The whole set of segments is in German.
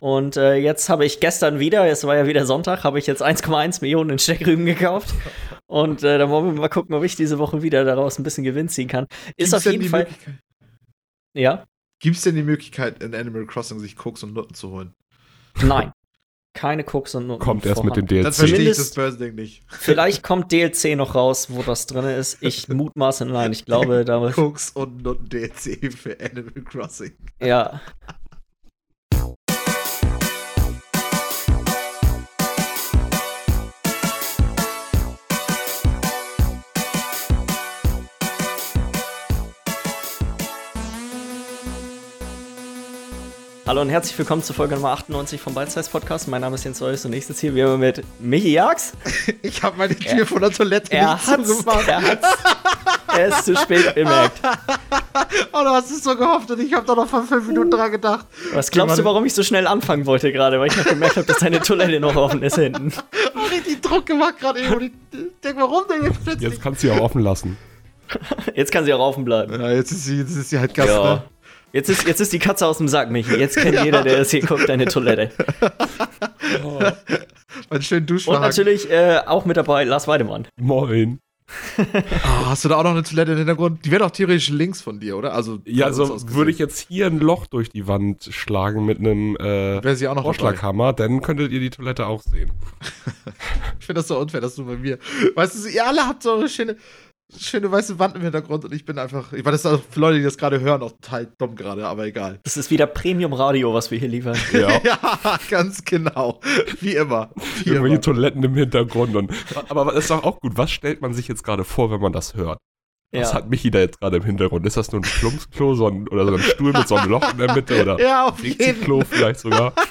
Und äh, jetzt habe ich gestern wieder, es war ja wieder Sonntag, habe ich jetzt 1,1 Millionen in Steckrüben gekauft. Und äh, dann wollen wir mal gucken, ob ich diese Woche wieder daraus ein bisschen Gewinn ziehen kann. Ist Gibt's auf denn jeden die Fall. Möglichkeit- Ja? Gibt's denn die Möglichkeit, in Animal Crossing sich Koks und Nutten zu holen? Nein. Keine Cooks und Nutten Kommt erst mit dem Dann DLC. verstehe ich das Börsending nicht. Vielleicht kommt DLC noch raus, wo das drin ist. Ich mutmaße nein. Ich glaube, da Koks und Nutten DLC für Animal Crossing. ja. Hallo und herzlich willkommen zur Folge Nummer 98 vom Bite Size Podcast. Mein Name ist Jens Reus und nächstes hier wir mit Michi Jags. Ich habe meine Tür von der Toilette Er nicht hat's, zugemacht. er hat's, er ist zu spät bemerkt. Oh, du hast es so gehofft und ich habe da noch vor fünf Minuten dran gedacht. Was glaubst du, warum ich so schnell anfangen wollte gerade? Weil ich noch gemerkt habe, dass deine Toilette noch offen ist hinten. Oh, richtig Druck gemacht gerade eben. Und ich denk, warum denn jetzt plötzlich? Jetzt kannst du sie auch offen lassen. Jetzt kann sie auch offen bleiben. ja, jetzt ist sie, jetzt ist sie halt Gast, Ja. ne? Jetzt ist, jetzt ist die Katze aus dem Sack, Michi. Jetzt kennt jeder, der das hier guckt, deine Toilette. Mein schönen Und Duschwagen. natürlich äh, auch mit dabei Lars Weidemann. Moin. Ah, hast du da auch noch eine Toilette im Hintergrund? Die wäre doch theoretisch links von dir, oder? Also, Ja, so würde ich jetzt hier ein Loch durch die Wand schlagen mit einem äh, Wäre sie auch noch dabei. Vorschlaghammer, dann könntet ihr die Toilette auch sehen. Ich finde das so unfair, dass du bei mir. Weißt du, ihr alle habt so eine schöne, schöne weiße Wand im Hintergrund und ich bin einfach. Ich weiß, das ist auch für Leute, die das gerade hören, auch total dumm gerade, aber egal. Das ist wieder Premium-Radio, was wir hier liefern. Ja. ja, ganz genau. Wie immer. Wie Irgendwelche immer. Toiletten im Hintergrund. Und, aber das ist doch auch gut. Was stellt man sich jetzt gerade vor, wenn man das hört? Was Ja. hat Michi da jetzt gerade im Hintergrund? Ist das nur ein Plumpsklo so ein, oder so ein Stuhl mit so einem Loch in der Mitte? Oder Ja, auf jeden Dixie-Klo vielleicht sogar?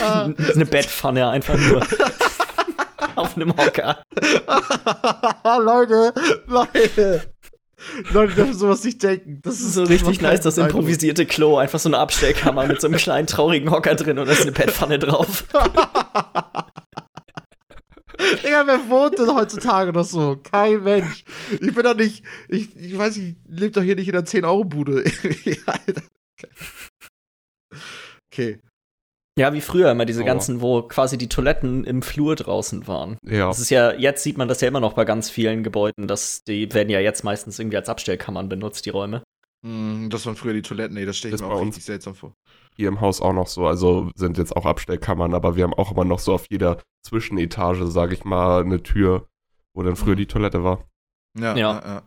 Eine Bettpfanne einfach nur. Auf einem Hocker. Leute, Leute. Leute dürfen sowas nicht denken. Das ist so richtig nice, das improvisierte Klo. Einfach so eine Abstellkammer mit so einem kleinen traurigen Hocker drin und da ist eine Bettpfanne drauf. Digga, wer wohnt denn heutzutage noch so? Kein Mensch. Ich bin doch nicht, ich, ich weiß, ich lebe doch hier nicht in der 10-Euro-Bude. Alter. Okay. Ja, wie früher immer diese Aua. ganzen, wo quasi die Toiletten im Flur draußen waren. Ja. Das ist ja, jetzt sieht man das ja immer noch bei ganz vielen Gebäuden, dass die werden ja jetzt meistens irgendwie als Abstellkammern benutzt, die Räume. Hm, Das waren früher die Toiletten, ey, das stelle ich Das mir bei auch uns- richtig seltsam vor. hier im Haus auch noch so. Also sind jetzt auch Abstellkammern, aber wir haben auch immer noch so auf jeder Zwischenetage, sage ich mal, eine Tür, wo dann früher Mhm. die Toilette war. Ja, Ja. ja. ja.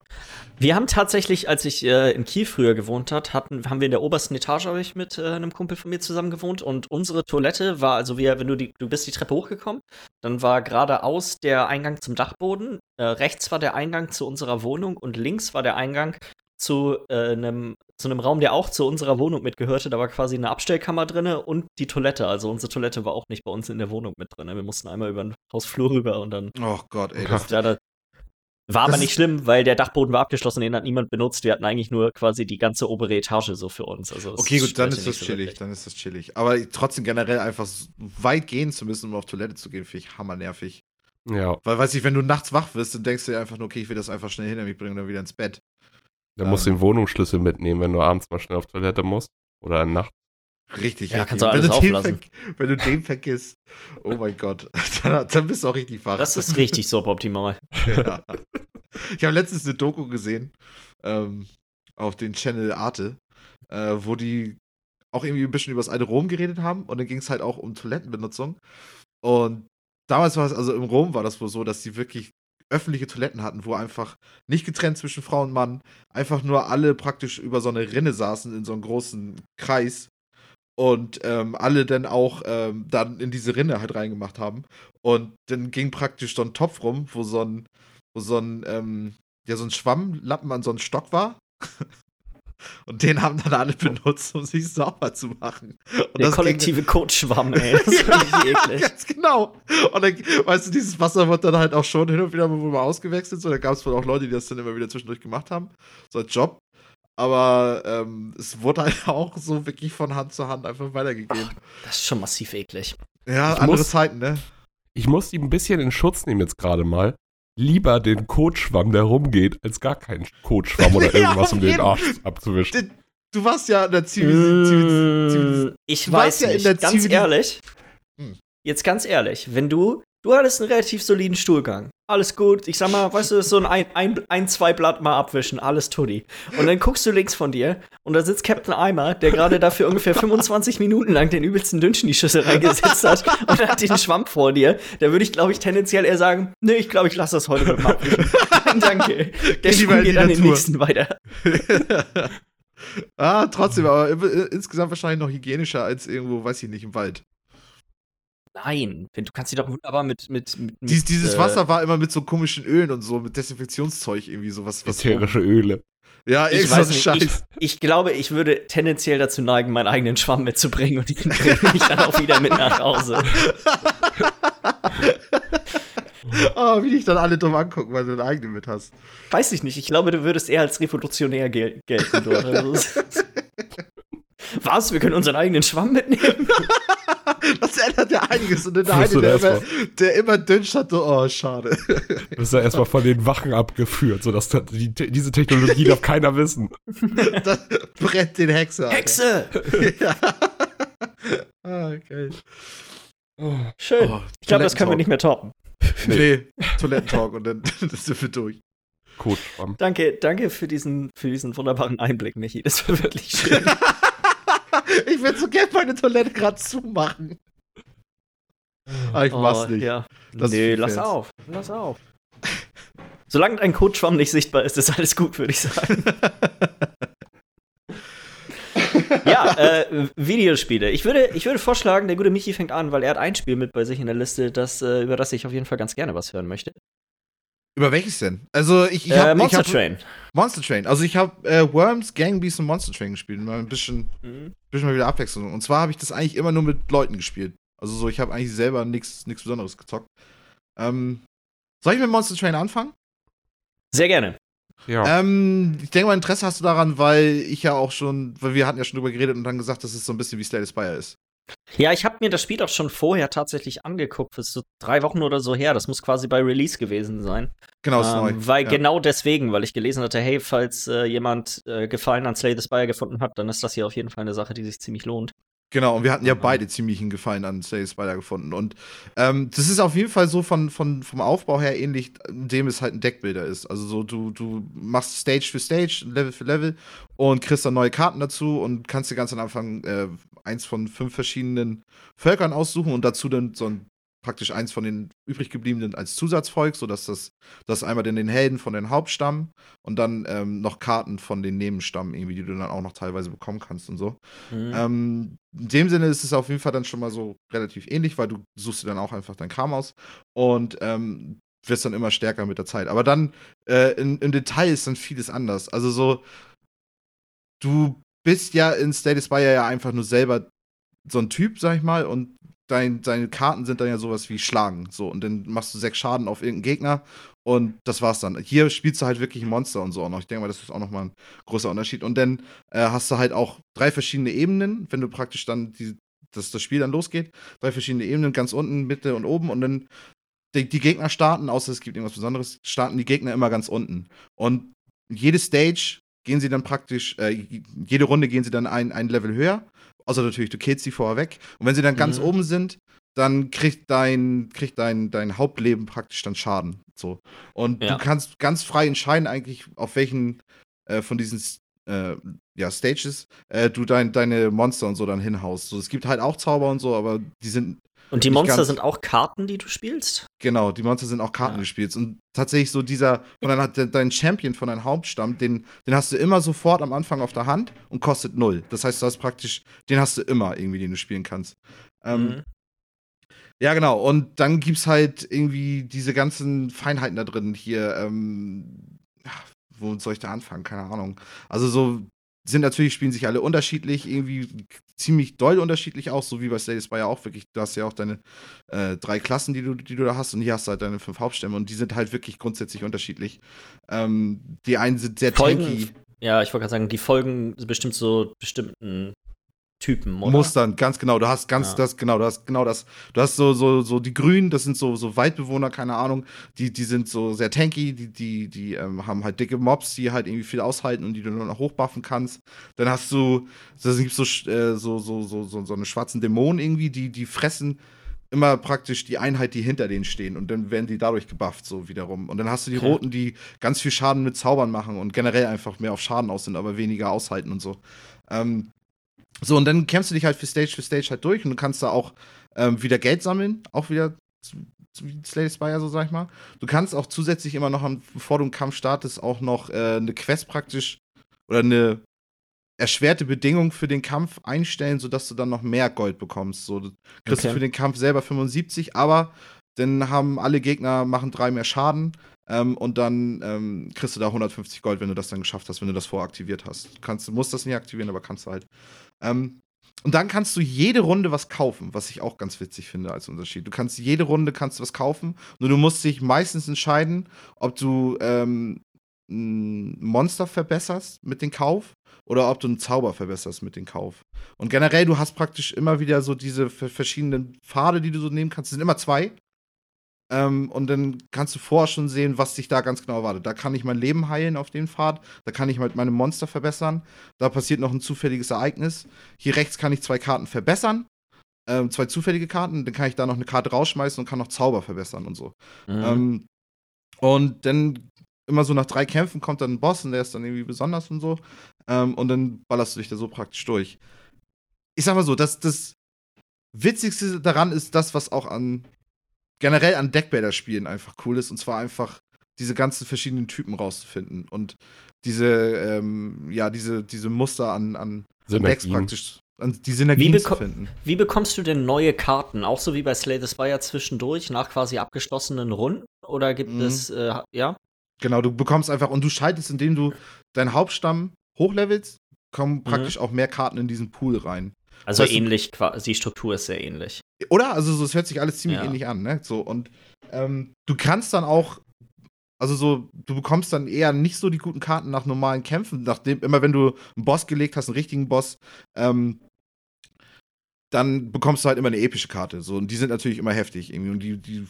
Wir haben tatsächlich, als ich äh, in Kiel früher gewohnt hat, hatten, haben wir in der obersten Etage hab ich mit äh, einem Kumpel von mir zusammen gewohnt und unsere Toilette war, also wir, wenn du die, du bist die Treppe hochgekommen, dann war geradeaus der Eingang zum Dachboden, äh, rechts war der Eingang zu unserer Wohnung und links war der Eingang zu äh, einem zu einem Raum, der auch zu unserer Wohnung mitgehörte. Da war quasi eine Abstellkammer drinne und die Toilette. Also unsere Toilette war auch nicht bei uns in der Wohnung mit drin. Wir mussten einmal über den Hausflur rüber und dann Oh Gott, ey. Das, ja, da war aber Das nicht schlimm, weil der Dachboden war abgeschlossen, den hat niemand benutzt. Wir hatten eigentlich nur quasi die ganze obere Etage so für uns. Also okay, gut, dann ist das so chillig, wirklich. dann ist das chillig. Aber trotzdem generell einfach weit gehen zu müssen, um auf Toilette zu gehen, finde ich hammernervig. Ja, Weil, weiß ich, wenn du nachts wach wirst, dann denkst du dir einfach nur, okay, ich will das einfach schnell hinter mich bringen und dann wieder ins Bett. dann musst du den Wohnungsschlüssel mitnehmen, wenn du abends mal schnell auf Toilette musst. Oder nachts. Richtig, Ja, richtig. kannst du wenn, alles du den auflassen. wenn du den vergisst, oh mein Gott, dann, dann bist du auch richtig wach. Das ist richtig suboptimal. ja. Ich habe letztens eine Doku gesehen ähm, auf den Channel Arte, äh, wo die auch irgendwie ein bisschen über das alte Rom geredet haben und dann ging es halt auch um Toilettenbenutzung. Und damals war es, also im Rom war das wohl so, dass sie wirklich öffentliche Toiletten hatten, wo einfach nicht getrennt zwischen Frau und Mann, einfach nur alle praktisch über so eine Rinne saßen in so einem großen Kreis und ähm, alle dann auch ähm, dann in diese Rinne halt reingemacht haben. Und dann ging praktisch so ein Topf rum, wo so ein, wo so ein, ähm, ja, so ein Schwammlappen an so einem Stock war. Und den haben dann alle benutzt, um sich sauber zu machen. Und Der das kollektive Kotschwamm, ey. Das ist ja, eklig. ganz genau. Und dann, weißt du, dieses Wasser wird dann halt auch schon hin und wieder mal ausgewechselt. So, da gab es wohl auch Leute, die das dann immer wieder zwischendurch gemacht haben. So als Job. Aber ähm, es wurde halt auch so wirklich von Hand zu Hand einfach weitergegeben. Das ist schon massiv eklig. ja, Ich andere muss- Zeiten, ne? Ich muss die ein bisschen in Schutz nehmen jetzt gerade mal. Lieber den Kotschwamm, der rumgeht, als gar keinen Kotschwamm oder Ja, irgendwas, um auf den Arsch abzuwischen. Du, du warst ja in der Zivilis Zivilis Zivilis Ich weiß ja in nicht, der ganz ehrlich. Hm. Jetzt ganz ehrlich, wenn du, du hattest einen relativ soliden Stuhlgang. Alles gut, ich sag mal, weißt du, so ein, ein, ein, ein zwei Blatt mal abwischen, alles tutti. Und dann guckst du links von dir und da sitzt Captain Eimer, der gerade dafür ungefähr 25 Minuten lang den übelsten Dünsch in die Schüssel reingesetzt hat und hat den Schwamm vor dir. Da würde ich, glaube ich, tendenziell eher sagen, nee, ich glaube, ich lasse das heute mit dem Abwischen. Danke. Der Schwamm geht an den nächsten weiter. ah, trotzdem, aber im- insgesamt wahrscheinlich noch hygienischer als irgendwo, weiß ich nicht, im Wald. Nein, du kannst die doch wunderbar mit. mit, mit Dies, dieses äh, Wasser war immer mit so komischen Ölen und so, mit Desinfektionszeug irgendwie sowas. Was Ätherische Öle. Ja, Ich weiß nicht, Scheiß. ich, ich glaube, ich würde tendenziell dazu neigen, meinen eigenen Schwamm mitzubringen und den bringe ich dann auch wieder mit nach Hause. oh, wie dich dann alle dumm angucken, weil du deinen eigenen mit hast. Weiß ich nicht, ich glaube, du würdest eher als revolutionär gel gelten dort. Was? Wir können unseren eigenen Schwamm mitnehmen? Das ändert ja einiges. Und der eine, der immer, der immer dünnscht hat, so, oh, schade. Du bist ja erstmal von den Wachen abgeführt, sodass da- die, diese Technologie darf keiner wissen. Das brennt den Hexe. Alter. Hexe! ja. ah, geil. Schön. Oh, ich glaube, das können wir nicht mehr toppen. Nee, Toilettentalk und dann sind wir durch. Kotschwamm. Danke, danke für diesen, für diesen wunderbaren Einblick, Michi. Das war wirklich schön. ich würde so gerne meine Toilette gerade zumachen. Aber ich mach's Oh, nicht. Ja. Lass nee, lass Fans. auf. Lass auf. Solange dein Codeschwamm nicht sichtbar ist, ist alles gut, würde ich sagen. ja, äh, Videospiele. Ich würde, ich würde vorschlagen, der gute Michi fängt an, weil er hat ein Spiel mit bei sich in der Liste, das, äh, über das ich auf jeden Fall ganz gerne was hören möchte. Über welches denn? Also ich, ich äh, hab, Monster ich hab, Train. Monster Train. Also ich habe äh, Worms, Gang Beasts und Monster Train gespielt. Mal ein bisschen, Mhm. bisschen mal wieder Abwechslung. Und zwar habe ich das eigentlich immer nur mit Leuten gespielt. Also so, ich habe eigentlich selber nichts Besonderes gezockt. Ähm, soll ich mit Monster Train anfangen? Sehr gerne. Ja. Ähm, ich denke mal, Interesse hast du daran, weil ich ja auch schon, weil wir hatten ja schon drüber geredet und dann gesagt, dass es so ein bisschen wie Slay the Spire ist. Ja, ich habe mir das Spiel auch schon vorher tatsächlich angeguckt. Das ist so drei Wochen oder so her. Das muss quasi bei Release gewesen sein. Genau, ist Ähm, neu. Weil ja. genau deswegen, weil ich gelesen hatte, hey, falls äh, jemand äh, Gefallen an Slay the Spire gefunden hat, dann ist das hier auf jeden Fall eine Sache, die sich ziemlich lohnt. Genau, und wir hatten ja Mhm. beide ziemlichen Gefallen an Slay the Spire gefunden. Und ähm, das ist auf jeden Fall so von, von, vom Aufbau her ähnlich, indem es halt ein Deckbilder ist. Also so, du, du machst Stage für Stage, Level für Level und kriegst dann neue Karten dazu und kannst dir ganz am Anfang äh, eins von fünf verschiedenen Völkern aussuchen und dazu dann so ein praktisch eins von den übrig gebliebenen als Zusatzvolk, sodass das, das einmal den, den Helden von den Hauptstamm und dann ähm, noch Karten von den Nebenstamm irgendwie, die du dann auch noch teilweise bekommen kannst und so. Mhm. Ähm, in dem Sinne ist es auf jeden Fall dann schon mal so relativ ähnlich, weil du suchst dir dann auch einfach dein Kram aus und ähm, wirst dann immer stärker mit der Zeit. Aber dann äh, in, im Detail ist dann vieles anders. Also so, du bist ja in State Spire ja einfach nur selber so ein Typ, sag ich mal, und dein, deine Karten sind dann ja sowas wie Schlagen. So, und dann machst du sechs Schaden auf irgendeinen Gegner und das war's dann. Hier spielst du halt wirklich ein Monster und so auch noch. Ich denke mal, das ist auch nochmal ein großer Unterschied. Und dann äh, hast du halt auch drei verschiedene Ebenen, wenn du praktisch dann die, dass das Spiel dann losgeht. Drei verschiedene Ebenen, ganz unten, Mitte und oben. Und dann die, die Gegner starten, außer es gibt irgendwas Besonderes, starten die Gegner immer ganz unten. Und jede Stage gehen sie dann praktisch, äh, jede Runde gehen sie dann ein, ein Level höher. Außer natürlich, du killst sie vorher weg. Und wenn sie dann ganz Mhm. oben sind, dann kriegt dein, kriegt dein, dein Hauptleben praktisch dann Schaden. So. Und Ja. du kannst ganz frei entscheiden, eigentlich, auf welchen äh, von diesen äh, ja, Stages äh, du dein, deine Monster und so dann hinhaust. So, es gibt halt auch Zauber und so, aber die sind Und die Monster sind auch Karten, die du spielst? Genau, die Monster sind auch Karten Ja. gespielt. Und tatsächlich so dieser, von dein, de- dein Champion von deinem Hauptstamm, den, den hast du immer sofort am Anfang auf der Hand und kostet null. Das heißt, du hast praktisch, den hast du immer irgendwie, den du spielen kannst. Ähm, Mhm. Ja, genau. Und dann gibt's halt irgendwie diese ganzen Feinheiten da drin hier. Ähm, wo soll ich da anfangen? Keine Ahnung. Also so sind natürlich, spielen sich alle unterschiedlich, irgendwie ziemlich doll unterschiedlich auch, so wie bei Slay Spire auch wirklich. Du hast ja auch deine äh, drei Klassen, die du, die du da hast, und hier hast du halt deine fünf Hauptstämme und die sind halt wirklich grundsätzlich unterschiedlich. Ähm, die einen sind sehr Folgen- tanky. Ja, ich wollte gerade sagen, die folgen bestimmt so bestimmten Typen, oder? Mustern, ganz genau. Du hast ganz Ja. das, genau, du hast genau das. Du hast so, so, so die Grünen, das sind so, so Waldbewohner, keine Ahnung, die, die sind so sehr tanky, die, die, die ähm, haben halt dicke Mobs, die halt irgendwie viel aushalten und die du nur noch hochbuffen kannst. Dann hast du, da gibt so, äh, so, so, so, so, so eine schwarzen Dämonen irgendwie, die, die fressen immer praktisch die Einheit, die hinter denen stehen und dann werden die dadurch gebufft, so wiederum. Und dann hast du die Okay. Roten, die ganz viel Schaden mit Zaubern machen und generell einfach mehr auf Schaden aus sind, aber weniger aushalten und so. Ähm, so, und dann kämpfst du dich halt für Stage für Stage halt durch und du kannst da auch ähm, wieder Geld sammeln, auch wieder wie Slay Spire, so sag ich mal. Du kannst auch zusätzlich immer noch, bevor du einen Kampf startest, auch noch äh, eine Quest praktisch oder eine erschwerte Bedingung für den Kampf einstellen, sodass du dann noch mehr Gold bekommst. So, du kriegst Okay. für den Kampf selber 75, aber dann haben alle Gegner, machen drei mehr Schaden ähm, und dann ähm, kriegst du da 150 Gold, wenn du das dann geschafft hast, wenn du das voraktiviert hast. Du, kannst, musst das nicht aktivieren, aber kannst du halt. Ähm, und dann kannst du jede Runde was kaufen, was ich auch ganz witzig finde als Unterschied. Du kannst jede Runde kannst du was kaufen, nur du musst dich meistens entscheiden, ob du ähm, ein Monster verbesserst mit dem Kauf oder ob du einen Zauber verbesserst mit dem Kauf. Und generell, du hast praktisch immer wieder so diese ver- verschiedenen Pfade, die du so nehmen kannst. Es sind immer zwei. Ähm, und dann kannst du vorher schon sehen, was dich da ganz genau erwartet. Da kann ich mein Leben heilen auf den Pfad. Da kann ich halt meine Monster verbessern. Da passiert noch ein zufälliges Ereignis. Hier rechts kann ich zwei Karten verbessern. Ähm, zwei zufällige Karten. Dann kann ich da noch eine Karte rausschmeißen und kann noch Zauber verbessern und so. Mhm. Ähm, und dann immer so nach drei Kämpfen kommt dann ein Boss und der ist dann irgendwie besonders und so. Ähm, und dann ballerst du dich da so praktisch durch. Ich sag mal so, das, das Witzigste daran ist das, was auch an generell an Deckbilder-Spielen einfach cool ist. Und zwar einfach diese ganzen verschiedenen Typen rauszufinden und diese, ähm, ja, diese, diese Muster an, an Decks Synergien. praktisch, an die Synergien Wie zu finden. Wie bekommst du denn neue Karten? Auch so wie bei Slay the Spire zwischendurch, nach quasi abgeschlossenen Runden? Oder gibt Mhm. es, äh, ja? Genau, du bekommst einfach, und du schaltest, indem du deinen Hauptstamm hochlevelst, kommen praktisch auch mehr Karten in diesen Pool rein. Also du- ähnlich, die Struktur ist sehr ähnlich. Oder? Also, so, es hört sich alles ziemlich Ja. ähnlich an, ne? So, und ähm, du kannst dann auch, also so, du bekommst dann eher nicht so die guten Karten nach normalen Kämpfen, nachdem, immer wenn du einen Boss gelegt hast, einen richtigen Boss, ähm, dann bekommst du halt immer eine epische Karte. So, und die sind natürlich immer heftig irgendwie. Und die, die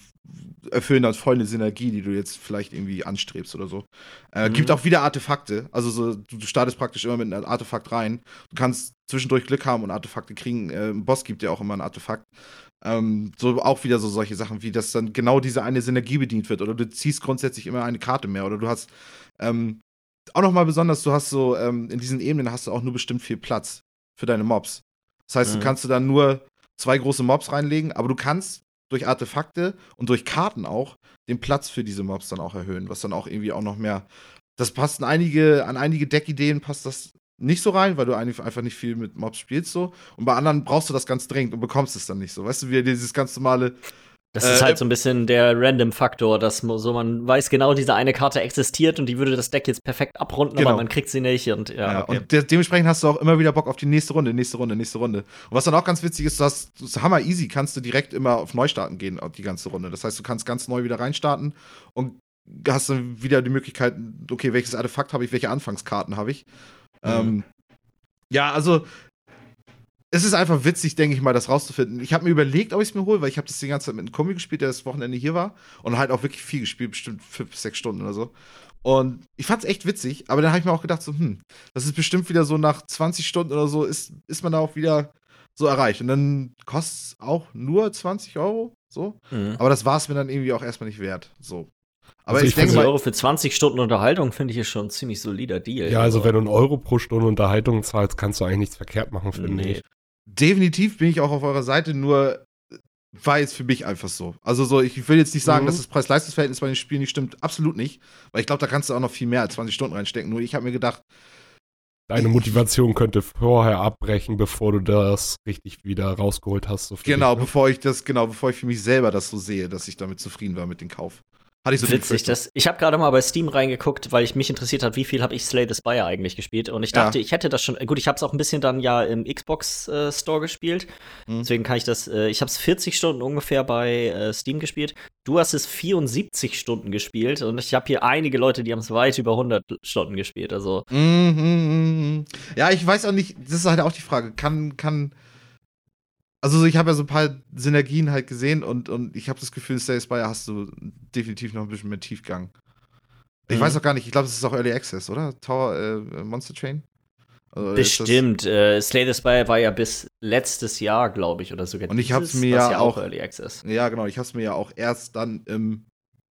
erfüllen dann voll eine Synergie, die du jetzt vielleicht irgendwie anstrebst oder so. Äh, Mhm. Gibt auch wieder Artefakte. Also so, du, startest praktisch immer mit einem Artefakt rein. Du kannst zwischendurch Glück haben und Artefakte kriegen. Äh, ein Boss gibt dir auch immer ein Artefakt. Ähm, so auch wieder so solche Sachen, wie dass dann genau diese eine Synergie bedient wird. Oder du ziehst grundsätzlich immer eine Karte mehr. Oder du hast ähm, auch noch mal besonders, du hast so, ähm, in diesen Ebenen hast du auch nur bestimmt viel Platz für deine Mobs. Das heißt, Mhm. du kannst du dann nur zwei große Mobs reinlegen, aber du kannst durch Artefakte und durch Karten auch den Platz für diese Mobs dann auch erhöhen, was dann auch irgendwie auch noch mehr. Das passt an einige, an einige Deckideen passt das nicht so rein, weil du einfach nicht viel mit Mobs spielst so. Und bei anderen brauchst du das ganz dringend und bekommst es dann nicht so. Weißt du, wie dieses ganz normale. Das Äh, ist halt so ein bisschen der Random-Faktor, dass mo- so man weiß genau, diese eine Karte existiert und die würde das Deck jetzt perfekt abrunden, Genau. aber man kriegt sie nicht und ja, Ja, okay. Und de dementsprechend hast du auch immer wieder Bock auf die nächste Runde, nächste Runde, nächste Runde. Und was dann auch ganz witzig ist, dass das hammer easy, kannst du direkt immer auf Neustarten gehen, auf die ganze Runde. Das heißt, du kannst ganz neu wieder reinstarten und hast dann wieder die Möglichkeit, okay, welches Artefakt habe ich, welche Anfangskarten habe ich. Mhm. Ähm, ja, also es ist einfach witzig, denke ich mal, das rauszufinden. Ich habe mir überlegt, ob ich es mir hole, weil ich habe das die ganze Zeit mit einem Kombi gespielt, der das Wochenende hier war und halt auch wirklich viel gespielt, bestimmt fünf, sechs Stunden oder so. Und ich fand es echt witzig, aber dann habe ich mir auch gedacht, so, hm, das ist bestimmt wieder so nach 20 Stunden oder so, ist, ist man da auch wieder so erreicht. Und dann kostet es auch nur 20 Euro, so. Mhm. Aber das war es mir dann irgendwie auch erstmal nicht wert, so. Aber Also ich, ich denke 20 mal, Euro für 20 Stunden Unterhaltung finde ich ist schon ein ziemlich solider Deal. Ja, also wenn du einen Euro pro Stunde Unterhaltung zahlst, kannst du eigentlich nichts verkehrt machen, finde Nee. ich. Definitiv bin ich auch auf eurer Seite, nur war jetzt für mich einfach so. Also so, ich will jetzt nicht sagen, Mhm. dass das Preis-Leistungs-Verhältnis bei den Spielen nicht stimmt. Absolut nicht. Weil ich glaube, da kannst du auch noch viel mehr als 20 Stunden reinstecken. Nur ich habe mir gedacht, Deine Motivation könnte vorher abbrechen, bevor du das richtig wieder rausgeholt hast. So genau, dich, ne? bevor ich das, genau, bevor ich für mich selber das so sehe, dass ich damit zufrieden war mit dem Kauf. Hatte ich so Witzig, das, ich habe gerade mal bei Steam reingeguckt, weil ich mich interessiert hat, wie viel habe ich Slay the Spire eigentlich gespielt. Und ich Ja. dachte, ich hätte das schon. Gut, ich habe es auch ein bisschen dann ja im Xbox äh, Store gespielt. Mhm. Deswegen kann ich das. Äh, ich habe es 40 Stunden ungefähr bei äh, Steam gespielt. Du hast es 74 Stunden gespielt und ich habe hier einige Leute, die haben es weit über 100 Stunden gespielt. Also Mhm, mhm, mhm. Ja, ich weiß auch nicht, das ist halt auch die Frage, kann, kann, also so, ich habe ja so ein paar Synergien halt gesehen und, und ich habe das Gefühl, Stay Spire hast du definitiv noch ein bisschen mehr Tiefgang. Ich Mhm. weiß auch gar nicht, ich glaube, das ist auch Early Access, oder? Tower, äh, Monster Train? Also, bestimmt. Äh, Slay the Spire war ja bis letztes Jahr, glaube ich, oder sogar. Und ich hab's dieses, mir ja auch- Early Access. Ja, genau, ich habe es mir ja auch erst dann im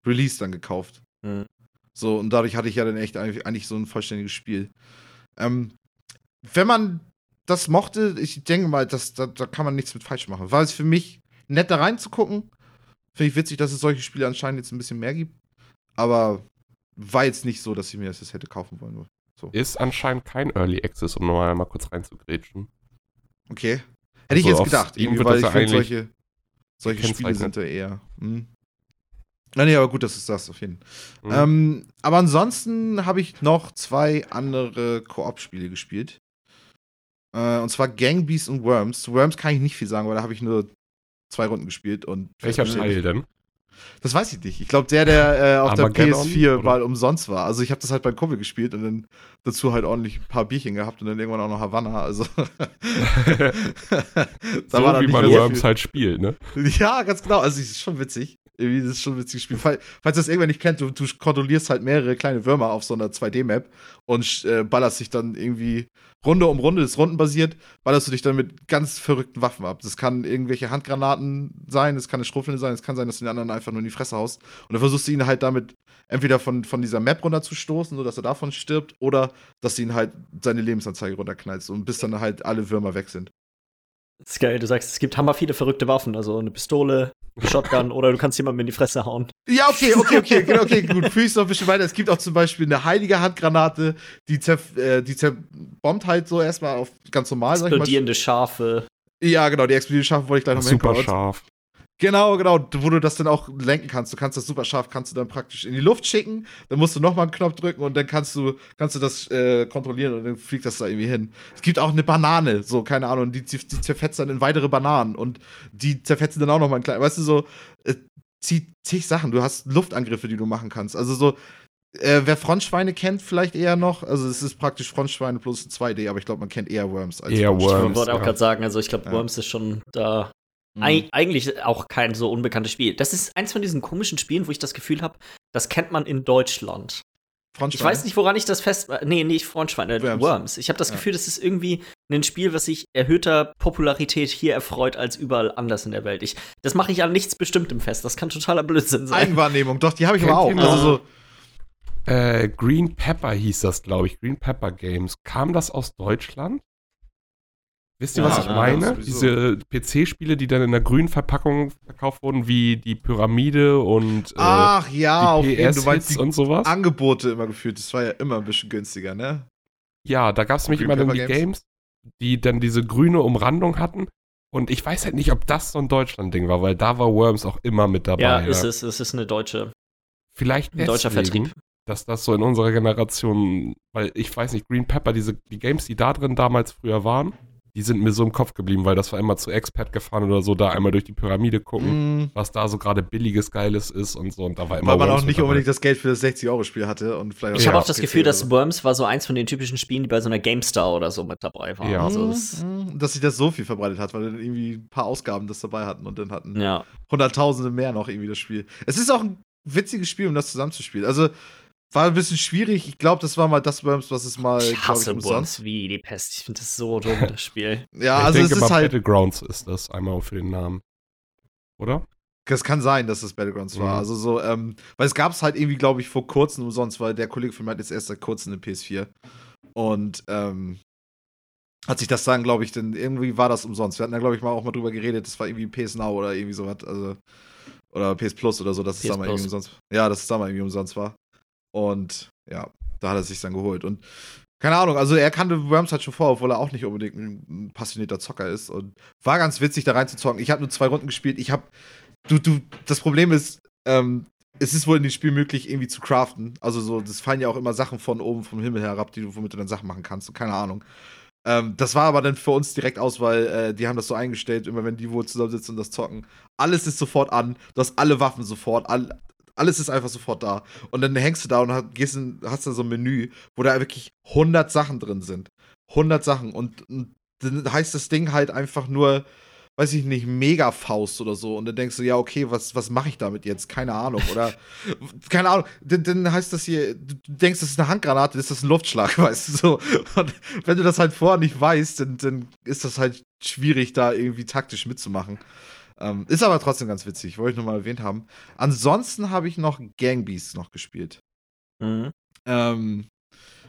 Release dann gekauft. Mhm. So, und dadurch hatte ich ja dann echt eigentlich, eigentlich so ein vollständiges Spiel. Ähm, wenn man das mochte, ich denke mal, das, da, da kann man nichts mit falsch machen. War es für mich nett da reinzugucken. Finde ich witzig, dass es solche Spiele anscheinend jetzt ein bisschen mehr gibt. Aber war jetzt nicht so, dass ich mir das jetzt hätte kaufen wollen. Ist anscheinend kein Early Access, um nochmal mal kurz reinzugrätschen. Okay. Hätte ich Also jetzt auf gedacht, irgendwie, weil das ich finde, solche, solche Spiele sind da eher. Hm. Na nee, aber gut, du es sagst, auf jeden Fall. Mhm. Ähm, aber ansonsten habe ich noch zwei andere Koop-Spiele gespielt. Äh, und zwar Gang Beasts und Worms. Zu Worms kann ich nicht viel sagen, weil da habe ich nur zwei Runden gespielt. Und Welcher Teil denn? Das weiß ich nicht. Ich glaube, der, der äh, auf der Armageddon, PS4 oder? mal umsonst war. Also ich habe das halt beim Kumpel gespielt und dann dazu halt ordentlich ein paar Bierchen gehabt und dann irgendwann auch noch Havanna. Also so wie man so Worms viel. halt spielt, ne? Ja, ganz genau. Also, es ist schon witzig. Irgendwie, das ist schon ein witziges Spiel. Fall, falls das irgendwer nicht kennt, du, du kontrollierst halt mehrere kleine Würmer auf so einer 2D-Map und äh, ballerst dich dann irgendwie Runde um Runde, das ist rundenbasiert, ballerst du dich dann mit ganz verrückten Waffen ab. Das kann irgendwelche Handgranaten sein, das kann eine Schrotflinte sein, es kann sein, dass du den anderen einfach nur in die Fresse haust. Und dann versuchst du ihn halt damit entweder von, von dieser Map runterzustoßen, sodass er davon stirbt, oder dass du ihn halt seine Lebensanzeige runterknallst und bis dann halt alle Würmer weg sind. Das ist geil, du sagst, es gibt hammer viele verrückte Waffen, also eine Pistole, Shotgun oder du kannst jemandem in die Fresse hauen. Ja, okay, okay, okay, genau, okay, gut. Fühle ich noch ein bisschen weiter. Es gibt auch zum Beispiel eine heilige Handgranate, die, zer, äh, die zerbombt halt so erstmal auf ganz normal, sag ich mal. Explodierende Schafe. Ja, genau, die explodieren scharf wollte ich gleich noch mal Super hinkommen. scharf. Genau, genau, wo du das dann auch lenken kannst. Du kannst das super scharf, kannst du dann praktisch in die Luft schicken, dann musst du nochmal einen Knopf drücken und dann kannst du, kannst du das äh, kontrollieren und dann fliegt das da irgendwie hin. Es gibt auch eine Banane, so, keine Ahnung, die, die zerfetzt dann in weitere Bananen und die zerfetzen dann auch nochmal ein klein, weißt du, so, äh, zig, zig Sachen. Du hast Luftangriffe, die du machen kannst. Also so, äh, wer Frontschweine kennt, vielleicht eher noch. Also es ist praktisch Frontschweine plus 2D, aber ich glaube, man kennt eher Worms als Eher Ich Worms. wollte auch ja. gerade sagen, also ich glaube, Ja. Worms ist schon da Mhm. Eig eigentlich auch kein so unbekanntes Spiel. Das ist eins von diesen komischen Spielen, wo ich das Gefühl habe, das kennt man in Deutschland. Ich weiß nicht, woran ich das fest. Nee, nicht Frontschweine, äh, Worms. Worms. Ich habe das Ja. Gefühl, das ist irgendwie ein Spiel, was sich erhöhter Popularität hier erfreut als überall anders in der Welt. Ich, das mache ich an nichts Bestimmtem fest. Das kann totaler Blödsinn sein. Eigenwahrnehmung, doch, die habe ich Kennt aber auch. Also so, Äh, Green Pepper hieß das, glaube ich. Green Pepper Games. Kam das aus Deutschland? Wisst ihr, Ja, was ich ja, meine? Diese PC-Spiele, die dann in der grünen Verpackung verkauft wurden, wie die Pyramide und äh, ach ja, auf die jeden Fall. Du meinst die und sowas. Angebote immer geführt. Das war ja immer ein bisschen günstiger, ne? Ja, da gab es nämlich Green immer dann die Pepper Games. die dann diese grüne Umrandung hatten. Und ich weiß halt nicht, ob das so ein Deutschland-Ding war, weil da war Worms auch immer mit dabei. ja, ist es, es ist eine deutsche, Vielleicht ein deutscher deswegen, Vertrieb. dass das so in unserer Generation, weil ich weiß nicht, Green Pepper, diese die Games, die da drin damals früher waren, die sind mir so im Kopf geblieben, weil das war immer zu Expat gefahren oder so, da einmal durch die Pyramide gucken, Mhm. was da so gerade billiges, geiles ist und so. Und da war immer Weil man Worms auch nicht unbedingt das Geld für das 60-Euro-Spiel hatte und vielleicht Ich habe auch das PC Gefühl, dass. Worms war so eins von den typischen Spielen, die bei so einer GameStar oder so mit dabei waren. Ja. Also das, Mhm, dass sich das so viel verbreitet hat, weil dann irgendwie ein paar Ausgaben das dabei hatten und dann hatten ja. Hunderttausende mehr noch irgendwie das Spiel. Es ist auch ein witziges Spiel, um das zusammenzuspielen. Also war ein bisschen schwierig. Ich glaube, das war mal das Worms, was es mal Ich hasse umsonst- Worms wie die Pest. Ich finde das so dumm, das Spiel. Ja, ich also denke es mal, ist halt. Battlegrounds ist das einmal für den Namen. Oder? Es kann sein, dass das Battlegrounds war. Mhm. Also so, ähm, weil es gab es halt irgendwie, glaube ich, vor kurzem umsonst, weil der Kollege von mir hat jetzt erst seit kurzem eine PS4. Und ähm, hat sich das dann, glaube ich, dann irgendwie war das umsonst. Wir hatten da, glaube ich, mal auch mal drüber geredet, das war irgendwie PS Now oder irgendwie sowas, also oder PS Plus oder so, dass es PS da mal irgendwie umsonst Ja, dass es da mal irgendwie umsonst war. Und ja, da hat er sich dann geholt. Und keine Ahnung, also er kannte Worms halt schon vor, obwohl er auch nicht unbedingt ein, passionierter Zocker ist. Und war ganz witzig, da reinzuzocken. Ich habe nur zwei Runden gespielt. Ich habe. Du, du, das Problem ist, ähm, es ist wohl in dem Spiel möglich, irgendwie zu craften. Also so, das fallen ja auch immer Sachen von oben vom Himmel herab, die du, womit du dann Sachen machen kannst. Keine Ahnung. Ähm, das war aber dann für uns direkt aus, weil äh, die haben das so eingestellt, immer wenn die wohl zusammensitzen und das zocken. Alles ist sofort an, du hast alle Waffen sofort, all, alles ist einfach sofort da. Und dann hängst du da und hast, gehst in, hast da so ein Menü, wo da wirklich 100 Sachen drin sind. 100 Sachen. Und, und dann heißt das Ding halt einfach nur, weiß ich nicht, Mega-Faust oder so. Und dann denkst du, ja, okay, was, was mache ich damit jetzt? Keine Ahnung. Oder, keine Ahnung. Dann, dann, heißt das hier, du denkst, das ist eine Handgranate, das ist das ein Luftschlag, weißt du so. Und wenn du das halt vorher nicht weißt, dann, dann ist das halt schwierig, da irgendwie taktisch mitzumachen. Ähm, ist aber trotzdem ganz witzig, wollte ich nochmal erwähnt haben. Ansonsten habe ich noch Gangbeasts noch gespielt. Mhm. Ähm,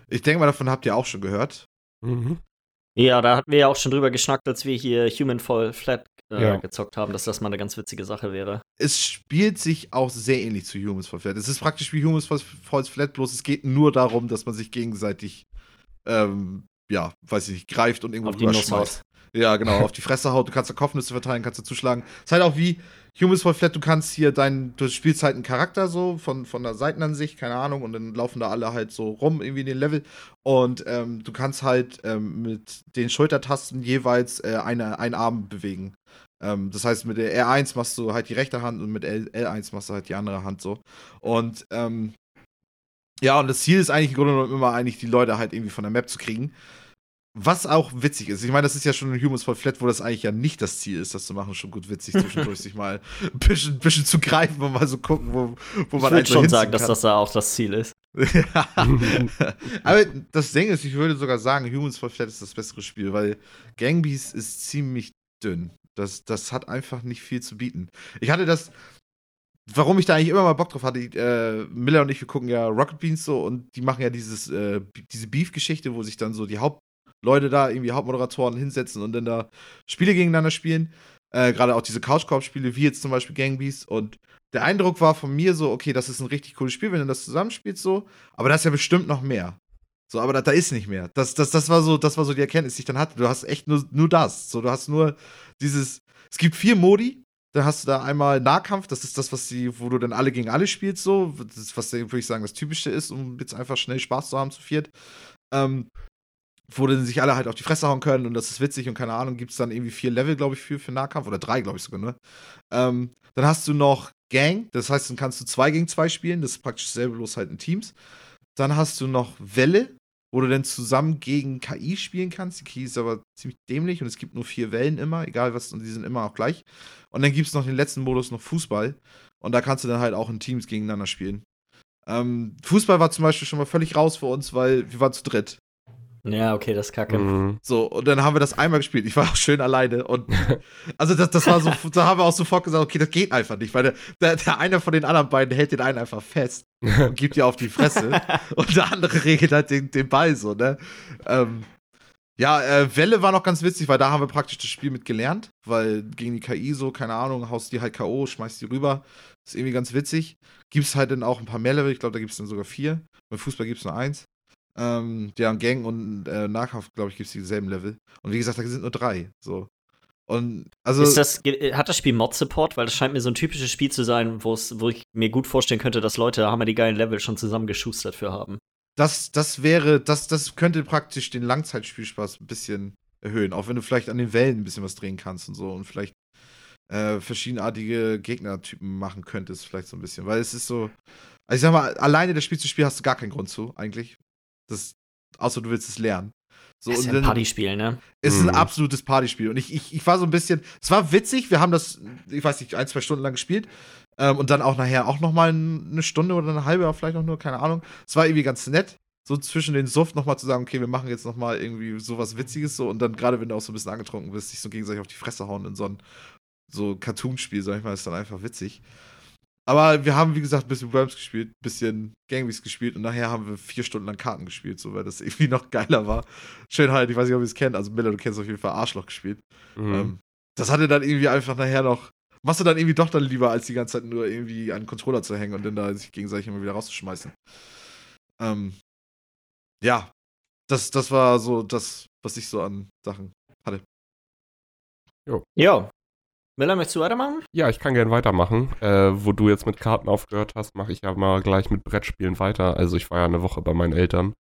ich denke mal, davon habt ihr auch schon gehört. Mhm. Ja, da hatten wir ja auch schon drüber geschnackt, als wir hier Human Fall Flat äh, ja. gezockt haben, dass das mal eine ganz witzige Sache wäre. Es spielt sich auch sehr ähnlich zu Humans Fall Flat. Es ist praktisch wie Humans Fall Flat, bloß es geht nur darum, dass man sich gegenseitig, ähm, ja, weiß ich nicht, greift und irgendwo drüber schmeißt. Ja, genau, auf die Fresse haut. Du kannst da Kopfnüsse verteilen, kannst du zuschlagen. Ist halt auch wie Humans Fall Flat, du kannst hier dein, du spielst halt einen Charakter so von, von der Seitenansicht, keine Ahnung, und dann laufen da alle halt so rum irgendwie in den Level. Und ähm, du kannst halt ähm, mit den Schultertasten jeweils äh, eine, einen Arm bewegen. Ähm, das heißt, mit der R1 machst du halt die rechte Hand und mit L, L1 machst du halt die andere Hand so. Und ähm, ja, und das Ziel ist eigentlich im Grunde genommen immer eigentlich die Leute halt irgendwie von der Map zu kriegen. Was auch witzig ist. Ich meine, das ist ja schon in Humans Fall Flat, wo das eigentlich ja nicht das Ziel ist, das zu machen. Schon gut witzig, zwischendurch sich mal ein bisschen, bisschen, zu greifen und mal so gucken, wo, wo man Ich würde schon sagen, kann. dass das da auch das Ziel ist. Aber das Ding ist, ich würde sogar sagen, Humans Fall Flat ist das bessere Spiel, weil Gangbeast ist ziemlich dünn. Das, das hat einfach nicht viel zu bieten. Ich hatte das, warum ich da eigentlich immer mal Bock drauf hatte, äh, Miller und ich, wir gucken ja Rocket Beans so und die machen ja dieses, äh, diese Beef-Geschichte, wo sich dann so die Haupt Leute da, irgendwie Hauptmoderatoren hinsetzen und dann da Spiele gegeneinander spielen. Äh, Gerade auch diese Couchkorb-Spiele, wie jetzt zum Beispiel Gangbeast. Und der Eindruck war von mir so, okay, das ist ein richtig cooles Spiel, wenn du das zusammenspielst so. Aber da ist ja bestimmt noch mehr. So, aber da, da, ist nicht mehr. Das, das, das, war so, das war so die Erkenntnis, die ich dann hatte. Du hast echt nur, nur das. So, du hast nur dieses. Es gibt vier Modi. Da hast du da einmal Nahkampf, das ist das, was die, wo du dann alle gegen alle spielst, so. Das ist, was, würde ich sagen, das Typische ist, um jetzt einfach schnell Spaß zu haben zu viert. Ähm, wo dann sich alle halt auf die Fresse hauen können und das ist witzig und keine Ahnung, gibt es dann irgendwie vier Level, glaube ich, für, für Nahkampf oder drei, glaube ich sogar, ne? Ähm, dann hast du noch Gang, das heißt, dann kannst du zwei gegen zwei spielen, das ist praktisch selber bloß halt in Teams. Dann hast du noch Welle, wo du dann zusammen gegen KI spielen kannst. Die KI ist aber ziemlich dämlich und es gibt nur vier Wellen immer, egal was, und die sind immer auch gleich. Und dann gibt es noch den letzten Modus, noch Fußball. Und da kannst du dann halt auch in Teams gegeneinander spielen. Ähm, Fußball war zum Beispiel schon mal völlig raus für uns, weil wir waren zu dritt. Ja, okay, das ist kacke. Mhm. So, und dann haben wir das einmal gespielt. Ich war auch schön alleine. Und also das, das war so, da haben wir auch sofort gesagt, okay, das geht einfach nicht, weil der, der, eine von den anderen beiden hält den einen einfach fest und gibt dir auf die Fresse. und der andere regelt halt den, den Ball so, ne? Ähm, ja, äh, Welle war noch ganz witzig, weil da haben wir praktisch das Spiel mit gelernt, weil gegen die KI so, keine Ahnung, haust die halt K.O., schmeißt die rüber. ist irgendwie ganz witzig. Gibt es halt dann auch ein paar mehr Level, ich glaube, da gibt es dann sogar vier. Beim Fußball gibt es nur eins. Ähm, ja, Gang und äh, Nahkampf, glaube ich, gibt es dieselben Level. Und wie gesagt, da sind nur drei. So. Und also. Ist das, hat das Spiel Mod-Support? Weil das scheint mir so ein typisches Spiel zu sein, wo ich mir gut vorstellen könnte, dass Leute haben die geilen Level schon zusammengeschustert für haben. Das, das wäre, das, das könnte praktisch den Langzeitspielspaß ein bisschen erhöhen. Auch wenn du vielleicht an den Wellen ein bisschen was drehen kannst und so und vielleicht äh, verschiedenartige Gegnertypen machen könntest, vielleicht so ein bisschen. Weil es ist so. Also ich sag mal, alleine das Spiel zu spielen hast du gar keinen Grund zu, eigentlich. Das, außer du willst es lernen. So, das ist ein Partyspiel, ne? Es ist ein absolutes Partyspiel. Und ich, ich, ich war so ein bisschen, es war witzig, wir haben das, ich weiß nicht, ein, zwei Stunden lang gespielt. Ähm, und dann auch nachher auch noch mal eine Stunde oder eine halbe, oder vielleicht auch nur, keine Ahnung. Es war irgendwie ganz nett, so zwischen den Suft noch mal zu sagen, okay, wir machen jetzt noch mal irgendwie sowas Witziges so. Und dann gerade, wenn du auch so ein bisschen angetrunken bist, sich so gegenseitig auf die Fresse hauen in so ein so Cartoon-Spiel, sag ich mal, ist dann einfach witzig. Aber wir haben, wie gesagt, ein bisschen Worms gespielt, ein bisschen Gangbeats gespielt und nachher haben wir vier Stunden lang Karten gespielt, so weil das irgendwie noch geiler war. Schön halt, ich weiß nicht, ob ihr es kennt, also Miller, du kennst auf jeden Fall Arschloch gespielt. Mhm. Ähm, das hatte dann irgendwie einfach nachher noch, machst du dann irgendwie doch dann lieber, als die ganze Zeit nur irgendwie an den Controller zu hängen und dann da sich gegenseitig immer wieder rauszuschmeißen. Ähm, ja, das, das war so das, was ich so an Sachen hatte. Jo. Ja, Miller, möchtest du weitermachen? Ja, ich kann gern weitermachen. Äh, wo du jetzt mit Karten aufgehört hast, mache ich ja mal gleich mit Brettspielen weiter. Also ich war ja eine Woche bei meinen Eltern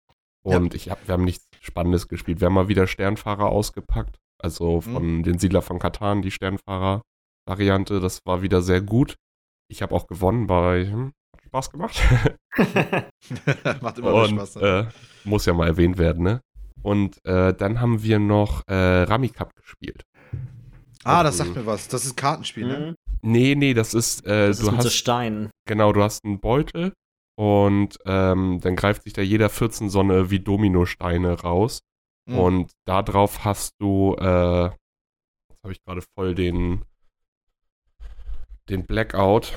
und ich hab, wir haben nichts Spannendes gespielt. Wir haben mal wieder Sternfahrer ausgepackt. Also von den Siedler von Katan, die Sternfahrer-Variante. Das war wieder sehr gut. Ich habe auch gewonnen bei. Hm, hat Spaß gemacht. Macht immer und Spaß. Ne? äh, muss ja mal erwähnt werden, ne? Und äh, dann haben wir noch äh, Rami Cup gespielt. Ah, das sagt mir was. Das ist ein Kartenspiel, ne? Mhm. Nee, nee, das ist, äh, Das du ist mit so hast Steinen. Genau, du hast einen Beutel und ähm, dann greift sich da jeder 14 so eine wie Dominosteine raus. Mhm. Und da drauf hast du, äh, jetzt habe ich gerade voll den, den Blackout.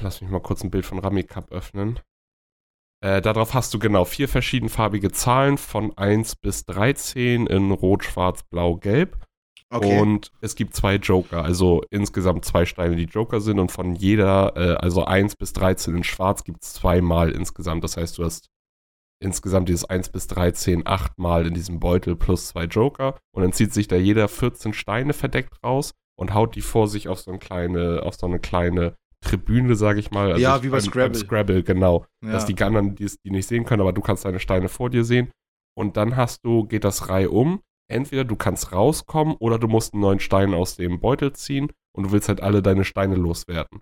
Lass mich mal kurz ein Bild von Rami Cup öffnen. Äh, darauf hast du genau vier verschiedenfarbige Zahlen von 1 bis 13 in Rot, Schwarz, Blau, Gelb. Okay. Und es gibt zwei Joker, also insgesamt zwei Steine, die Joker sind. Und von jeder, äh, also 1 bis 13 in Schwarz, gibt es zweimal insgesamt. Das heißt, du hast insgesamt dieses 1 bis 13 achtmal in diesem Beutel plus zwei Joker. Und dann zieht sich da jeder 14 Steine verdeckt raus und haut die vor sich auf so eine kleine, auf so eine kleine Tribüne, sage ich mal. Also Ja, wie bei beim- Scrabble. Scrabble, genau ja. dass die anderen die, die nicht sehen können, aber du kannst deine Steine vor dir sehen. Und dann hast du, geht das Reihe um. Entweder du kannst rauskommen oder du musst einen neuen Stein aus dem Beutel ziehen und du willst halt alle deine Steine loswerden.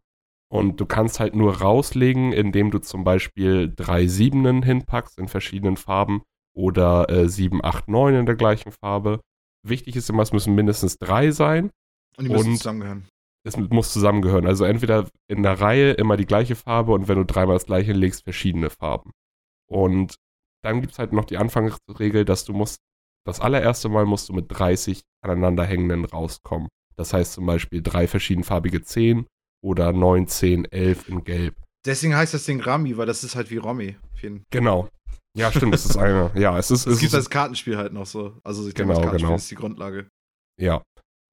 Und du kannst halt nur rauslegen, indem du zum Beispiel drei Siebenen hinpackst in verschiedenen Farben oder äh, sieben, acht, neun in der gleichen Farbe. Wichtig ist immer, es müssen mindestens drei sein und die müssen und- zusammengehören. es muss zusammengehören. Also entweder in der Reihe immer die gleiche Farbe und wenn du dreimal das gleiche legst, verschiedene Farben. Und dann gibt es halt noch die Anfangsregel, dass du musst, das allererste Mal musst du mit 30 aneinanderhängenden rauskommen. Das heißt zum Beispiel drei verschiedenfarbige 10 oder 9, 10, 11 in Gelb. Deswegen heißt das Ding Rami, weil das ist halt wie Romy. Genau. Ja, stimmt, das ist eine. Ja, es ist. Es es gibt als Kartenspiel halt noch so. Also ich denke, Genau, das Kartenspiel genau. ist die Grundlage. Ja.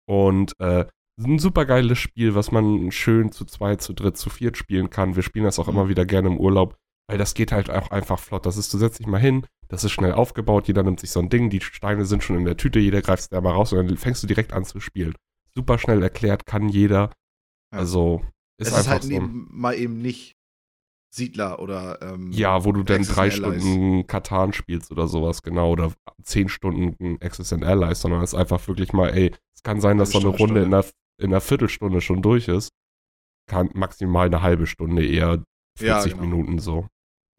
Und äh, ein super geiles Spiel, was man schön zu zweit, zu dritt, zu viert spielen kann. Wir spielen das auch Mhm. immer wieder gerne im Urlaub, weil das geht halt auch einfach flott. Das ist, du setzt dich mal hin, das ist schnell aufgebaut, jeder nimmt sich so ein Ding, die Steine sind schon in der Tüte, jeder greift es da mal raus und dann fängst du direkt an zu spielen. Super schnell erklärt, kann jeder. Ja. Also ist es ist einfach halt so. eben, mal eben nicht Siedler oder ähm, Ja, wo du dann drei. Stunden Katan spielst oder sowas, genau, oder zehn Stunden Access and Allies, sondern es ist einfach wirklich mal, ey, es kann sein, dass so eine Runde in einer, in einer Viertelstunde schon durch ist. Kann maximal eine halbe Stunde, eher 40 Ja, genau. Minuten so.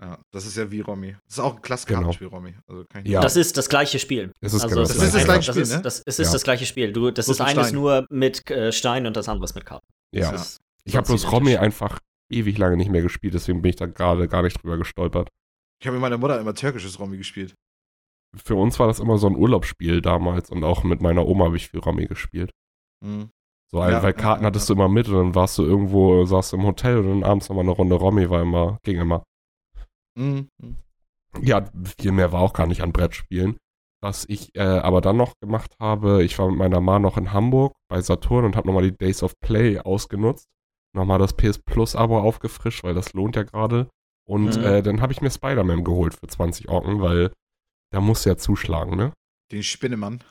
Ja, das ist ja wie Romy. Das ist auch ein klasse Genau. Kartenspiel, Romy. Also kann ich Ja. Das ist das gleiche Spiel. Es ist also genau es das Das ist das gleiche Spiel, das ist, ne? das, es ist Ja. das gleiche Spiel. Du, das Bloß ist eines Stein. nur mit äh, Stein und das andere ist mit Karten. Ja. Das ist Ich habe bloß Romy einfach ewig lange nicht mehr gespielt, deswegen bin ich da gerade gar nicht drüber gestolpert. Ich habe mit meiner Mutter immer türkisches Romy gespielt. Für uns war das immer so ein Urlaubsspiel damals und auch mit meiner Oma habe ich viel Romy gespielt. Mhm. So, Ja, weil Karten ja, hattest ja. du immer mit und dann warst du irgendwo, saßt du im Hotel und dann abends nochmal eine Runde Romy, war immer, ging immer. Mhm. Mhm. Ja, viel mehr war auch gar nicht an Brettspielen. Was ich äh, aber dann noch gemacht habe, ich war mit meiner Ma noch in Hamburg bei Saturn und habe nochmal die Days of Play ausgenutzt. Nochmal das PS Plus Abo aufgefrischt, weil das lohnt ja gerade. Und Mhm. äh, dann habe ich mir Spider-Man geholt für 20 Orken, weil da muss ja zuschlagen, ne? Den Spinnemann.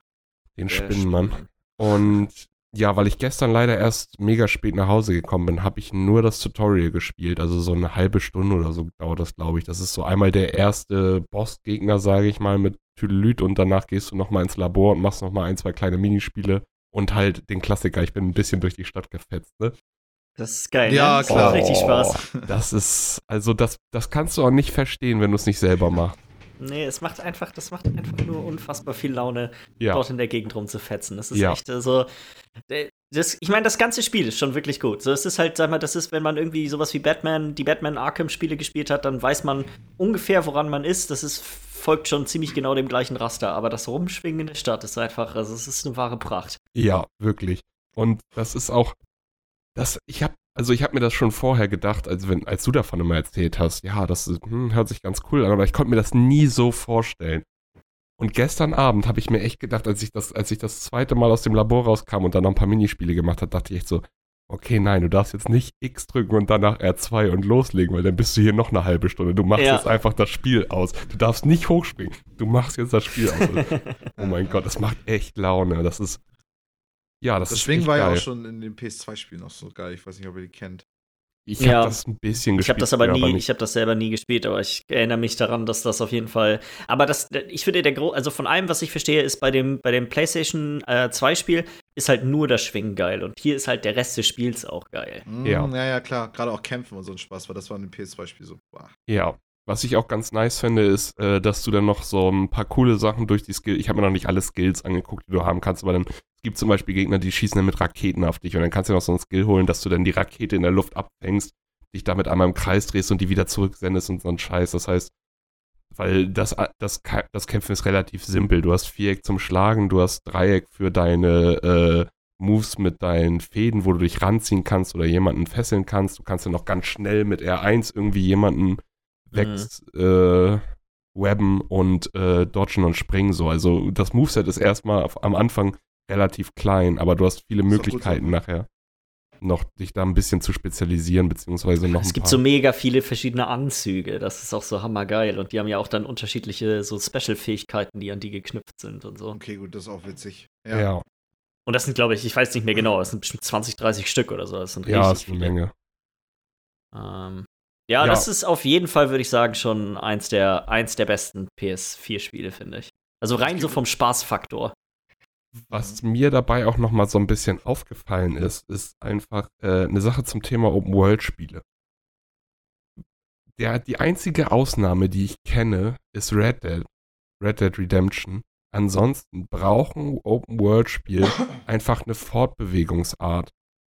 Den Der Spinnenmann. Und ja, weil ich gestern leider erst mega spät nach Hause gekommen bin, habe ich nur das Tutorial gespielt. Also so eine halbe Stunde oder so dauert das, glaube ich. Das ist so einmal der erste Bossgegner, sage ich mal, mit Tüdelüt und danach gehst du nochmal ins Labor und machst nochmal ein, zwei kleine Minispiele und halt den Klassiker. Ich bin ein bisschen durch die Stadt gefetzt, ne? Das ist geil. Ja, ne? Das klar. macht richtig Spaß. Das ist, also das, das kannst du auch nicht verstehen, wenn du es nicht selber machst. Nee, es macht einfach, das macht einfach nur unfassbar viel Laune, Ja. dort in der Gegend rumzufetzen. Das ist Ja. echt so. äh, Das, ich meine, das ganze Spiel ist schon wirklich gut. So, es ist halt, sag mal, das ist, wenn man irgendwie sowas wie Batman, die Batman Arkham-Spiele gespielt hat, dann weiß man ungefähr, woran man ist. Das ist, folgt schon ziemlich genau dem gleichen Raster. Aber das Rumschwingen in der Stadt ist einfach, also es ist eine wahre Pracht. Ja, wirklich. Und das ist auch, das, ich habe, also ich habe mir das schon vorher gedacht, als wenn, als du davon immer erzählt hast, ja, das hm, hört sich ganz cool an, aber ich konnte mir das nie so vorstellen. Und gestern Abend habe ich mir echt gedacht, als ich das, als ich das zweite Mal aus dem Labor rauskam und dann noch ein paar Minispiele gemacht habe, dachte ich echt so, okay, nein, du darfst jetzt nicht X drücken und danach R2 und loslegen, weil dann bist du hier noch eine halbe Stunde. Du machst Ja. jetzt einfach das Spiel aus. Du darfst nicht hochspringen. Du machst jetzt das Spiel aus. oh mein Gott, das macht echt Laune. Das ist, Ja, das, Das echt war ja auch schon in den PS2-Spielen noch so geil. Ich weiß nicht, ob ihr die kennt. Ich Ja. habe das ein bisschen gespielt. Ich habe das aber nie, nicht. ich habe das selber nie gespielt, aber ich erinnere mich daran, dass das auf jeden Fall. Aber das, ich finde, der Gro also von allem, was ich verstehe, ist bei dem, bei dem PlayStation äh, 2 Spiel ist halt nur das Schwingen geil und hier ist halt der Rest des Spiels auch geil. Ja. Mm, ja, ja, klar. Gerade auch Kämpfen und so ein Spaß, weil das war in dem PS2-Spiel so. Boah. Ja. Was ich auch ganz nice finde, ist, äh, dass du dann noch so ein paar coole Sachen durch die Skills. Ich habe mir noch nicht alle Skills angeguckt, die du haben kannst, aber dann es gibt zum Beispiel Gegner, die schießen dann mit Raketen auf dich und dann kannst du noch so ein Skill holen, dass du dann die Rakete in der Luft abfängst, dich damit einmal im Kreis drehst und die wieder zurücksendest und so ein Scheiß. Das heißt, weil das, das, das Kämpfen ist relativ simpel. Du hast Viereck zum Schlagen, du hast Dreieck für deine äh, Moves mit deinen Fäden, wo du dich ranziehen kannst oder jemanden fesseln kannst. Du kannst dann noch ganz schnell mit R1 irgendwie jemanden wegs äh, webben und äh, dodgen und springen so. Also das Moveset ist erstmal auf, am Anfang relativ klein, aber du hast viele Möglichkeiten so. nachher noch dich da ein bisschen zu spezialisieren, beziehungsweise noch Es ein gibt paar. so mega viele verschiedene Anzüge, das ist auch so hammergeil und die haben ja auch dann unterschiedliche so Special-Fähigkeiten, die an die geknüpft sind und so. Okay, gut, das ist auch witzig. ja, Und das sind, glaube ich, ich weiß nicht mehr genau, das sind bestimmt 20, 30 Stück oder so. Das sind ja, richtig ist eine viele. Menge. Ähm, ja, Ja. das ist auf jeden Fall, würde ich sagen, schon eins der, eins der besten PS4-Spiele, finde ich. Also rein so vom Spaßfaktor. Was mir dabei auch noch mal so ein bisschen aufgefallen ist, ist einfach äh, eine Sache zum Thema Open-World-Spiele. Der, die einzige Ausnahme, die ich kenne, ist Red Dead. Red Dead Redemption. Ansonsten brauchen Open-World-Spiele einfach eine Fortbewegungsart,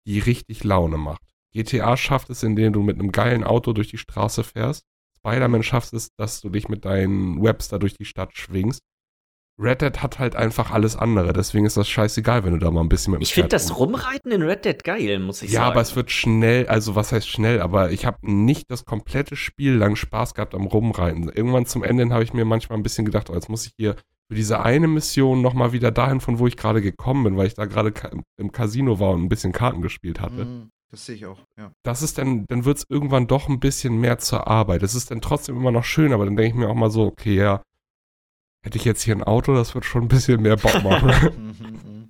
die richtig Laune macht. GTA schafft es, indem du mit einem geilen Auto durch die Straße fährst. Spider-Man schafft es, dass du dich mit deinen Webster durch die Stadt schwingst. Red Dead hat halt einfach alles andere, deswegen ist das scheißegal, wenn du da mal ein bisschen mit dem Ich finde das rum- Rumreiten in Red Dead geil, muss ich Ja, sagen. aber es wird schnell, also was heißt schnell, aber ich habe nicht das komplette Spiel lang Spaß gehabt am Rumreiten. Irgendwann zum Ende habe ich mir manchmal ein bisschen gedacht, oh, jetzt muss ich hier für diese eine Mission nochmal wieder dahin, von wo ich gerade gekommen bin, weil ich da gerade im Casino war und ein bisschen Karten gespielt hatte. Mm, Das sehe ich auch, ja. Das ist dann, dann wird es irgendwann doch ein bisschen mehr zur Arbeit. Es ist dann trotzdem immer noch schön, aber dann denke ich mir auch mal so, okay, ja, hätte ich jetzt hier ein Auto, das wird schon ein bisschen mehr Bock machen. Mhm, mhm.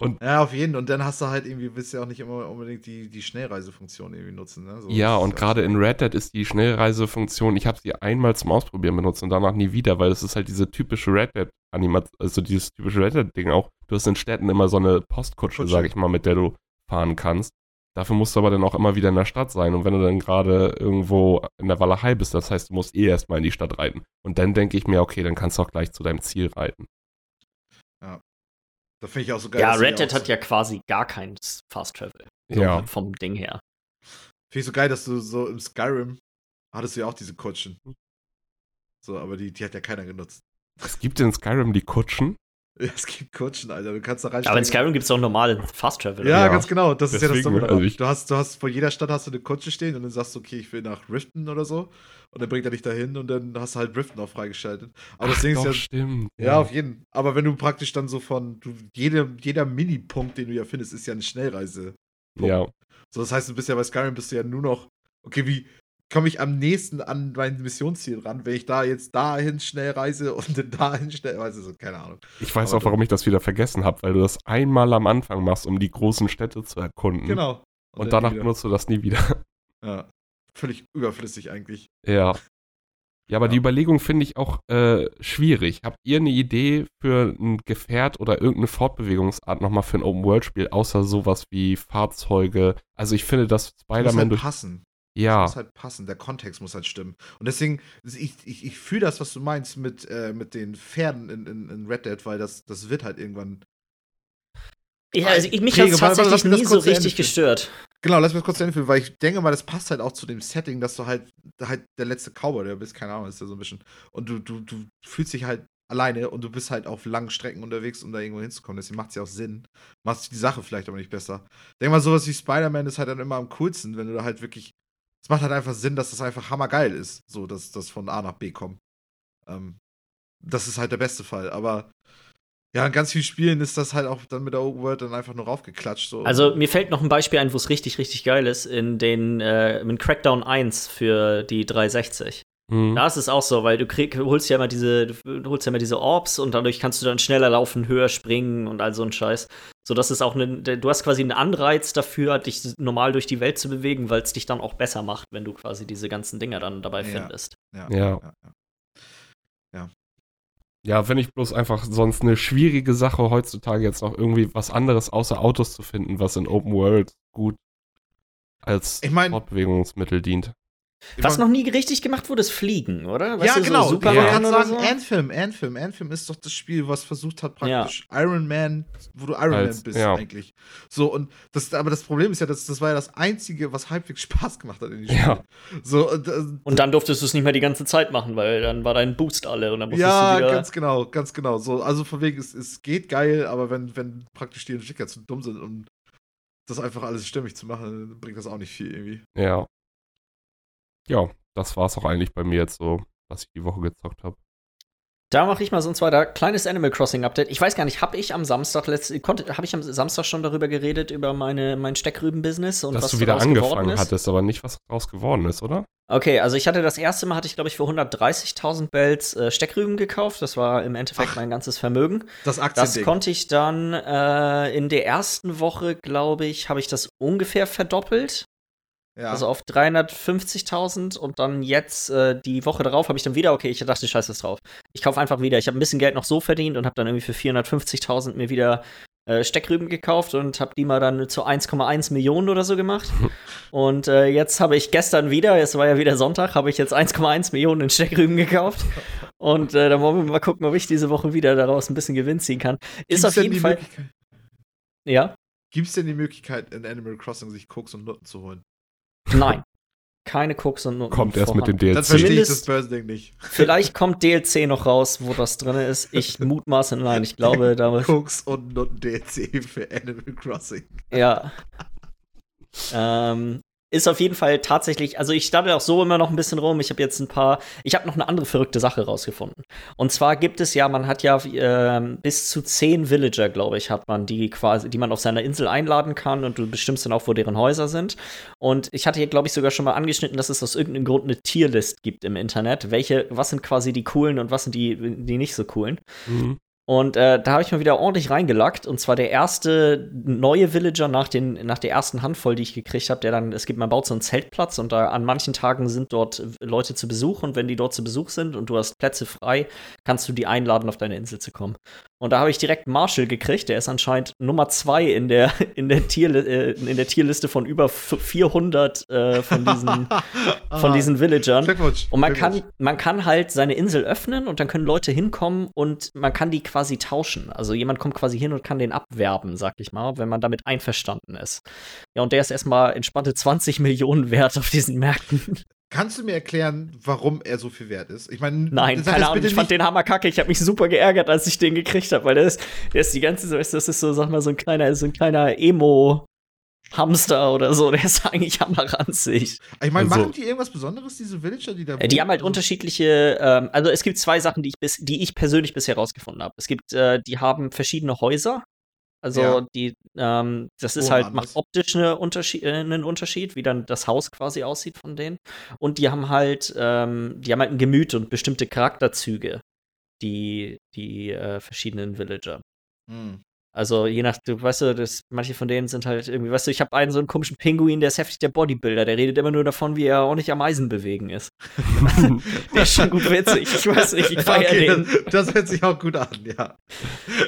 Und- ja, auf jeden. Und dann hast du halt irgendwie, willst du ja auch nicht immer unbedingt die, die Schnellreisefunktion irgendwie nutzen. Ne? So, Ja, und gerade in Red Dead ist die Schnellreisefunktion, ich habe sie einmal zum Ausprobieren benutzt und danach nie wieder, weil es ist halt diese typische Red Dead Animation, also dieses typische Red Dead Ding auch. Du hast in Städten immer so eine Postkutsche, Kutsche. sag ich mal, mit der du fahren kannst. Dafür musst du aber dann auch immer wieder in der Stadt sein. Und wenn du dann gerade irgendwo in der Walachei bist, das heißt, du musst eh erstmal in die Stadt reiten. Und dann denke ich mir, okay, dann kannst du auch gleich zu deinem Ziel reiten. Da finde ich auch so geil. ja, Red Dead hat ja quasi gar kein Fast Travel. So Ja. Vom Ding her. Finde ich so geil, dass du so im Skyrim hattest du ja auch diese Kutschen. So, aber die, die hat ja keiner genutzt. Es gibt in Skyrim die Kutschen. Ja, es gibt Kutschen, Alter. Du kannst da reinsteigen. Aber in Skyrim gibt es auch normalen Fast Travel. Ja, Ja. ganz genau. Das ist ja das Deswegen, also ich- du, hast, du hast vor jeder Stadt hast du eine Kutsche stehen und dann sagst du, okay, ich will nach Riften oder so. Und dann bringt er dich dahin und dann hast du halt Riften auch freigeschaltet. Aber das Ach, Ding ist doch, ja. stimmt. Ja, auf jeden. Aber wenn du praktisch dann so von. Du, jede, jeder Minipunkt, den du ja findest, ist ja eine Schnellreise. Ja. So, das heißt, du bist ja bei Skyrim bist du ja nur noch. Okay, wie komme ich am nächsten an mein Missionsziel ran, wenn ich da jetzt dahin schnell reise und dann dahin schnell reise? So, keine Ahnung. Ich weiß Aber auch, warum ich das wieder vergessen habe, weil du das einmal am Anfang machst, um die großen Städte zu erkunden. Genau. Und, dann danach benutzt du das nie wieder. Ja. Völlig überflüssig eigentlich. Ja. Ja, aber Ja. die Überlegung finde ich auch äh, schwierig. Habt ihr eine Idee für ein Gefährt oder irgendeine Fortbewegungsart nochmal für ein Open-World-Spiel, außer sowas wie Fahrzeuge? Also ich finde, dass Spider-Man halt durch. passen. Ja, Das muss halt passen. Der Kontext muss halt stimmen. Und deswegen, ich, ich, ich fühle das, was du meinst mit, äh, mit den Pferden in, in, in Red Dead, weil das, das wird halt irgendwann. Ja, also ich, mich hat es tatsächlich nie so richtig gestört. Genau, lass mich das kurz zu Ende führen, weil ich denke mal, das passt halt auch zu dem Setting, dass du halt, halt der letzte Cowboy, der bist, keine Ahnung, ist ja so ein bisschen. Und du, du, du fühlst dich halt alleine und du bist halt auf langen Strecken unterwegs, um da irgendwo hinzukommen. Deswegen macht es ja auch Sinn. Machst die Sache vielleicht aber nicht besser. Denk mal, sowas wie Spider-Man ist halt dann immer am coolsten, wenn du da halt wirklich. Es macht halt einfach Sinn, dass das einfach hammergeil ist, so dass das von A nach B kommt. Ähm, das ist halt der beste Fall. Aber ja, in ganz vielen Spielen ist das halt auch dann mit der Open World dann einfach nur raufgeklatscht. So. Also mir fällt noch ein Beispiel ein, wo es richtig, richtig geil ist, in den äh, in Crackdown 1 für die 360. Mhm. Da ist es auch so, weil du krieg, holst ja immer diese, du holst ja immer diese Orbs und dadurch kannst du dann schneller laufen, höher springen und all so ein Scheiß. So dass es auch eine, du hast quasi einen Anreiz dafür, dich normal durch die Welt zu bewegen, weil es dich dann auch besser macht, wenn du quasi diese ganzen Dinger dann dabei ja. findest. Ja. ja. ja. Ja, finde ich bloß einfach sonst eine schwierige Sache heutzutage jetzt noch irgendwie was anderes außer Autos zu finden, was in Open World gut als ich mein, Fortbewegungsmittel dient. Was noch nie richtig gemacht wurde, ist Fliegen, oder? Weißt ja, genau. So Superman ja. kann sagen, so? Anthem, Anthem. Anthem ist doch das Spiel, was versucht hat, praktisch ja. Iron Man, wo du Iron Als, Man bist, ja. eigentlich. So, und das, aber das Problem ist ja, dass, das war ja das Einzige, was halbwegs Spaß gemacht hat in dem Spiel. Ja. So, und, äh, und dann durftest du es nicht mehr die ganze Zeit machen, weil dann war dein Boost alle und dann musstest ja, du wieder ganz genau, ganz genau. So, also von wegen, es, es geht geil, aber wenn, wenn praktisch die Entwickler zu dumm sind, um das einfach alles stimmig zu machen, bringt das auch nicht viel irgendwie. Ja. Ja, das war es auch eigentlich bei mir jetzt so, was ich die Woche gezockt habe. Da mache ich mal so ein zweiter kleines Animal Crossing Update. Ich weiß gar nicht, habe ich am Samstag habe ich am Samstag schon darüber geredet über meine mein Steckrüben Business und Dass was du wieder angefangen hattest, aber nicht was daraus geworden ist, oder? Okay, also ich hatte das erste Mal hatte ich glaube ich für 130.000 Bells äh, Steckrüben gekauft. Das war im Endeffekt Ach, mein ganzes Vermögen. Das Aktiending. Das konnte ich dann äh, in der ersten Woche, glaube ich, habe ich das ungefähr verdoppelt. Ja. Also auf 350.000 und dann jetzt äh, die Woche darauf habe ich dann wieder, okay, ich dachte, scheiße ist drauf. Ich kaufe einfach wieder. Ich habe ein bisschen Geld noch so verdient und habe dann irgendwie für 450.000 mir wieder äh, Steckrüben gekauft und habe die mal dann zu 1,1 Millionen oder so gemacht. und äh, jetzt habe ich gestern wieder, es war ja wieder Sonntag, habe ich jetzt 1,1 Millionen in Steckrüben gekauft. Und äh, dann wollen wir mal gucken, ob ich diese Woche wieder daraus ein bisschen Gewinn ziehen kann. Ist Gibt's auf jeden Fall. Ja. Gibt es denn die Möglichkeit, in Animal Crossing sich Koks und Nutten zu holen? Nein. Keine Cooks und Noten. Kommt erst mit dem DLC. Dann verstehe ich das Börsending nicht. Vielleicht kommt DLC noch raus, wo das drin ist. Ich mutmaße nein. Ich glaube, da Cooks und Noten DLC für Animal Crossing. Ja. ähm, ist auf jeden Fall tatsächlich, also ich starte auch so immer noch ein bisschen rum. Ich habe jetzt ein paar, ich habe noch eine andere verrückte Sache rausgefunden. Und zwar gibt es ja, man hat ja äh, bis zu zehn Villager, glaube ich, hat man, die quasi, die man auf seiner Insel einladen kann und du bestimmst dann auch, wo deren Häuser sind. Und ich hatte hier, glaube ich, sogar schon mal angeschnitten, dass es aus irgendeinem Grund eine Tierlist gibt im Internet. Welche, was sind quasi die coolen und was sind die, die nicht so coolen? Mhm. Und äh, da habe ich mal wieder ordentlich reingelackt. Und zwar der erste neue Villager nach, den, nach der ersten Handvoll, die ich gekriegt habe, der dann, es gibt, man baut so einen Zeltplatz und da an manchen Tagen sind dort Leute zu Besuch. Und wenn die dort zu Besuch sind und du hast Plätze frei, kannst du die einladen, auf deine Insel zu kommen. Und da habe ich direkt Marshall gekriegt. Der ist anscheinend Nummer zwei in der, in der, Tier, äh, in der Tierliste von über 400 äh, von, diesen, von diesen Villagern. Und man kann, man kann halt seine Insel öffnen und dann können Leute hinkommen und man kann die quasi tauschen. Also jemand kommt quasi hin und kann den abwerben, sag ich mal, wenn man damit einverstanden ist. Ja, und der ist erstmal entspannte 20 Millionen wert auf diesen Märkten. Kannst du mir erklären, warum er so viel wert ist? Ich meine, nein, keine Ahnung. Ich fand den Hammer kacke. Ich habe mich super geärgert, als ich den gekriegt habe, weil der ist, der ist die ganze, das ist so, sag mal, so ein kleiner, so ein kleiner Emo. Hamster oder so, der ist eigentlich hammerranzig. Ich meine, also, machen die irgendwas Besonderes, diese Villager, die da wohnen? Die haben halt unterschiedliche, ähm, also es gibt zwei Sachen, die ich, bis, die ich persönlich bisher herausgefunden habe. Es gibt, äh, die haben verschiedene Häuser, also ja. die, ähm, das ist oh, halt, macht optisch eine Unterschied, äh, einen Unterschied, wie dann das Haus quasi aussieht von denen. Und die haben halt, ähm, die haben halt ein Gemüt und bestimmte Charakterzüge, die, die äh, verschiedenen Villager. Hm. Also je nach, du weißt du, das, manche von denen sind halt irgendwie, weißt du, ich habe einen so einen komischen Pinguin, der ist heftig der Bodybuilder, der redet immer nur davon, wie er auch nicht am Eisen bewegen ist. der ist schon gut witzig, ich weiß nicht, ich feiere okay, den. Das, das, hört sich auch gut an, ja.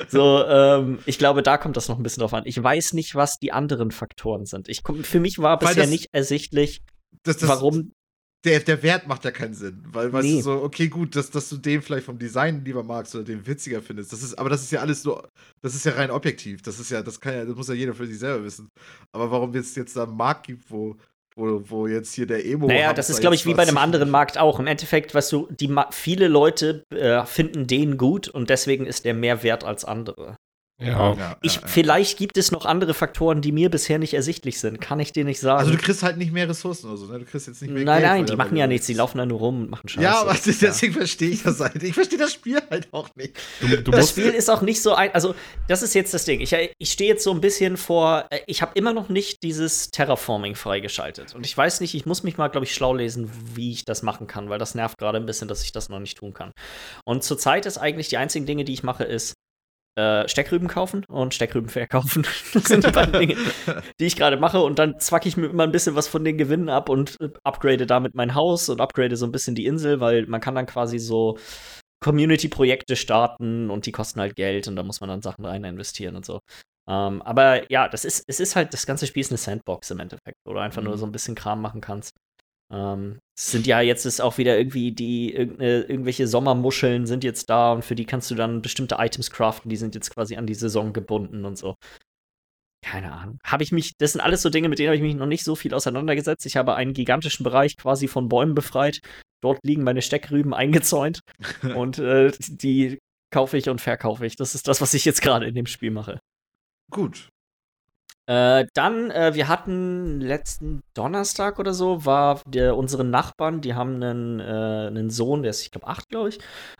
So, ähm, ich glaube, da kommt das noch ein bisschen drauf an. Ich weiß nicht, was die anderen Faktoren sind. Ich, für mich war bisher das, nicht ersichtlich, das, das, warum der, der Wert macht ja keinen Sinn. Weil, weißt nee. du, so, okay, gut, dass, dass du den vielleicht vom Design lieber magst oder den witziger findest. Das ist, aber das ist ja alles nur, das ist ja rein objektiv. Das ist ja, das kann ja, das muss ja jeder für sich selber wissen. Aber warum es jetzt da einen Markt gibt, wo, wo, wo jetzt hier der Emo. Naja, das ist, glaube ich, wie bei einem anderen Markt auch. Im Endeffekt, weißt du, die viele Leute äh, finden den gut und deswegen ist der mehr wert als andere. Ja. Ja, Ich, ja, ja. Vielleicht gibt es noch andere Faktoren, die mir bisher nicht ersichtlich sind. Kann ich dir nicht sagen. Also du kriegst halt nicht mehr Ressourcen oder so, ne? Du kriegst jetzt nicht mehr nein, Geld, nein, die machen ja nichts. Die laufen da nur rum und machen Scheiße. Ja, aber Das ist ja- deswegen verstehe ich das halt. Ich verstehe das Spiel halt auch nicht. Du, du das Spiel ist auch nicht so ein, also das ist jetzt das Ding. Ich, ich stehe jetzt so ein bisschen vor, äh, ich habe immer noch nicht dieses Terraforming freigeschaltet. Und ich weiß nicht, ich muss mich mal, glaube ich, schlau lesen, wie ich das machen kann, weil das nervt gerade ein bisschen, dass ich das noch nicht tun kann. Und zurzeit ist eigentlich die einzigen Dinge, die ich mache, ist äh, Steckrüben kaufen und Steckrüben verkaufen. Das sind die beiden Dinge, die ich gerade mache. Und dann zwacke ich mir immer ein bisschen was von den Gewinnen ab und äh, upgrade damit mein Haus und upgrade so ein bisschen die Insel, weil man kann dann quasi so Community-Projekte starten und die kosten halt Geld und da muss man dann Sachen rein investieren und so. Ähm, aber ja, das ist, es ist halt, das ganze Spiel ist eine Sandbox im Endeffekt, wo du einfach nur Mhm. so ein bisschen Kram machen kannst. Ähm, sind ja jetzt ist auch wieder irgendwie die irgendwelche Sommermuscheln sind jetzt da und für die kannst du dann bestimmte Items craften, die sind jetzt quasi an die Saison gebunden und so. Keine Ahnung. Habe ich mich, das sind alles so Dinge, mit denen habe ich mich noch nicht so viel auseinandergesetzt. Ich habe einen gigantischen Bereich quasi von Bäumen befreit. Dort liegen meine Steckrüben eingezäunt und äh, die kaufe ich und verkaufe ich. Das ist das, was ich jetzt gerade in dem Spiel mache. Gut. Äh, dann, äh, wir hatten letzten Donnerstag oder so, war der, unsere Nachbarn, die haben einen, äh, einen Sohn, der ist, ich glaube, acht, glaube ich.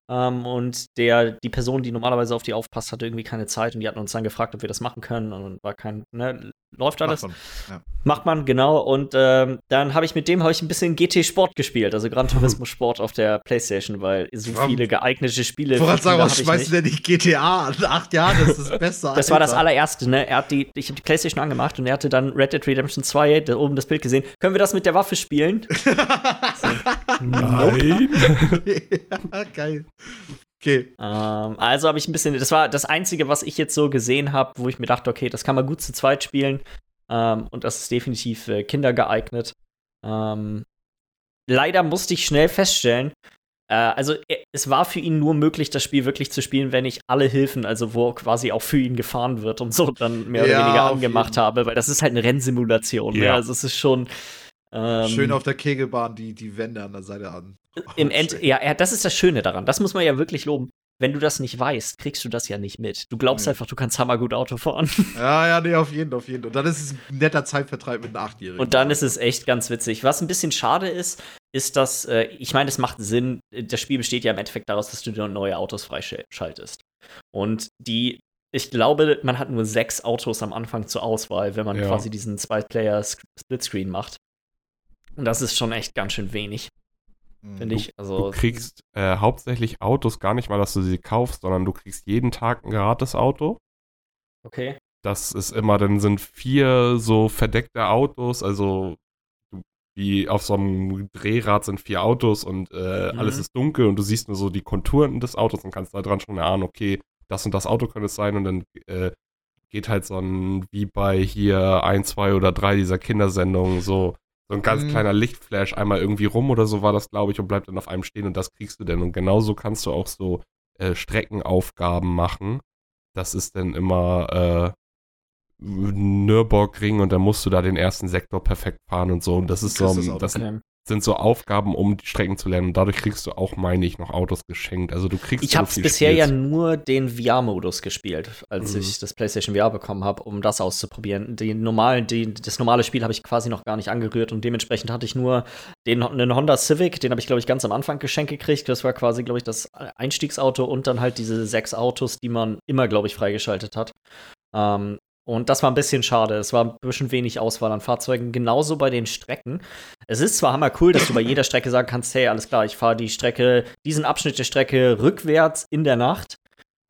Ähm, und der, die Person, die normalerweise auf die aufpasst, hatte irgendwie keine Zeit und die hatten uns dann gefragt, ob wir das machen können. Und war kein, ne, läuft alles. Macht man. Macht man, genau. Und ähm, dann habe ich mit dem habe ich ein bisschen GT Sport gespielt, also Gran Turismo Sport auf der Playstation, weil so viele geeignete Spiele. Ich wollte sagen, was schmeißt du nicht. denn nicht GTA an? Acht Jahre, das ist das Beste. Das war das allererste, ne? Er hat die, ich habe die Playstation angemacht und er hatte dann Red Dead Redemption 2, da oben das Bild gesehen. Können wir das mit der Waffe spielen? Nein. ja, geil. Okay. ähm, also habe ich ein bisschen, das war das Einzige, was ich jetzt so gesehen habe, wo ich mir dachte, okay, das kann man gut zu zweit spielen. Ähm, und das ist definitiv äh, kindergeeignet. Ähm, leider musste ich schnell feststellen, äh, also äh, es war für ihn nur möglich, das Spiel wirklich zu spielen, wenn ich alle Hilfen, also wo quasi auch für ihn gefahren wird und so, dann mehr oder Ja, weniger auf angemacht habe, weil das ist halt eine Rennsimulation. Ne? Ja. Also es ist schon ähm, Schön auf der Kegelbahn die, die Wände an der Seite an. im Oh, End, schön. ja, ja, das ist das Schöne daran. Das muss man ja wirklich loben. Wenn du das nicht weißt, kriegst du das ja nicht mit. Du glaubst Nee. einfach, du kannst hammergut Auto fahren. Ja, ja, nee, auf jeden, auf jeden. Und dann ist es ein netter Zeitvertreib mit einem Achtjährigen. Und dann ist es echt ganz witzig. Was ein bisschen schade ist, ist, dass, äh, ich meine, es macht Sinn, das Spiel besteht ja im Endeffekt daraus, dass du dir neue Autos freischaltest. Und die, ich glaube, man hat nur sechs Autos am Anfang zur Auswahl, wenn man Ja. quasi diesen Zwei-Player-Splitscreen macht. Und das ist schon echt ganz schön wenig, Mhm. Finde ich. Also, Du kriegst äh, hauptsächlich Autos gar nicht mal, dass du sie kaufst, sondern du kriegst jeden Tag ein gratis Auto. okay. Das ist immer, dann sind vier so verdeckte Autos, also wie auf so einem Drehrad sind vier Autos und äh, Mhm. alles ist dunkel und du siehst nur so die Konturen des Autos und kannst da dran schon erahnen, okay, das und das Auto könnte es sein und dann äh, geht halt so ein, wie bei hier ein, zwei oder drei dieser Kindersendungen, so, so ein ganz Mhm. kleiner Lichtflash einmal irgendwie rum oder so war das, glaube ich, und bleibt dann auf einem stehen und das kriegst du dann. Und genauso kannst du auch so äh, Streckenaufgaben machen. Das ist dann immer äh, Nürburgring und dann musst du da den ersten Sektor perfekt fahren und so. Und das ist so, das das. Sind so Aufgaben, um die Strecken zu lernen. Und dadurch kriegst du auch, meine ich, noch Autos geschenkt. Also du kriegst Ich wenn habe bisher ja spielst. nur den VR-Modus gespielt, als Mhm. ich das PlayStation VR bekommen habe, um das auszuprobieren. Den normalen, den, das normale Spiel habe ich quasi noch gar nicht angerührt und dementsprechend hatte ich nur den einen Honda Civic, den habe ich glaube ich ganz am Anfang geschenkt gekriegt. Das war quasi glaube ich das Einstiegsauto und dann halt diese sechs Autos, die man immer glaube ich freigeschaltet hat. Ähm, und das war ein bisschen schade. Es war ein bisschen wenig Auswahl an Fahrzeugen. Genauso bei den Strecken. Es ist zwar hammer cool, dass du bei jeder Strecke sagen kannst, hey, alles klar, ich fahre die Strecke, diesen Abschnitt der Strecke rückwärts in der Nacht.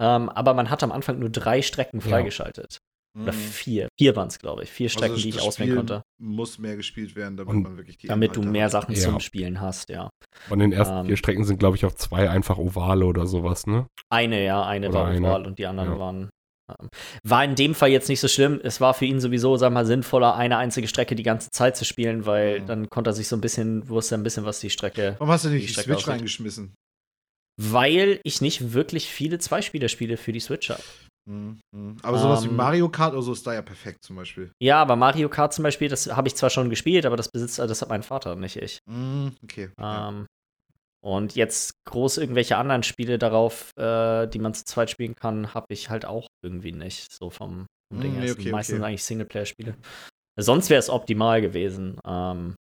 Ähm, aber man hat am Anfang nur drei Strecken Ja. freigeschaltet. Oder Mhm. vier. Vier waren es, glaube ich. Vier Strecken, Also die ich auswählen konnte. Muss mehr gespielt werden, damit Und man wirklich die Damit du Inhalte mehr hat. Sachen Ja. zum Spielen hast, ja. Von den ersten ähm, vier Strecken sind, glaube ich, auch zwei einfach Ovale oder sowas, ne? Eine, ja, eine Oder war eine. Oval und die anderen Ja. waren. War in dem Fall jetzt nicht so schlimm. Es war für ihn sowieso, sag mal, sinnvoller, eine einzige Strecke die ganze Zeit zu spielen, weil Mhm. dann konnte er sich so ein bisschen, wusste ein bisschen, was die Strecke. Warum hast du die nicht die Strecke Switch aussieht. reingeschmissen? Weil ich nicht wirklich viele Zweispieler-Spiele für die Switch habe. Mhm. Mhm. Aber sowas wie Ähm, Mario Kart oder so ist da ja perfekt zum Beispiel. Ja, aber Mario Kart zum Beispiel, das habe ich zwar schon gespielt, aber das besitzt, das hat mein Vater, nicht ich. Mhm. Okay. Ähm, Und jetzt groß irgendwelche anderen Spiele darauf, äh, die man zu zweit spielen kann, habe ich halt auch irgendwie nicht. So vom, vom Ding her. nee, sind okay, meistens okay. eigentlich Singleplayer-Spiele. Sonst wäre es optimal gewesen. Ähm,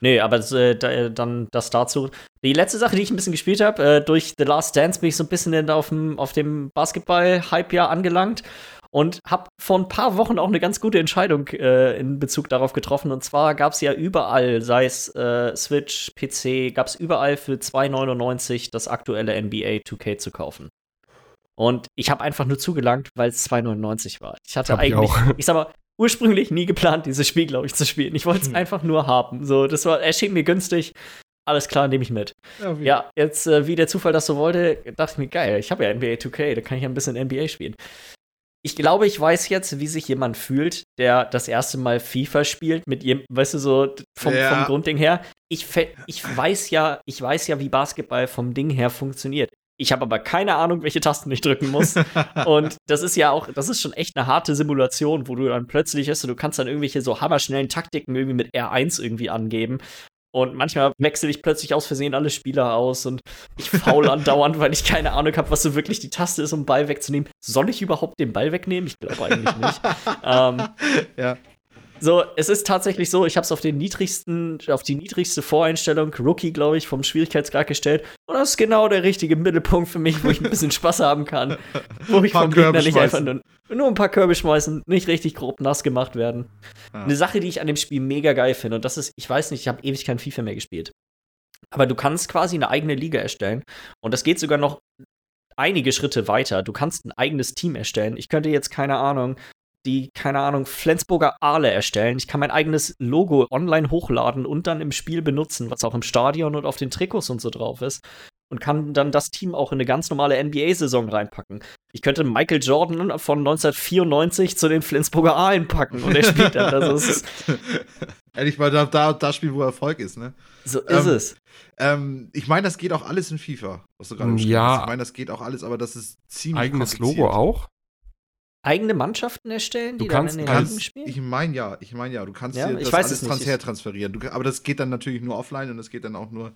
nee, aber äh, da, äh, dann das dazu. Die letzte Sache, die ich ein bisschen gespielt habe, äh, durch The Last Dance bin ich so ein bisschen auf dem, auf dem Basketball-Hype-Jahr angelangt und habe vor ein paar Wochen auch eine ganz gute Entscheidung äh, in Bezug darauf getroffen. Und zwar gab es ja überall, sei es äh, Switch, PC, gab es überall für 2,99 das aktuelle NBA 2K zu kaufen. Und ich habe einfach nur zugelangt, weil es 2,99 war. Ich hatte Hab ich eigentlich, auch. ich sag mal, ursprünglich nie geplant, dieses Spiel, glaube ich, zu spielen. Ich wollte es einfach nur haben. So, das war, erschien mir günstig. Alles klar, nehme ich mit. Ja, Ja, jetzt, äh, wie der Zufall das so wollte, dachte ich mir, geil, ich habe ja NBA 2K, da kann ich ja ein bisschen NBA spielen. Ich glaube, ich weiß jetzt, wie sich jemand fühlt, der das erste Mal FIFA spielt, mit ihm, weißt du, so vom, Ja. vom Grundding her. Ich, ich weiß ja, ich weiß ja, wie Basketball vom Ding her funktioniert. Ich habe aber keine Ahnung, welche Tasten ich drücken muss. Und das ist ja auch, das ist schon echt eine harte Simulation, wo du dann plötzlich hast, du kannst dann irgendwelche so hammerschnellen Taktiken irgendwie mit R1 irgendwie angeben. Und manchmal wechsle ich plötzlich aus Versehen alle Spieler aus und ich faul andauernd, weil ich keine Ahnung habe, was so wirklich die Taste ist, um Ball wegzunehmen. Soll ich überhaupt den Ball wegnehmen? Ich glaube eigentlich nicht. ähm, ja. So, es ist tatsächlich so, ich habe es auf den niedrigsten, auf die niedrigste Voreinstellung, Rookie, glaube ich, vom Schwierigkeitsgrad gestellt. Und das ist genau der richtige Mittelpunkt für mich, wo ich ein bisschen Spaß haben kann. Wo ich vom Gegner nicht einfach nur, nur ein paar Körbe schmeißen, nicht richtig grob nass gemacht werden. Ja. Eine Sache, die ich an dem Spiel mega geil finde, und das ist, ich weiß nicht, ich habe ewig kein FIFA mehr gespielt. Aber du kannst quasi eine eigene Liga erstellen. Und das geht sogar noch einige Schritte weiter. Du kannst ein eigenes Team erstellen. Ich könnte jetzt, keine Ahnung, die, keine Ahnung, Flensburger Aale erstellen. Ich kann mein eigenes Logo online hochladen und dann im Spiel benutzen, was auch im Stadion und auf den Trikots und so drauf ist. Und kann dann das Team auch in eine ganz normale NBA-Saison reinpacken. Ich könnte Michael Jordan von 1994 zu den Flensburger Aalen packen und er spielt dann. Also es ist, Ehrlich mal, da, da, da spielen, wo Erfolg ist, ne? so ist Ähm, es. Ähm, ich meine, das geht auch alles in FIFA, was du gerade Ja. beschrieben hast. Ich meine, das geht auch alles, aber das ist ziemlich Eigenes. Logo auch? Eigene Mannschaften erstellen, die Du dann kannst- in den Ja, Ligen kannst, spielen? ich meine ja, ich meine ja, du kannst Ja, dir ich das weiß alles es nicht. Transfer Ich- transferieren. Du, aber das geht dann natürlich nur offline und das geht dann auch nur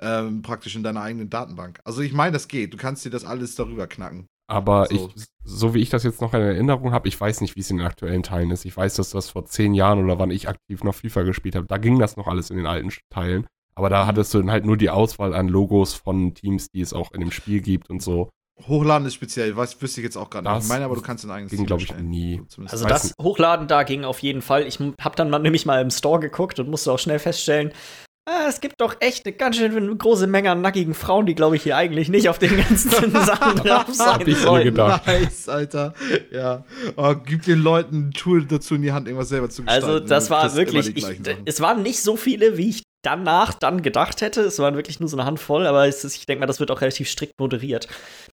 ähm, praktisch in deiner eigenen Datenbank. Also ich meine, das geht. Du kannst dir das alles darüber knacken. Aber So. ich, so wie ich das jetzt noch in Erinnerung habe, ich weiß nicht, wie es in den aktuellen Teilen ist. Ich weiß, dass das vor zehn Jahren oder wann ich aktiv noch FIFA gespielt habe, da ging das noch alles in den alten Teilen. Aber Mhm. da hattest du dann halt nur die Auswahl an Logos von Teams, die es auch in dem Spiel gibt und so. Hochladen ist speziell, was wüsste ich jetzt auch gerade nicht. Das Ich meine aber, du kannst ein eigenes ging, Team glaub ich, nie. Zumindest. Also das Hochladen da ging auf jeden Fall. Ich habe dann mal, nämlich mal im Store geguckt und musste auch schnell feststellen, ah, es gibt doch echt eine ganz schön große Menge an nackigen Frauen, die, glaube ich, hier eigentlich nicht auf den ganzen Sachen drauf sein Hab ich mir sollten. gedacht. Nice, Alter. Ja. Oh, gib den Leuten ein Tool dazu in die Hand, irgendwas selber zu gestalten. Also das war wirklich, ich, es waren nicht so viele, wie ich danach dann gedacht hätte. Es waren wirklich nur so eine Handvoll, aber es ist, ich denke mal, das wird auch relativ strikt moderiert.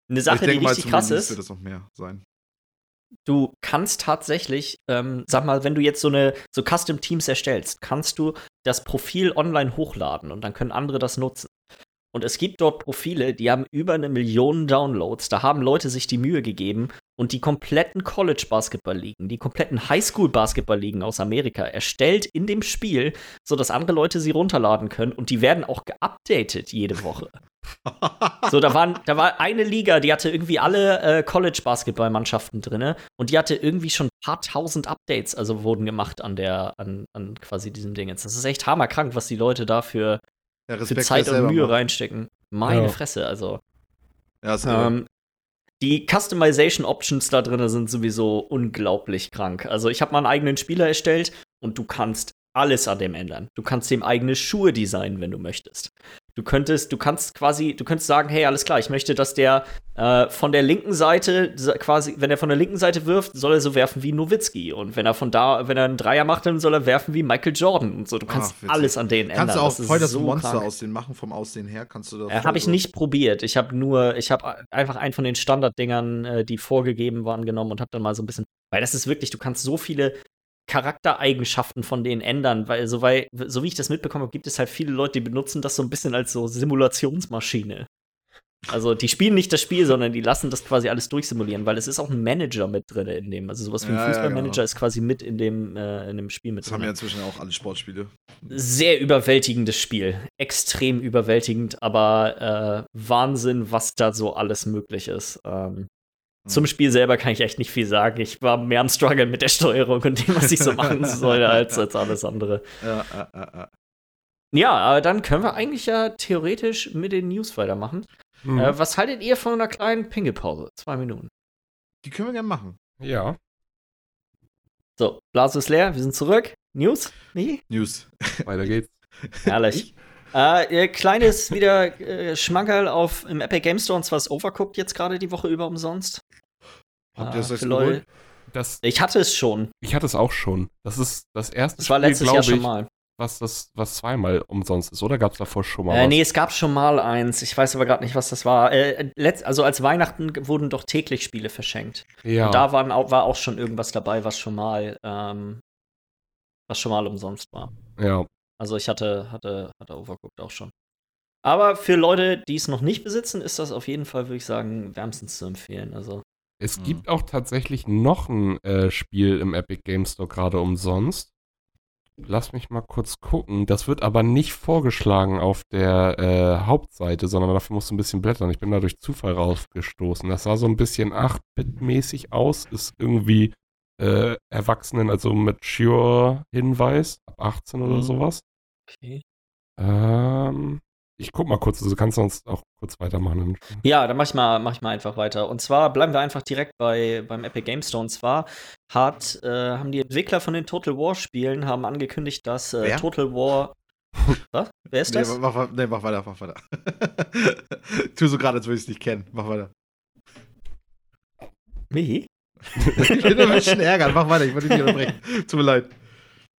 Eine Sache, die mal, richtig zum krass ist, wird das noch mehr sein. du kannst tatsächlich, ähm, sag mal, wenn du jetzt so eine so Custom Teams erstellst, kannst du das Profil online hochladen und dann können andere das nutzen. Und es gibt dort Profile, die haben über eine Million Downloads. Da haben Leute sich die Mühe gegeben und die kompletten College-Basketball-Ligen, die kompletten Highschool-Basketball-Ligen aus Amerika erstellt in dem Spiel, sodass andere Leute sie runterladen können und die werden auch geupdatet jede Woche. So, da, waren, da war eine Liga, die hatte irgendwie alle äh, College-Basketball-Mannschaften drin und die hatte irgendwie schon ein paar tausend Updates, also wurden gemacht an der, an, an quasi diesem Ding jetzt. Das ist echt hammerkrank, was die Leute da für, Ja, für Respekt, Zeit wer und Mühe macht. reinstecken. Meine Ja. Fresse, also. Ja, ist. Ähm, die Customization Options da drin sind sowieso unglaublich krank. Also ich habe mal einen eigenen Spieler erstellt und du kannst alles an dem ändern. Du kannst dem eigene Schuhe designen, wenn du möchtest. Du könntest, du kannst quasi, du könntest sagen, hey, alles klar, ich möchte, dass der äh, von der linken Seite quasi, wenn er von der linken Seite wirft, soll er so werfen wie Nowitzki und wenn er von da, wenn er einen Dreier macht, dann soll er werfen wie Michael Jordan und so. Du kannst Ach, alles an denen ändern. Kannst du auch voll das so Monster krank. aussehen machen, vom Aussehen her? Kannst du das Äh, habe ich nicht probiert. Ich habe nur, ich habe einfach einen von den Standarddingern, äh, die vorgegeben waren, genommen und habe dann mal so ein bisschen, weil das ist wirklich, du kannst so viele Charaktereigenschaften von denen ändern, weil so, weil, so wie ich das mitbekommen habe, gibt es halt viele Leute, die benutzen das so ein bisschen als so Simulationsmaschine. Also die spielen nicht das Spiel, sondern die lassen das quasi alles durchsimulieren, weil es ist auch ein Manager mit drin in dem. Also sowas wie ein Ja, ja, Fußballmanager genau. ist quasi mit in dem, äh, in dem Spiel mit Das haben drin. ja inzwischen auch alle Sportspiele. sehr überwältigendes Spiel. Extrem überwältigend, aber äh, Wahnsinn, was da so alles möglich ist. Ähm, zum Spiel selber kann ich echt nicht viel sagen. Ich war mehr am Struggle mit der Steuerung und dem, was ich so machen soll, als, als alles andere. Ja, ja, ja, ja. Ja, aber dann können wir eigentlich ja theoretisch mit den News weitermachen. Mhm. Äh, was haltet ihr von einer kleinen Pingelpause? Zwei Minuten. Die können wir gerne machen. ja. So, Blase ist leer, wir sind zurück. News? Nee? News. Weiter geht's. Herrlich. Äh, ihr kleines wieder äh, Schmankerl auf im Epic Game Store und zwar ist Overcooked jetzt gerade die Woche über umsonst. Habt Ah, ihr das jetzt für Leute- geholt? Das, Ich hatte es schon. ich hatte es auch schon. Das ist das erste Das war Spiel, letztes Jahr glaube schon ich, mal. was das was zweimal umsonst ist. Oder gab es davor schon mal Äh, was? nee, es gab schon mal eins. Ich weiß aber gerade nicht, was das war. Äh, letzt, also als Weihnachten wurden doch täglich Spiele verschenkt. ja. Und da waren, war auch schon irgendwas dabei, was schon mal, ähm, was schon mal umsonst war. ja. Also ich hatte, hatte, hatte Overcooked auch schon. Aber für Leute, die es noch nicht besitzen, ist das auf jeden Fall, würde ich sagen, wärmstens zu empfehlen. Also Es Mhm. gibt auch tatsächlich noch ein äh, Spiel im Epic Game Store gerade umsonst. Lass mich mal kurz gucken. Das wird aber nicht vorgeschlagen auf der äh, Hauptseite, sondern dafür musst du ein bisschen blättern. Ich bin da durch Zufall rausgestoßen. Das sah so ein bisschen 8-Bit-mäßig aus. Ist irgendwie äh, Erwachsenen, also Mature-Hinweis, ab 18 oder Mhm. sowas. Okay. Ähm, ich guck mal kurz, also du kannst sonst auch kurz weitermachen. Ja, dann mach ich mal, mach ich mal einfach weiter. Und zwar bleiben wir einfach direkt bei, beim Epic Game Store. Und zwar hat, äh, haben die Entwickler von den Total War Spielen haben angekündigt, dass äh, Wer? Total War. Was? Wer ist Nee, das? mach, mach, nee, mach weiter, mach weiter. tu so gerade, als würde ich es nicht kennen. Mach weiter. Michi? ich bin ein bisschen ärgert. Mach weiter, ich wollte dich nicht unterbrechen. Tut mir leid.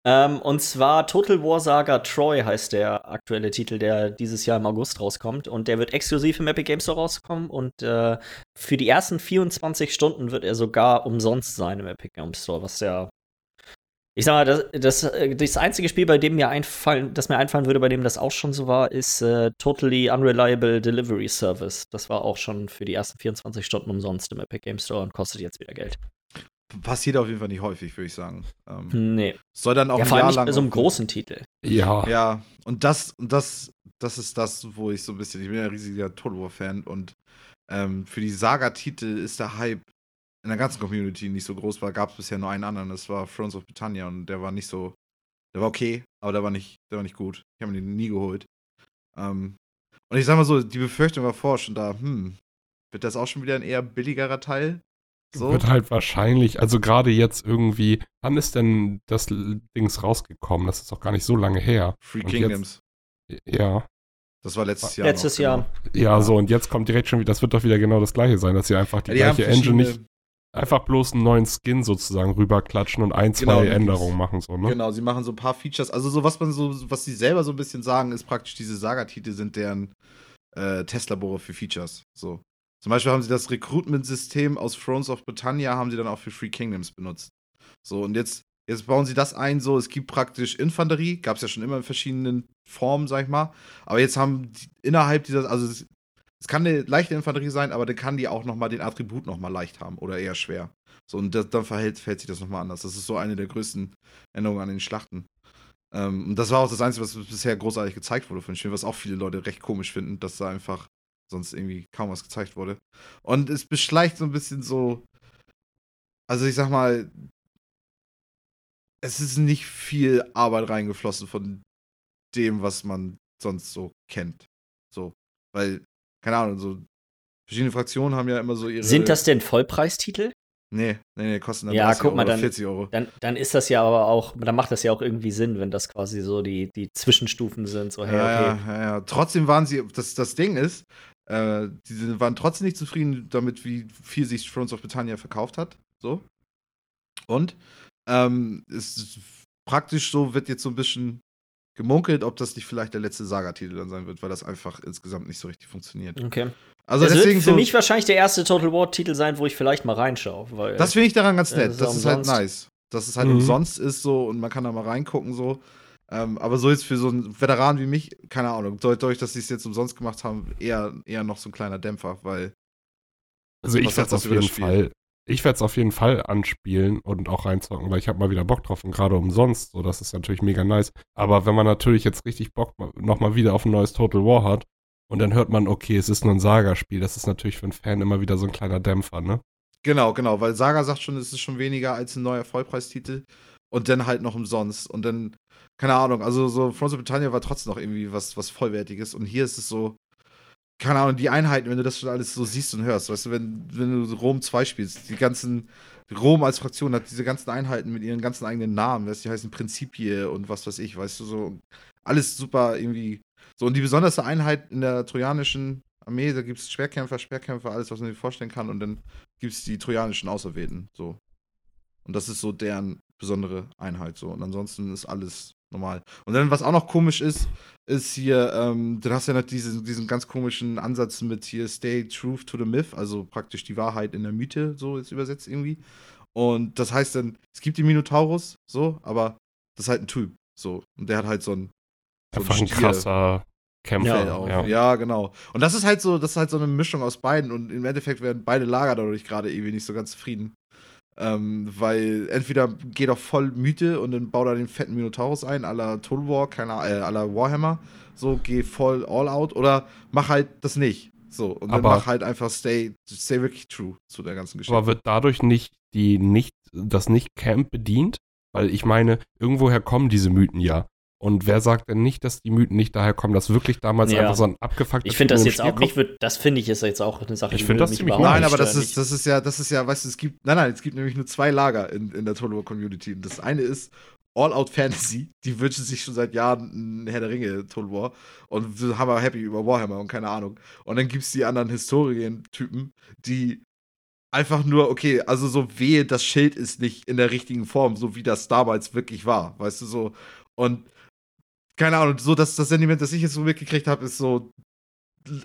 Ähm, und zwar Total War Saga Troy heißt der aktuelle Titel, der dieses Jahr im August rauskommt. Und der wird exklusiv im Epic Games Store rauskommen. Und äh, für die ersten 24 Stunden wird er sogar umsonst sein im Epic Games Store, was ja. Ich sag mal, das, das, das einzige Spiel, bei dem mir einfallen, das mir einfallen würde, bei dem das auch schon so war, ist äh, Totally Unreliable Delivery Service. Das war auch schon für die ersten 24 Stunden umsonst im Epic Games Store und kostet jetzt wieder Geld. Passiert auf jeden Fall nicht häufig, würde ich sagen. Ähm, Nee. soll dann auch Ja, ein vor allem Jahr nicht lang. bei so einem großen Titel. Ja. Ja, und das, und das, das ist das, wo ich so ein bisschen, ich bin ja ein riesiger Total War-Fan und ähm, für die Saga-Titel ist der Hype in der ganzen Community nicht so groß, weil gab es bisher nur einen anderen, das war Thrones of Britannia und der war nicht so, der war okay, aber der war nicht, der war nicht gut. Ich habe mir den nie geholt. Ähm, und ich sag mal so, die Befürchtung war vorher schon da, hm, wird das auch schon wieder ein eher billigerer Teil? So? Wird halt wahrscheinlich, also gerade jetzt irgendwie, wann ist denn das Dings rausgekommen? Das ist doch gar nicht so lange her. Free und Kingdoms. Ja. Das war letztes Jahr. Letztes noch, genau. Jahr. Ja, Ja. so, und jetzt kommt direkt schon wieder, das wird doch wieder genau das gleiche sein, dass sie einfach die Ja, gleiche Engine nicht einfach bloß einen neuen Skin sozusagen rüberklatschen und ein, zwei Genau, Änderungen machen, so, ne? Genau, sie machen so ein paar Features. Also so was man so, was sie selber so ein bisschen sagen, ist praktisch diese Saga-Titel sind deren äh, Testlabore für Features. So. Zum Beispiel haben sie das Recruitment-System aus Thrones of Britannia haben sie dann auch für Free Kingdoms benutzt. So, und jetzt, jetzt bauen sie das ein, so, es gibt praktisch Infanterie, gab es ja schon immer in verschiedenen Formen, sag ich mal. Aber jetzt haben die, innerhalb dieser, also es, es kann eine leichte Infanterie sein, aber dann kann die auch nochmal den Attribut nochmal leicht haben oder eher schwer. So, und das, dann verhält, verhält sich das nochmal anders. Das ist so eine der größten Änderungen an den Schlachten. Ähm, und das war auch das Einzige, was bisher großartig gezeigt wurde von Spiel, was auch viele Leute recht komisch finden, dass da einfach sonst irgendwie kaum was gezeigt wurde. Und es beschleicht so ein bisschen so. Also ich sag mal, es ist nicht viel Arbeit reingeflossen von dem, was man sonst so kennt. So. Weil, keine Ahnung, so verschiedene Fraktionen haben ja immer so ihre. Sind das denn Vollpreistitel? Nee, nee, nee, kosten dann Ja, 30 guck mal, Euro dann- 40 Euro. Dann, dann ist das ja aber auch, dann macht das ja auch irgendwie Sinn, wenn das quasi so die, die Zwischenstufen sind. So, hey, ja, okay. ja, ja, ja. Trotzdem waren sie, das, das Ding ist, äh, die waren trotzdem nicht zufrieden damit, wie viel sich Thrones of Britannia verkauft hat. So. Und ähm, es ist praktisch so, wird jetzt so ein bisschen gemunkelt, ob das nicht vielleicht der letzte Saga-Titel dann sein wird, weil das einfach insgesamt nicht so richtig funktioniert. okay. Also das deswegen wird für so, mich wahrscheinlich der erste Total War-Titel sein, wo ich vielleicht mal reinschaue. Weil, das finde ich daran ganz nett. das ist das ist halt umsonst. nice. Dass es halt Mhm. umsonst ist so und man kann da mal reingucken so. Ähm, aber so jetzt für so einen Veteran wie mich, keine Ahnung, dadurch, dass sie es jetzt umsonst gemacht haben, eher, eher noch so ein kleiner Dämpfer, weil Also ich werde das auf jeden? Fall, Ich werde es auf jeden Fall anspielen und auch reinzocken, weil ich habe mal wieder Bock drauf und gerade umsonst. So, das ist natürlich mega nice. Aber wenn man natürlich jetzt richtig Bock nochmal wieder auf ein neues Total War hat und dann hört man, okay, es ist nur ein Saga-Spiel, das ist natürlich für einen Fan immer wieder so ein kleiner Dämpfer, ne? Genau, genau, weil Saga sagt schon, es ist schon weniger als ein neuer Vollpreistitel und dann halt noch umsonst und dann, keine Ahnung, also so Fronts of Britannia war trotzdem noch irgendwie was, was Vollwertiges und hier ist es so, keine Ahnung, die Einheiten, wenn du das schon alles so siehst und hörst, weißt du, wenn, wenn du Rom 2 spielst, die ganzen, Rom als Fraktion hat diese ganzen Einheiten mit ihren ganzen eigenen Namen, weißt du, die heißen Prinzipie und was weiß ich, weißt du, so, alles super irgendwie, so, und die besonderste Einheit in der trojanischen Armee, da gibt es Schwerkämpfer, Schwerkämpfer, alles, was man sich vorstellen kann, und dann gibt es die trojanischen Auserwählten, so. Und das ist so deren besondere Einheit, so, und ansonsten ist alles normal. Und dann, was auch noch komisch ist, ist hier, ähm, du hast ja noch diesen, diesen ganz komischen Ansatz mit hier Stay Truth to the Myth, also praktisch die Wahrheit in der Mythe, so jetzt übersetzt irgendwie. Und das heißt dann, es gibt den Minotaurus, so, aber das ist halt ein Typ, so. Und der hat halt so ein. So Einfach ein krasser Kämpfer. Ja, ja. ja, genau. Und das ist halt so, das ist halt so eine Mischung aus beiden und im Endeffekt werden beide Lager dadurch gerade irgendwie nicht so ganz zufrieden. Ähm, weil entweder geht auf voll Mythe und dann baut er den fetten Minotaurus ein, aller Total War, keine äh, aller Warhammer. So, geh voll all out oder mach halt das nicht. So, und aber, dann mach halt einfach stay, stay wirklich true zu der ganzen Geschichte. Aber wird dadurch nicht die nicht, das Nicht-Camp bedient? Weil ich meine, irgendwoher kommen diese Mythen ja. Und wer sagt denn nicht, dass die Mythen nicht daher kommen, dass wirklich damals ja. einfach so ein abgefuckter Ich finde das jetzt auch nicht, das finde ich ist jetzt auch eine Sache, ich finde das ziemlich Nein, aber das ist, das ist ja, das ist ja, weißt du, es gibt, nein, nein, es gibt nämlich nur zwei Lager in, in der Total Community. Und das eine ist All-Out Fantasy, die wünschen sich schon seit Jahren ein Herr der Ringe Total War und sind hammer happy über Warhammer und keine Ahnung. Und dann gibt es die anderen Historien-Typen, die einfach nur, okay, also so wehe, das Schild ist nicht in der richtigen Form, so wie das damals wirklich war, weißt du, so. Und keine Ahnung, so dass das Sentiment, das ich jetzt so mitgekriegt habe, ist so,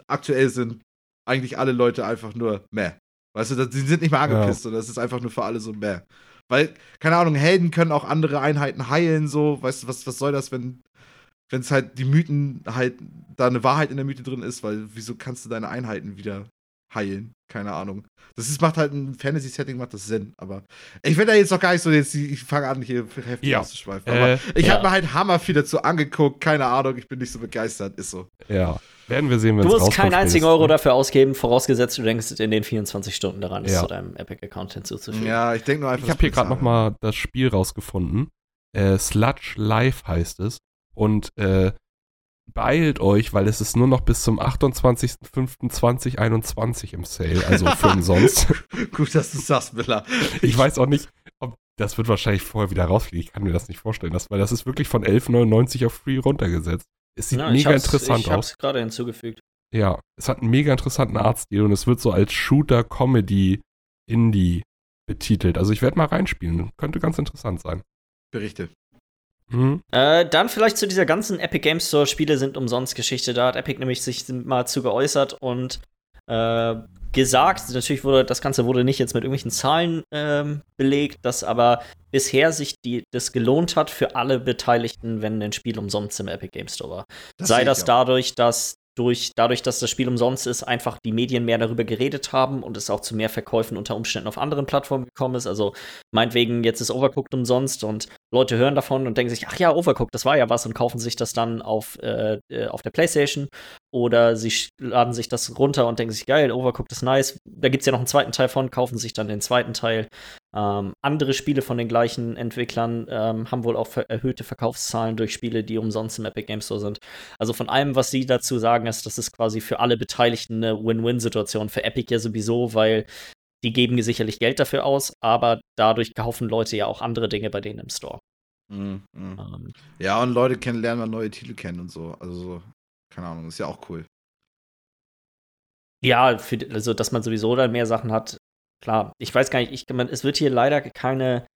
aktuell sind eigentlich alle Leute einfach nur meh. Weißt du, die sind nicht mehr angepisst, ja. sondern es ist einfach nur für alle so meh. Weil, keine Ahnung, Helden können auch andere Einheiten heilen, so, weißt du, was, was soll das, wenn wenn es halt die Mythen halt da eine Wahrheit in der Mythe drin ist, weil wieso kannst du deine Einheiten wieder heilen? Keine Ahnung. Das ist, macht halt ein Fantasy-Setting, macht das Sinn, aber ich will da jetzt noch gar nicht so, jetzt, ich fange an, hier heftig ja. auszuschweifen. Aber äh, ich ja. habe mir halt Hammer viel dazu angeguckt, keine Ahnung, ich bin nicht so begeistert, ist so. Ja. Werden wir sehen, wenn Du musst keinen einzigen Euro dafür ausgeben, vorausgesetzt du denkst in den 24 Stunden daran, ja. zu deinem Epic-Account hinzuzufügen. Ja, ich denke nur einfach. Ich habe hier gerade nochmal das Spiel rausgefunden. Äh, Sludge Live heißt es. Und äh, beeilt euch, weil es ist nur noch bis zum 28.05.2021 im Sale, also für umsonst. Gut, dass du sagst, Miller. Ich weiß auch nicht, ob das wird wahrscheinlich vorher wieder rausfliegen. Ich kann mir das nicht vorstellen, das, weil das ist wirklich von 11,99 auf Free runtergesetzt. Es sieht ja, mega interessant ich aus. Ich hab's gerade hinzugefügt. Ja, es hat einen mega interessanten Artstil und es wird so als Shooter-Comedy-Indie betitelt. Also ich werde mal reinspielen. Könnte ganz interessant sein. Berichte. Mhm. Äh, dann vielleicht zu dieser ganzen Epic Game Store Spiele sind umsonst Geschichte. Da hat Epic nämlich sich mal zu geäußert und äh, gesagt, natürlich wurde das Ganze wurde nicht jetzt mit irgendwelchen Zahlen ähm, belegt, dass aber bisher sich die, das gelohnt hat für alle Beteiligten, wenn ein Spiel umsonst im Epic Game Store war. Das Sei das dadurch, dass durch, dadurch, dass das Spiel umsonst ist, einfach die Medien mehr darüber geredet haben und es auch zu mehr Verkäufen unter Umständen auf anderen Plattformen gekommen ist. Also meinetwegen, jetzt ist Overcooked umsonst und Leute hören davon und denken sich, ach ja, Overcooked, das war ja was und kaufen sich das dann auf, äh, äh auf der Playstation oder sie laden sich das runter und denken sich, geil, Overcooked ist nice. Da gibt es ja noch einen zweiten Teil von, kaufen sich dann den zweiten Teil. Ähm, andere Spiele von den gleichen Entwicklern ähm, haben wohl auch ver erhöhte Verkaufszahlen durch Spiele, die umsonst im Epic Game Store sind. Also von allem, was sie dazu sagen, ist, das ist quasi für alle Beteiligten eine Win-Win-Situation. Für Epic ja sowieso, weil die geben sicherlich Geld dafür aus, aber dadurch kaufen Leute ja auch andere Dinge bei denen im Store. Mhm, mh. ähm, ja, und Leute kennen, lernen mal neue Titel kennen und so. Also keine Ahnung, ist ja auch cool. Ja, für, also dass man sowieso dann mehr Sachen hat, klar. Ich weiß gar nicht, ich, man, es wird hier leider keine,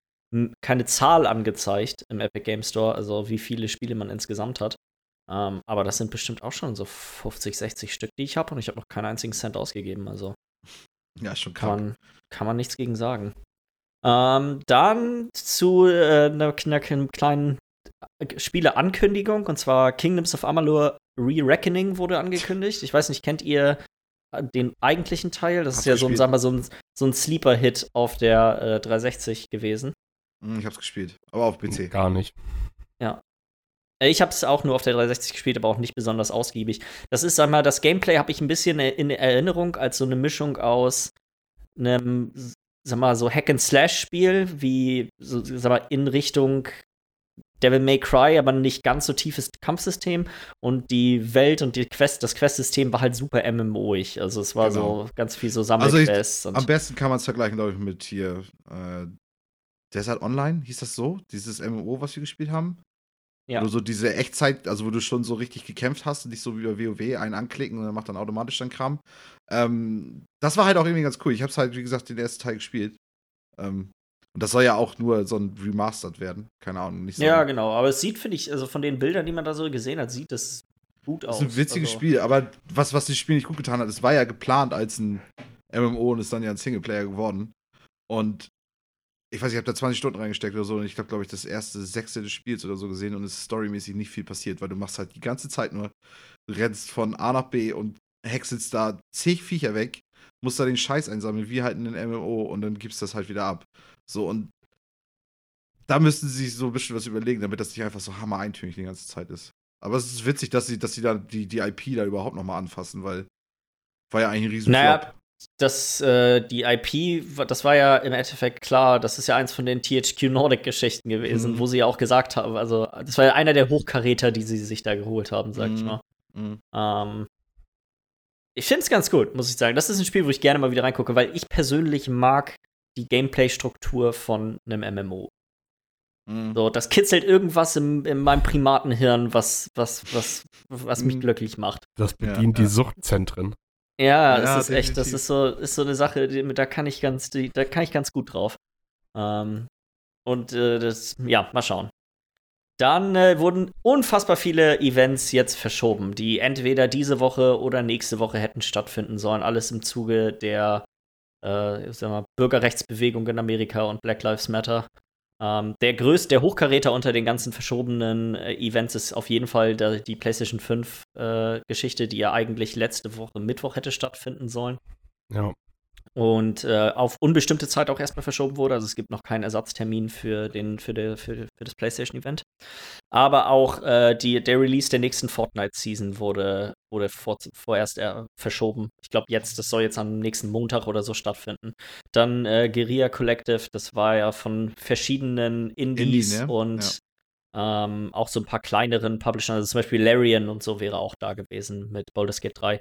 keine Zahl angezeigt im Epic Game Store, also wie viele Spiele man insgesamt hat. Ähm, aber das sind bestimmt auch schon so 50, 60 Stück, die ich habe und ich habe noch keinen einzigen Cent ausgegeben. Also ja, schon kann man, kann man nichts gegen sagen. Ähm, dann zu äh, einer, einer kleinen Spieleankündigung und zwar Kingdoms of Amalur Re-Reckoning wurde angekündigt. Ich weiß nicht, kennt ihr den eigentlichen Teil. Das Hast ist ja so ein, sagen wir, so ein, so ein Sleeper-Hit auf der äh, 360 gewesen. Hm, Ich hab's gespielt, aber auf PC. Gar nicht. Äh, Ich habe es auch nur auf der 360 gespielt, aber auch nicht besonders ausgiebig. Das ist, sag mal, das Gameplay habe ich ein bisschen in Erinnerung als so eine Mischung aus einem, sag mal, so Hack-and-Slash-Spiel, wie, so, sag mal, in Richtung Devil May Cry, aber nicht ganz so tiefes Kampfsystem. Und die Welt und die Quest, das Questsystem war halt super MMO-ig. Also es war Genau. so ganz viel so Also ich- Sammelquests. Am besten kann man es vergleichen, glaube ich, mit hier äh, Desert Online, hieß das so? Dieses MMO, was wir gespielt haben? Ja. Wo du so diese Echtzeit, also wo du schon so richtig gekämpft hast und nicht so wie bei WoW einen anklicken und dann macht dann automatisch dann Kram. Ähm, das war halt auch irgendwie ganz cool. Ich habe es halt, wie gesagt, den ersten Teil gespielt. Ähm, und das soll ja auch nur so ein Remastered werden. Keine Ahnung. Nicht so ja, genau. Aber es sieht, finde ich, also von den Bildern, die man da so gesehen hat, sieht das gut das aus. ist ein witziges also, Spiel, aber was, was das Spiel nicht gut getan hat, es war ja geplant als ein MMO und ist dann ja ein Singleplayer geworden. Und ich weiß, ich habe da 20 Stunden reingesteckt oder so und ich habe, glaube ich, das erste Sechstel des Spiels oder so gesehen und es ist storymäßig nicht viel passiert, weil du machst halt die ganze Zeit nur, du rennst von A nach B und häckselst da zig Viecher weg, musst da den Scheiß einsammeln, wie halt in den MMO und dann gibst das halt wieder ab. So und da müssten sie sich so ein bisschen was überlegen, damit das nicht einfach so hammer eintönig die ganze Zeit ist. Aber es ist witzig, dass sie, dass sie da die, die IP da überhaupt nochmal anfassen, weil war ja eigentlich ein riesen Naja, Flop. das, äh, die IP, das war ja im Endeffekt klar, das ist ja eins von den THQ Nordic-Geschichten gewesen, Mhm. wo sie ja auch gesagt haben, also das war ja einer der Hochkaräter, die sie sich da geholt haben, sag ich Mhm. mal. Mhm. Ähm, ich finde es ganz gut, muss ich sagen. Das ist ein Spiel, wo ich gerne mal wieder reingucke, weil ich persönlich mag die Gameplay-Struktur von einem MMO. Mhm. So, das kitzelt irgendwas im, in meinem Primatenhirn, was, was, was, was mich Mhm. glücklich macht. Das Ja, bedient ja. die Suchtzentren. Ja, Ja, das ist echt, das ist so, ist so eine Sache, die, da kann ich ganz, die, da kann ich ganz gut drauf. Ähm, und äh, das, ja, mal schauen. Dann äh, wurden unfassbar viele Events jetzt verschoben, die entweder diese Woche oder nächste Woche hätten stattfinden sollen. Alles im Zuge der äh, ich sag mal, Bürgerrechtsbewegung in Amerika und Black Lives Matter. Ähm, der größte, der Hochkaräter unter den ganzen verschobenen äh, Events ist auf jeden Fall der, die PlayStation 5 äh, Geschichte, die ja eigentlich letzte Woche Mittwoch hätte stattfinden sollen Ja. Und äh, auf unbestimmte Zeit auch erstmal verschoben wurde. Also es gibt noch keinen Ersatztermin für, den, für, der, für, für das PlayStation-Event. Aber auch äh, die, der Release der nächsten Fortnite-Season wurde, wurde vor, vorerst äh, verschoben. Ich glaube jetzt, das soll jetzt am nächsten Montag oder so stattfinden. Dann äh, Guerilla Collective, das war ja von verschiedenen Indies Indie, ne? und ähm, auch so ein paar kleineren Publishern, also zum Beispiel Larian und so wäre auch da gewesen mit Baldur's Gate 3.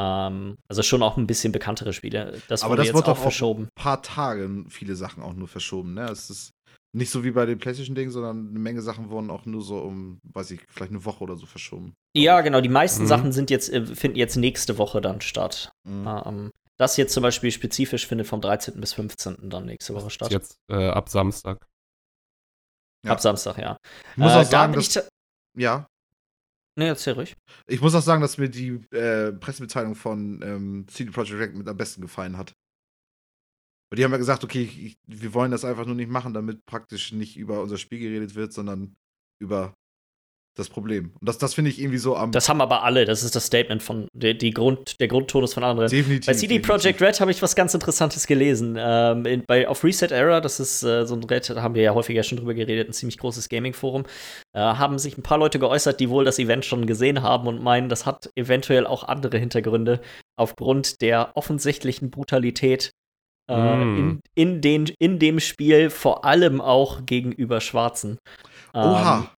Ähm, also schon auch ein bisschen bekanntere Spiele. Das Aber wurde das jetzt wird auch doch auch verschoben. ein paar Tage viele Sachen auch nur verschoben, ne? Es ist nicht so wie bei den PlayStation-Dingen, sondern eine Menge Sachen wurden auch nur so um, weiß ich, vielleicht eine Woche oder so verschoben. Ja, genau. Die meisten Mhm. Sachen sind jetzt, äh, finden jetzt nächste Woche dann statt. Mhm. Ähm, das jetzt zum Beispiel spezifisch findet vom 13. bis 15. dann nächste Woche statt. Jetzt äh, ab Samstag. Ja. Ab Samstag, ja. Ich muss Äh, auch da sagen, bin dass, ja, Nee, erzähl ruhig. ich muss auch sagen, dass mir die äh, Pressemitteilung von ähm, CD Projekt Red mit am besten gefallen hat. Weil die haben ja gesagt, okay, ich, wir wollen das einfach nur nicht machen, damit praktisch nicht über unser Spiel geredet wird, sondern über das Problem. Und das, das finde ich irgendwie so am Das haben aber alle. Das ist das Statement von der, die Grund, der Grundtonus von anderen. definitiv. Bei CD. Projekt Red habe ich was ganz Interessantes gelesen. Ähm, in, bei, auf Reset Era, das ist äh, so ein Red, da haben wir ja häufiger schon drüber geredet, ein ziemlich großes Gaming-Forum, äh, haben sich ein paar Leute geäußert, die wohl das Event schon gesehen haben und meinen, das hat eventuell auch andere Hintergründe aufgrund der offensichtlichen Brutalität äh, Mm. in, in, den, in dem Spiel, vor allem auch gegenüber Schwarzen. Ähm, Oha.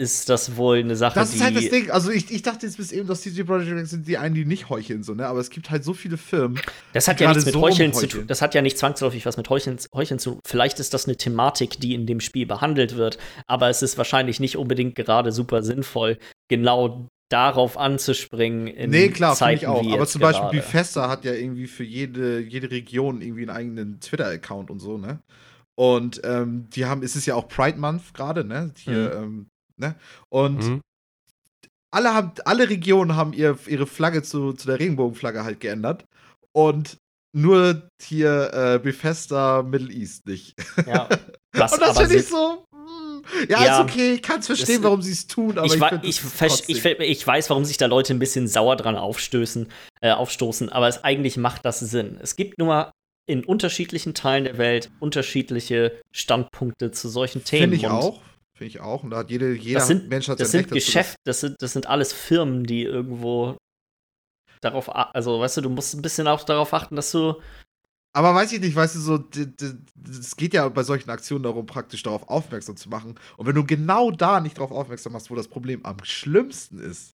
Ist das wohl eine Sache, Das die. ist halt das Ding. Also ich, ich dachte jetzt bis eben, dass CD Projekt Red sind die einen, die nicht heucheln, so, ne? Aber es gibt halt so viele Firmen. Das hat ja nichts mit so Heucheln zu tun. Das hat ja nicht zwangsläufig was mit Heucheln, Heucheln zu tun. Vielleicht ist das eine Thematik, die in dem Spiel behandelt wird, aber es ist wahrscheinlich nicht unbedingt gerade super sinnvoll, genau darauf anzuspringen in nee, klar, finde ich auch. wie Aber zum Beispiel gerade. Bethesda hat ja irgendwie für jede, jede Region irgendwie einen eigenen Twitter-Account und so, ne? Und ähm, die haben, es ist ja auch Pride Month gerade, ne? Hier, ähm, ne? Und Mhm. alle haben, alle Regionen haben ihr, ihre Flagge zu, zu der Regenbogenflagge halt geändert. Und nur hier äh, Bethesda Middle East nicht. Ja, was und das finde ich so. mm, hm, ja, Ja. ist okay, ich kann es verstehen, Das- warum sie es tun, aber ich, ich, das ich, ich, weiß, warum sich da Leute ein bisschen sauer dran aufstößen, äh, aufstoßen, aber es eigentlich macht das Sinn. Es gibt nur mal in unterschiedlichen Teilen der Welt unterschiedliche Standpunkte zu solchen Themen. Finde ich auch. Finde ich auch. Und da hat jede, jeder Das sind, Mensch hat das sein sind Geschäft, das sind, das sind alles Firmen, die irgendwo darauf, also weißt du, du musst ein bisschen auch darauf achten, dass du Aber weiß ich nicht, weißt du, so, es geht ja bei solchen Aktionen darum, praktisch darauf aufmerksam zu machen. Und wenn du genau da nicht darauf aufmerksam machst, wo das Problem am schlimmsten ist,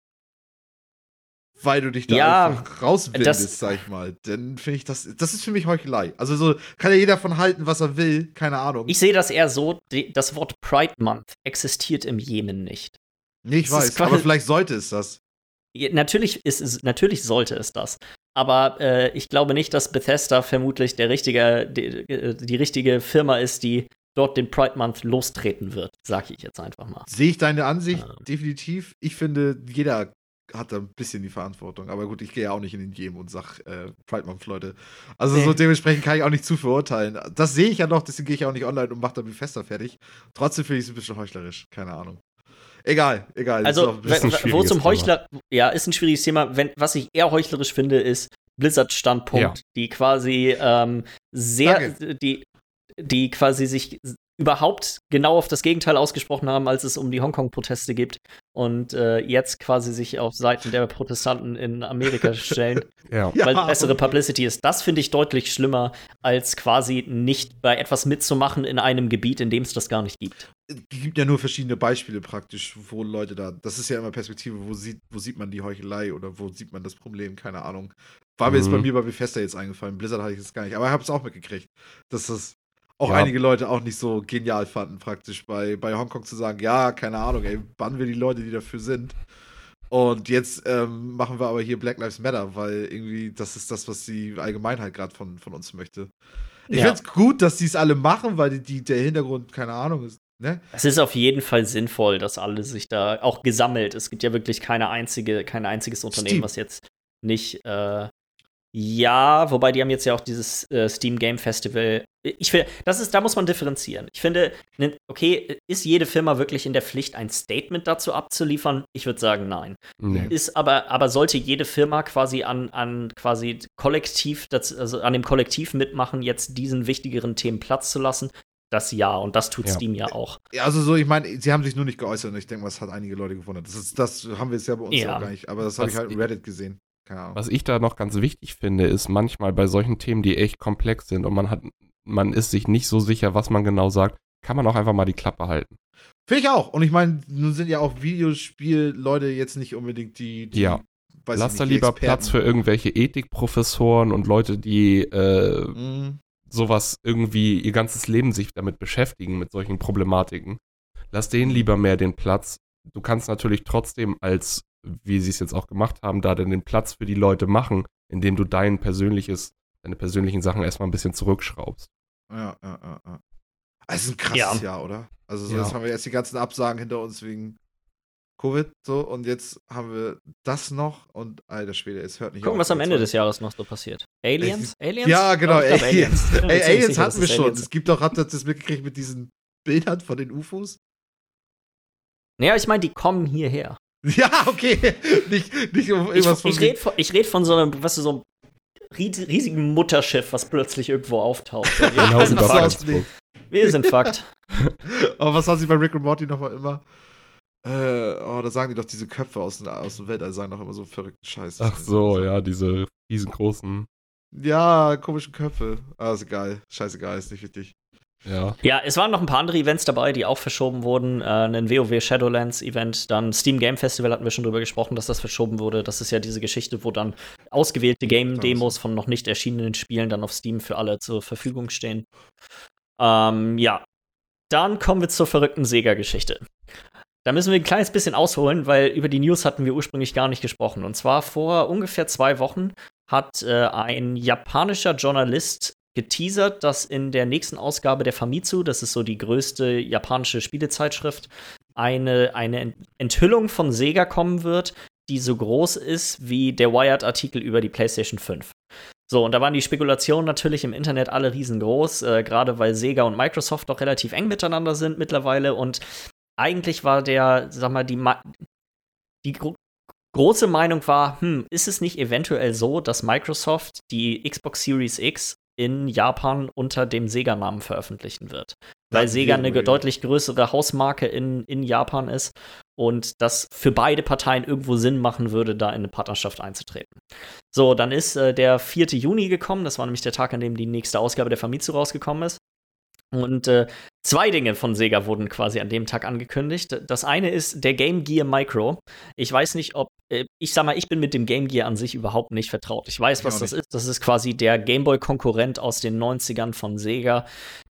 weil du dich da Ja, einfach rauswindest, das- sag ich mal, dann finde ich das, das ist für mich Heuchelei. Also so kann ja jeder von halten, was er will, keine Ahnung. Ich sehe das eher so, das Wort Pride Month existiert im Jemen nicht. nee, ich es weiß, aber vielleicht sollte es das. Ja, Natürlich, ist es, natürlich sollte es das. Aber äh, ich glaube nicht, dass Bethesda vermutlich der richtige, die, äh, die richtige Firma ist, die dort den Pride Month lostreten wird, sage ich jetzt einfach mal. Sehe ich deine Ansicht, Ähm. definitiv. Ich finde, jeder hat da ein bisschen die Verantwortung. Aber gut, ich gehe ja auch nicht in den Game und sag äh, Pride Month, Leute. Also so Nee. dementsprechend kann ich auch nicht zu verurteilen. Das sehe ich ja noch, deswegen gehe ich auch nicht online und mache dann Bethesda fertig. Trotzdem finde ich es ein bisschen heuchlerisch. Keine Ahnung. Egal, egal. Also, wo zum Thema. Heuchler, ja, ist ein schwieriges Thema. Wenn, was ich eher heuchlerisch finde, ist Blizzards Standpunkt, Ja. die quasi ähm, sehr, Danke. die, die quasi sich überhaupt genau auf das Gegenteil ausgesprochen haben, als es um die Hongkong-Proteste gibt und äh, jetzt quasi sich auf Seiten der Protestanten in Amerika stellen, Ja. Ja, weil aber- bessere Publicity ist. Das finde ich deutlich schlimmer, als quasi nicht bei etwas mitzumachen in einem Gebiet, in dem es das gar nicht gibt. Es gibt ja nur verschiedene Beispiele praktisch, wo Leute da. Das ist ja immer Perspektive, wo sieht, wo sieht man die Heuchelei oder wo sieht man das Problem, keine Ahnung. War mir jetzt bei Mhm. mir bei Bethesda jetzt eingefallen. Blizzard hatte ich jetzt gar nicht, aber ich habe es auch mitgekriegt, dass das auch Ja. einige Leute auch nicht so genial fanden, praktisch bei, bei Hongkong zu sagen, ja, keine Ahnung, ey, bannen wir die Leute, die dafür sind. Und jetzt ähm, machen wir aber hier Black Lives Matter, weil irgendwie das ist das, was die Allgemeinheit gerade von, von uns möchte. Ich Ja. finde es gut, dass die es alle machen, weil die, die, der Hintergrund, keine Ahnung, ist, ne? Es ist auf jeden Fall sinnvoll, dass alle sich da auch gesammelt. Es gibt ja wirklich keine einzige, kein einziges Unternehmen, Steam. was jetzt nicht. Äh, ja, wobei die haben jetzt ja auch dieses äh, Steam Game Festival. Ich finde, das ist, da muss man differenzieren. Ich finde, ne, okay, ist jede Firma wirklich in der Pflicht, ein Statement dazu abzuliefern? Ich würde sagen, nein. Nee. Ist aber, aber sollte jede Firma quasi an, an quasi Kollektiv, das, also an dem Kollektiv mitmachen, jetzt diesen wichtigeren Themen Platz zu lassen? Das ja, und das tut Ja. Steam ja auch. Ja, also so, ich meine, sie haben sich nur nicht geäußert und ich denke, das hat einige Leute gewundert. Das, ist, das haben wir jetzt ja bei uns Ja. auch gar nicht, aber das habe ich Was halt in Reddit gesehen. Keine Ahnung. Was ich da noch ganz wichtig finde, ist manchmal bei solchen Themen, die echt komplex sind und man hat, man ist sich nicht so sicher, was man genau sagt, kann man auch einfach mal die Klappe halten. Finde ich auch. Und ich meine, nun sind ja auch Videospiel-Leute jetzt nicht unbedingt die, die Ja. Lass da lieber Experten. Platz für irgendwelche Ethikprofessoren und Leute, die äh, Mhm. sowas irgendwie ihr ganzes Leben sich damit beschäftigen, mit solchen Problematiken. Lass denen lieber mehr den Platz. Du kannst natürlich trotzdem als, wie sie es jetzt auch gemacht haben, da dann den Platz für die Leute machen, indem du dein persönliches, deine persönlichen Sachen erstmal ein bisschen zurückschraubst. Ja, ja, ja, ja. Es ist ein krasses Jahr, oder? Also, so, Ja. jetzt haben wir jetzt die ganzen Absagen hinter uns wegen Covid, so, und jetzt haben wir das noch und, alter Schwede, es hört nicht Gucken, auf. was am Ende des Jahres noch so passiert. Aliens? Aliens? Ja, genau, Ich glaub, Aliens. Ich mir Ey, Aliens sicher, hatten wir schon. Aliens Es gibt doch, habt ihr das mitgekriegt mit diesen Bildern von den UFOs? Naja, ich meine, die kommen hierher. Ja, okay. nicht, nicht um Ich, irgendwas von. ich rede von, ich red von so einem, was du, so einem riesigen Mutterschiff, was plötzlich irgendwo auftaucht. Genau wir, sind Fakt. wir sind Fakt. Aber was haben sie bei Rick und Morty nochmal immer? Äh, oh, da sagen die doch diese Köpfe aus, dem- aus dem Weltall, sagen doch immer so verrückten Scheiß. Ach so, ja, diese riesengroßen, Ja, komische Köpfe. Ah, ist egal. Scheißegal, ist nicht wichtig. Ja. Ja, es waren noch ein paar andere Events dabei, die auch verschoben wurden. Äh, ein WoW Shadowlands Event, dann Steam Game Festival hatten wir schon drüber gesprochen, dass das verschoben wurde. Das ist ja diese Geschichte, wo dann ausgewählte Game-Demos von noch nicht erschienenen Spielen dann auf Steam für alle zur Verfügung stehen. Ähm, ja. Dann kommen wir zur verrückten Sega-Geschichte. Da müssen wir ein kleines bisschen ausholen, weil über die News hatten wir ursprünglich gar nicht gesprochen. Und zwar vor ungefähr zwei Wochen hat äh, ein japanischer Journalist geteasert, dass in der nächsten Ausgabe der Famitsu, das ist so die größte japanische Spielezeitschrift, eine, eine Ent- Enthüllung von Sega kommen wird, die so groß ist wie der Wired-Artikel über die PlayStation 5. So, und da waren die Spekulationen natürlich im Internet alle riesengroß, äh, gerade weil Sega und Microsoft doch relativ eng miteinander sind mittlerweile. Und eigentlich war der, sag mal, die, Ma die gro große Meinung war, hm, ist es nicht eventuell so, dass Microsoft die Xbox Series X in Japan unter dem Sega-Namen veröffentlichen wird? Weil Sega eine deutlich größere Hausmarke in, in Japan ist und das für beide Parteien irgendwo Sinn machen würde, da in eine Partnerschaft einzutreten. So, dann ist äh, der 4. Juni gekommen, das war nämlich der Tag, an dem die nächste Ausgabe der Famitsu rausgekommen ist. Und äh, zwei Dinge von Sega wurden quasi an dem Tag angekündigt. Das eine ist der Game Gear Micro. Ich weiß nicht, ob, äh, ich sag mal, ich bin mit dem Game Gear an sich überhaupt nicht vertraut. Ich weiß, was das ist. Das ist quasi der Gameboy-Konkurrent aus den 90ern von Sega,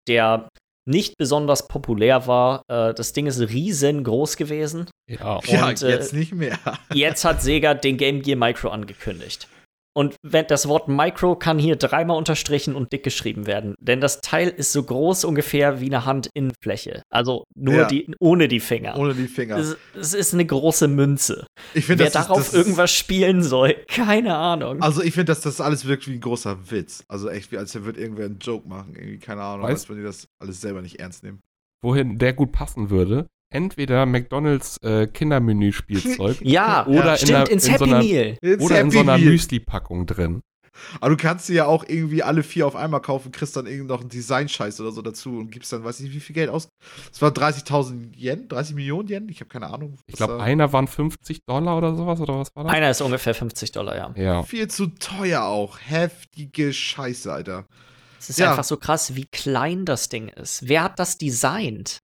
der nicht besonders populär war. Äh, das Ding ist riesengroß gewesen. Ja, und, ja jetzt äh, nicht mehr. jetzt hat Sega den Game Gear Micro angekündigt. Und wenn, das Wort Micro kann hier dreimal unterstrichen und dick geschrieben werden. Denn das Teil ist so groß ungefähr wie eine Handinnenfläche. Also nur ja. die, ohne die Finger. Ohne die Finger. Es, es ist eine große Münze. Ich find, Wer darauf ist, irgendwas ist, spielen soll, keine Ahnung. Also ich finde, dass das alles wirkt wie ein großer Witz. Also echt, wie als würde irgendwer einen Joke machen. Irgendwie, keine Ahnung, weißt, als wenn die das alles selber nicht ernst nehmen. Wohin der gut passen würde, entweder McDonalds äh, Kindermenü-Spielzeug ja, oder ja, in, einer, in, so einer, oder in so einer Müsli-Packung drin. Aber du kannst sie ja auch irgendwie alle vier auf einmal kaufen, kriegst dann irgendwie noch einen Design-Scheiß oder so dazu und gibst dann, weiß ich nicht, wie viel Geld aus. Es war 30.000 Yen, 30 Millionen Yen, ich habe keine Ahnung. Ich glaube, einer waren 50 Dollar oder sowas, oder was war das? Einer ist ungefähr 50 Dollar, ja. ja. Viel zu teuer auch. Heftige Scheiße, Alter. Es ist ja. einfach so krass, wie klein das Ding ist. Wer hat das designt?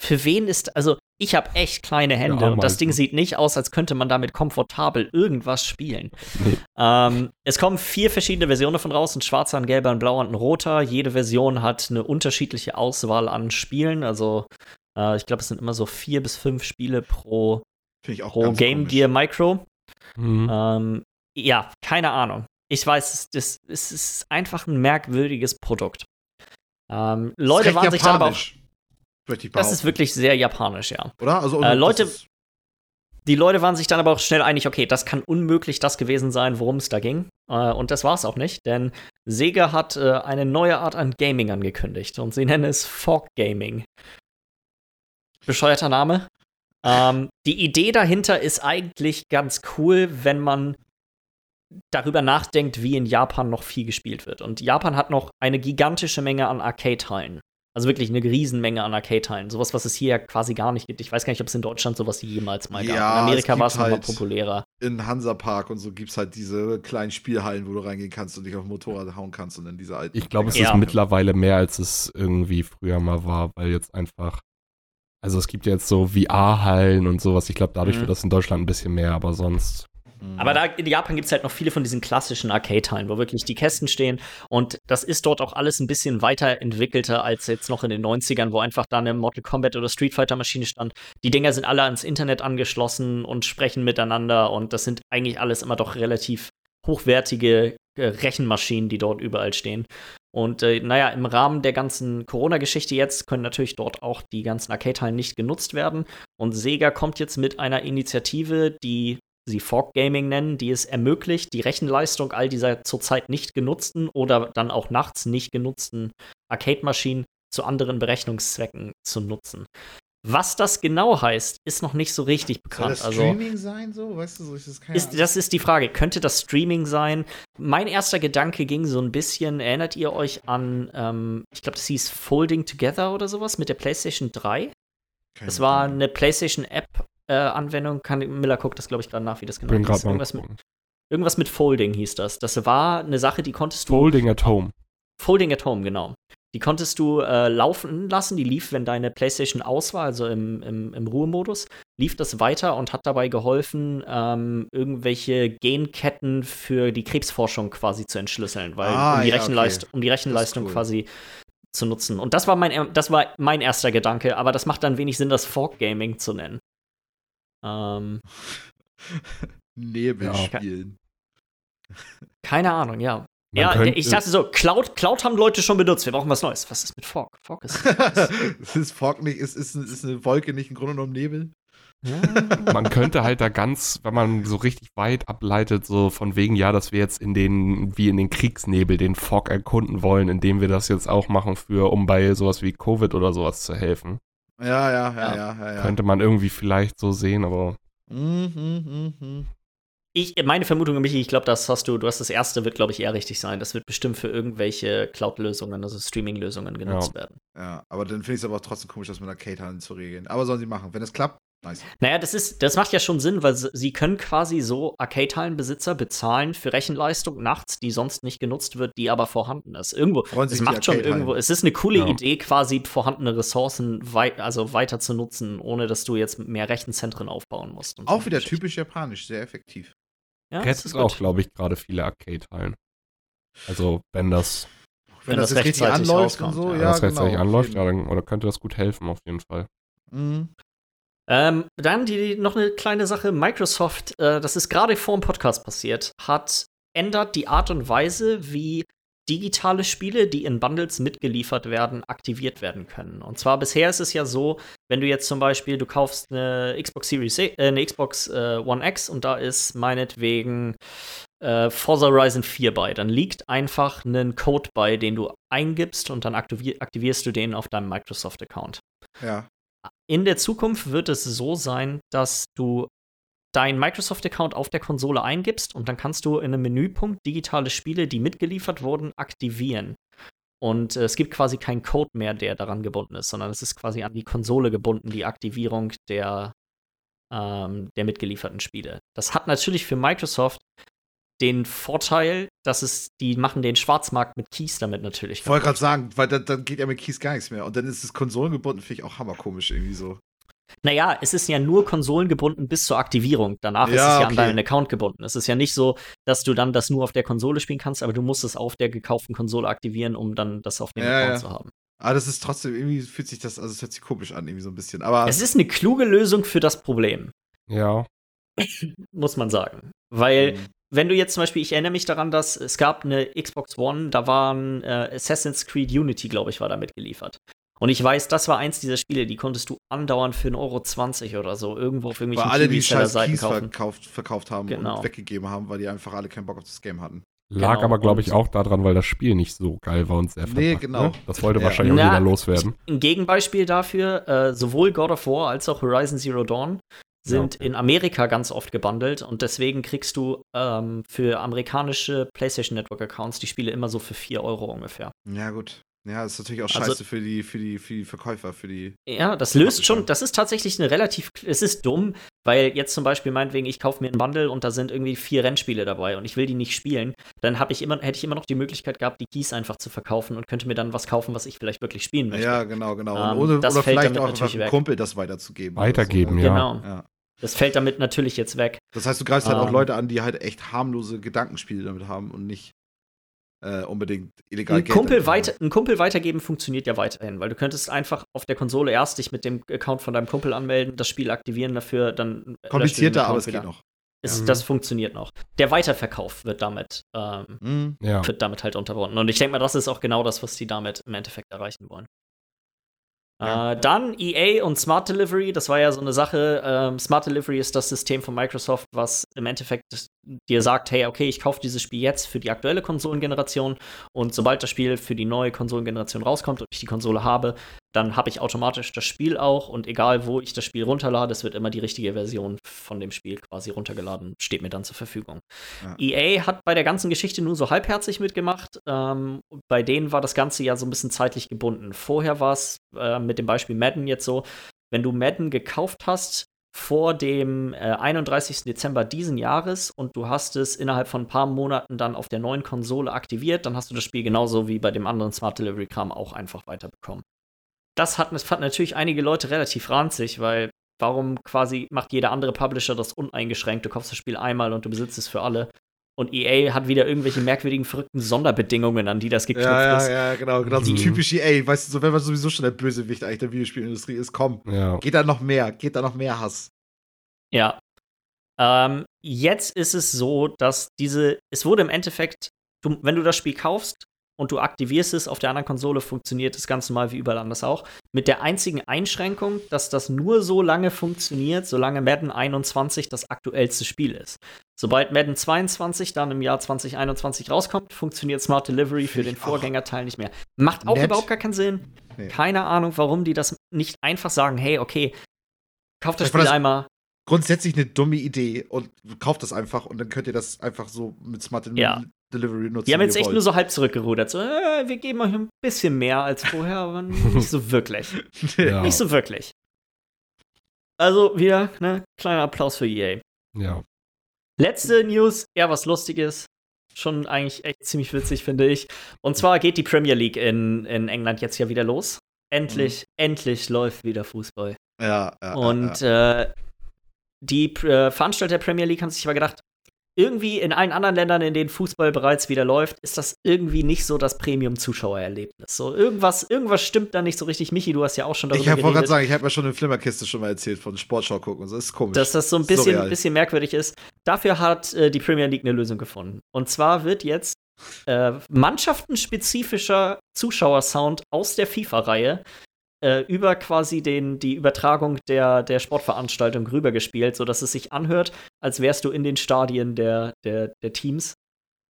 Für wen ist, also ich habe echt kleine Hände ja, und das Ding sieht nicht aus, als könnte man damit komfortabel irgendwas spielen. Nee. Ähm, es kommen vier verschiedene Versionen davon raus, ein schwarzer, ein gelber, ein blauer und ein roter. Jede Version hat eine unterschiedliche Auswahl an Spielen. Also äh, ich glaube, es sind immer so vier bis fünf Spiele pro, pro Game Gear Micro. Mhm. Ähm, ja, keine Ahnung. Ich weiß, das, das ist einfach ein merkwürdiges Produkt. Ähm, Leute waren sich dann aber auch das ist wirklich sehr japanisch, ja. Oder? Also, äh, Leute, die Leute waren sich dann aber auch schnell einig, okay, das kann unmöglich das gewesen sein, worum es da ging. Äh, und das war es auch nicht, denn Sega hat äh, eine neue Art an Gaming angekündigt und sie nennen es Fog Gaming. Bescheuerter Name. Ähm, die Idee dahinter ist eigentlich ganz cool, wenn man darüber nachdenkt, wie in Japan noch viel gespielt wird. Und Japan hat noch eine gigantische Menge an Arcade-Teilen. Also wirklich eine Riesenmenge an Arcade-Teilen. Sowas, was es hier ja quasi gar nicht gibt. Ich weiß gar nicht, ob es in Deutschland sowas jemals mal gab. Ja, in Amerika war es halt nochmal populärer. In Hansapark und so gibt es halt diese kleinen Spielhallen, wo du reingehen kannst und dich auf dem Motorrad hauen kannst und in diese alten. Ich glaube, es ja. ist mittlerweile mehr, als es irgendwie früher mal war, weil jetzt einfach. Also es gibt jetzt so VR-Hallen und sowas. Ich glaube, dadurch mhm. wird das in Deutschland ein bisschen mehr, aber sonst aber da in Japan gibt es halt noch viele von diesen klassischen Arcade-Teilen, wo wirklich die Kästen stehen. Und das ist dort auch alles ein bisschen weiterentwickelter als jetzt noch in den 90ern, wo einfach da eine Mortal Kombat oder Street Fighter-Maschine stand. Die Dinger sind alle ans Internet angeschlossen und sprechen miteinander. Und das sind eigentlich alles immer doch relativ hochwertige äh, Rechenmaschinen, die dort überall stehen. Und äh, naja, im Rahmen der ganzen Corona-Geschichte jetzt können natürlich dort auch die ganzen Arcade-Hallen nicht genutzt werden. Und Sega kommt jetzt mit einer Initiative, die sie Fork Gaming nennen, die es ermöglicht, die Rechenleistung all dieser zurzeit nicht genutzten oder dann auch nachts nicht genutzten Arcade-Maschinen zu anderen Berechnungszwecken zu nutzen. Was das genau heißt, ist noch nicht so richtig bekannt. Soll das also Streaming also, sein, so? Weißt du, so ist das keine ist, Das ist die Frage. Könnte das Streaming sein? Mein erster Gedanke ging so ein bisschen, erinnert ihr euch an, ähm, ich glaube, das hieß Folding Together oder sowas mit der PlayStation 3? Keine das war eine PlayStation-App äh, Anwendung. Kann, Miller guckt das, glaube ich, gerade nach, wie das genau Bin ist. Irgendwas mit, irgendwas mit Folding hieß das. Das war eine Sache, die konntest du. Folding at Home. Folding at Home, genau. Die konntest du äh, laufen lassen. Die lief, wenn deine PlayStation aus war, also im, im, im Ruhemodus, lief das weiter und hat dabei geholfen, ähm, irgendwelche Genketten für die Krebsforschung quasi zu entschlüsseln, weil ah, um, die ja, Rechenleist okay. um die Rechenleistung cool. quasi zu nutzen. Und das war mein, das war mein erster Gedanke, aber das macht dann wenig Sinn, das Fork Gaming zu nennen. Ähm, Nebel spielen. Keine Ahnung, ja. Man ja, könnte, ich dachte so, Cloud, Cloud haben Leute schon benutzt. Wir brauchen was Neues. Was ist mit Fog? Fog ist. ist Fog nicht, ist, ist, ist eine Wolke nicht im Grunde genommen Nebel? man könnte halt da ganz, wenn man so richtig weit ableitet, so von wegen, ja, dass wir jetzt in den, wie in den Kriegsnebel den Fog erkunden wollen, indem wir das jetzt auch machen für, um bei sowas wie Covid oder sowas zu helfen. Ja, ja, ja, ja, ja. ja. Könnte man irgendwie vielleicht so sehen, aber. Mhm, mhm, mhm. Ich, meine Vermutung, Michi, ich glaube, das hast du, du hast das erste, wird, glaube ich, eher richtig sein. Das wird bestimmt für irgendwelche Cloud-Lösungen, also Streaming-Lösungen genutzt Ja. werden. Ja, aber dann finde ich es aber auch trotzdem komisch, das mit einer Arcade-Halle zu regeln. Aber sollen sie machen. Wenn es klappt, nice. Naja, das ist, das macht ja schon Sinn, weil sie können quasi so Arcade-Hallenbesitzer bezahlen für Rechenleistung nachts, die sonst nicht genutzt wird, die aber vorhanden ist. Irgendwo, Freuen es macht schon irgendwo, es ist eine coole Ja. Idee, quasi vorhandene Ressourcen wei also weiter zu nutzen, ohne dass du jetzt mehr Rechenzentren aufbauen musst. und Auch so wieder typisch japanisch, sehr effektiv. Ja, Jetzt das ist auch, glaube ich, gerade viele Arcade-Hallen. Also, wenn das, Wenn, Wenn das, das jetzt richtig rechtzeitig anläuft und so, ja. wenn das rechtzeitig genau, anläuft, auf ja, dann oder könnte das gut helfen, auf jeden Fall. Mhm. Ähm, dann die, noch eine kleine Sache. Microsoft, äh, das ist gerade vor dem Podcast passiert, hat ändert die Art und Weise, wie digitale Spiele, die in Bundles mitgeliefert werden, aktiviert werden können. Und zwar bisher ist es ja so, wenn du jetzt zum Beispiel, du kaufst eine Xbox Series, äh, eine Xbox äh, One X und da ist meinetwegen äh, Forza Horizon 4 bei, dann liegt einfach ein Code bei, den du eingibst und dann aktivier aktivierst du den auf deinem Microsoft-Account. Ja. In der Zukunft wird es so sein, dass du deinen Microsoft-Account auf der Konsole eingibst und dann kannst du in einem Menüpunkt digitale Spiele, die mitgeliefert wurden, aktivieren. Und äh, es gibt quasi keinen Code mehr, der daran gebunden ist, sondern es ist quasi an die Konsole gebunden, die Aktivierung der, ähm, der mitgelieferten Spiele. Das hat natürlich für Microsoft den Vorteil, dass es, die machen den Schwarzmarkt mit Keys damit natürlich. Ich wollte gerade sagen, weil dann, dann geht ja mit Keys gar nichts mehr. Und dann ist es konsolengebunden, finde ich auch hammerkomisch irgendwie so. Naja, es ist ja nur konsolengebunden bis zur Aktivierung. Danach ist Ja, es ja an okay. deinen Account gebunden. Es ist ja nicht so, dass du dann das nur auf der Konsole spielen kannst, aber du musst es auf der gekauften Konsole aktivieren, um dann das auf dem Ja, Account ja. zu haben. Aber das ist trotzdem, irgendwie fühlt sich das, also es hört sich komisch an, irgendwie so ein bisschen. Aber Es ist eine kluge Lösung für das Problem, Ja, muss man sagen. Weil, Mhm. Wenn du jetzt zum Beispiel, ich erinnere mich daran, dass es gab eine Xbox One, da waren äh, Assassin's Creed Unity, glaube ich, war da mitgeliefert. Und ich weiß, das war eins dieser Spiele, die konntest du andauernd für 1,20 Euro oder so irgendwo auf weil irgendwelchen alle die scheiß Keys verkauft, verkauft haben Genau. und weggegeben haben, weil die einfach alle keinen Bock auf das Game hatten. lag Genau, aber, glaube ich, auch daran, weil das Spiel nicht so geil war und sehr Nee, verpackt, genau. Ne? Das wollte Ja. wahrscheinlich auch Na, jeder loswerden. Ein Gegenbeispiel dafür, äh, sowohl God of War als auch Horizon Zero Dawn sind okay. in Amerika ganz oft gebundelt und deswegen kriegst du ähm, für amerikanische PlayStation Network Accounts die Spiele immer so für 4 Euro ungefähr. Ja, gut. Ja, das ist natürlich auch Also- scheiße für, die, für, die, für die Verkäufer, für die. Ja, das Ja, löst schon. schon, das ist tatsächlich eine relativ, es ist dumm, weil jetzt zum Beispiel meinetwegen, ich kaufe mir einen Bundle und da sind irgendwie vier Rennspiele dabei und ich will die nicht spielen, dann habe ich immer, hätte ich immer noch die Möglichkeit gehabt, die Keys einfach zu verkaufen und könnte mir dann was kaufen, was ich vielleicht wirklich spielen möchte. Ja, genau, genau. Ähm, Und ohne, das oder fällt vielleicht auch natürlich einem. Kumpel das weiterzugeben. oder Weitergeben, so, ne? ja. Genau. ja. Das fällt damit natürlich jetzt weg. Das heißt, du greifst halt auch Ähm. Leute an, die halt echt harmlose Gedankenspiele damit haben und nicht äh, unbedingt illegal Ein Geld Kumpel, weiter, ein Kumpel weitergeben funktioniert ja weiterhin, weil du könntest einfach auf der Konsole erst dich mit dem Account von deinem Kumpel anmelden, das Spiel aktivieren dafür, dann Komplizierter, aber es geht wieder. noch. Ist, Ja. Das funktioniert noch. Der Weiterverkauf wird damit, ähm, Mhm. Ja. wird damit halt unterbunden. Und ich denke mal, das ist auch genau das, was die damit im Endeffekt erreichen wollen. Ja. Äh, dann EA und Smart Delivery, das war ja so eine Sache. Ähm, Smart Delivery ist das System von Microsoft, was im Endeffekt dir sagt, hey, okay, ich kaufe dieses Spiel jetzt für die aktuelle Konsolengeneration und sobald das Spiel für die neue Konsolengeneration rauskommt und ich die Konsole habe, dann habe ich automatisch das Spiel auch und egal wo ich das Spiel runterlade, es wird immer die richtige Version von dem Spiel quasi runtergeladen, steht mir dann zur Verfügung. Ja. EA hat bei der ganzen Geschichte nur so halbherzig mitgemacht. Ähm, bei denen war das Ganze ja so ein bisschen zeitlich gebunden. Vorher war es äh, mit dem Beispiel Madden jetzt so, wenn du Madden gekauft hast vor dem äh, 31. Dezember diesen Jahres und du hast es innerhalb von ein paar Monaten dann auf der neuen Konsole aktiviert, dann hast du das Spiel genauso wie bei dem anderen Smart Delivery Kram auch einfach weiterbekommen. Das, hat, das fanden natürlich einige Leute relativ ranzig, weil warum quasi macht jeder andere Publisher das uneingeschränkt? Du kaufst das Spiel einmal und du besitzt es für alle. Und EA hat wieder irgendwelche merkwürdigen, verrückten Sonderbedingungen, an die das geknüpft Ja, ist. ja, ja, genau, genau. So Mhm. typisch EA, weißt du, so, wenn man sowieso schon der Bösewicht eigentlich der Videospielindustrie ist, komm, Ja. geht da noch mehr, geht da noch mehr Hass. Ja. Ähm, jetzt ist es so, dass diese, es wurde im Endeffekt, du, wenn du das Spiel kaufst und du aktivierst es auf der anderen Konsole, funktioniert das ganz normal wie überall anders auch. Mit der einzigen Einschränkung, dass das nur so lange funktioniert, solange Madden 21 das aktuellste Spiel ist. Sobald Madden 22 dann im Jahr 2021 rauskommt, funktioniert Smart Delivery für den Vorgängerteil nicht mehr. Macht auch Nett. überhaupt gar keinen Sinn. Nee. Keine Ahnung, warum die das nicht einfach sagen, hey, okay, kauft das war Spiel das- einmal. Grundsätzlich eine dumme Idee und kauft das einfach und dann könnt ihr das einfach so mit Smart Ja. Delivery nutzen. Die haben jetzt echt wollt. nur so halb zurückgerudert. So, äh, wir geben euch ein bisschen mehr als vorher, aber nicht so wirklich. Ja. Nicht so wirklich. Also wieder, ne, kleiner Applaus für EA. ja. Letzte News, eher was Lustiges. Schon eigentlich echt ziemlich witzig, finde ich. Und zwar geht die Premier League in, in England jetzt ja wieder los. Endlich, endlich läuft wieder Fußball. Ja, ja. Und ja, äh, die äh, Veranstalter der Premier League haben sich aber gedacht, irgendwie in allen anderen Ländern, in denen Fußball bereits wieder läuft, ist das irgendwie nicht so das Premium-Zuschauererlebnis. So irgendwas, irgendwas stimmt da nicht so richtig. Michi, du hast ja auch schon darüber ich wollte gerade geredet, sagen, ich habe ja schon eine Flimmerkiste schon mal erzählt von Sportschau gucken. Das ist komisch. dass das so ein bisschen, bisschen merkwürdig ist. Dafür hat äh, die Premier League eine Lösung gefunden. Und zwar wird jetzt äh, mannschaftenspezifischer Zuschauersound aus der FIFA-Reihe äh, über quasi den, die Übertragung der, der Sportveranstaltung rübergespielt, sodass es sich anhört, als wärst du in den Stadien der, der, der Teams.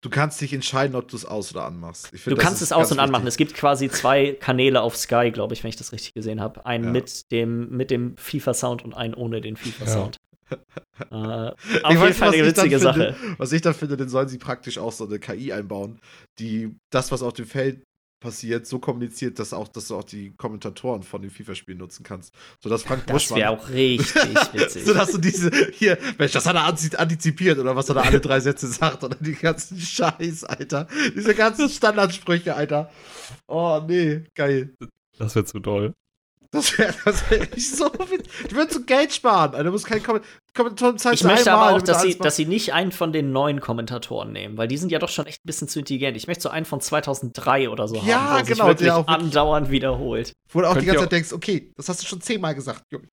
Du kannst dich entscheiden, ob du es aus oder anmachst. Du find, das kannst es aus- und anmachen. wichtig. Es gibt quasi zwei Kanäle auf Sky, glaube ich, wenn ich das richtig gesehen habe. Einen Ja. mit dem, mit dem FIFA-Sound und einen ohne den FIFA-Sound. Äh, auf Ich jeden weiß, Fall eine witzige Sache. Finde, was ich dann finde, dann sollen sie praktisch auch so eine KI einbauen, die das, was auf dem Feld passiert, so kommuniziert, dass auch, dass du auch die Kommentatoren von den FIFA-Spielen nutzen kannst. Sodass Frank Das wäre auch richtig witzig. Sodass du diese, hier, Mensch, das hat er anzi- antizipiert oder was er da alle drei Sätze sagt oder die ganzen Scheiß, Alter. Diese ganzen Standardsprüche, Alter. Oh, nee, geil. Das wird zu doll. Das wäre das wär echt so. witzig. Du würdest so Geld sparen, Alter. Du musst keinen Komment- Kommentatoren zeigen. Ich möchte aber auch, dass sie, dass sie nicht einen von den neuen Kommentatoren nehmen, weil die sind ja doch schon echt ein bisschen zu intelligent. Ich möchte so einen von 2003 oder so Ja, haben, wo genau, sich wirklich der auch wirklich- andauernd wiederholt. Wo du auch die Könnt ganze ihr Zeit denkst, okay, das hast du schon zehnmal gesagt, Junge.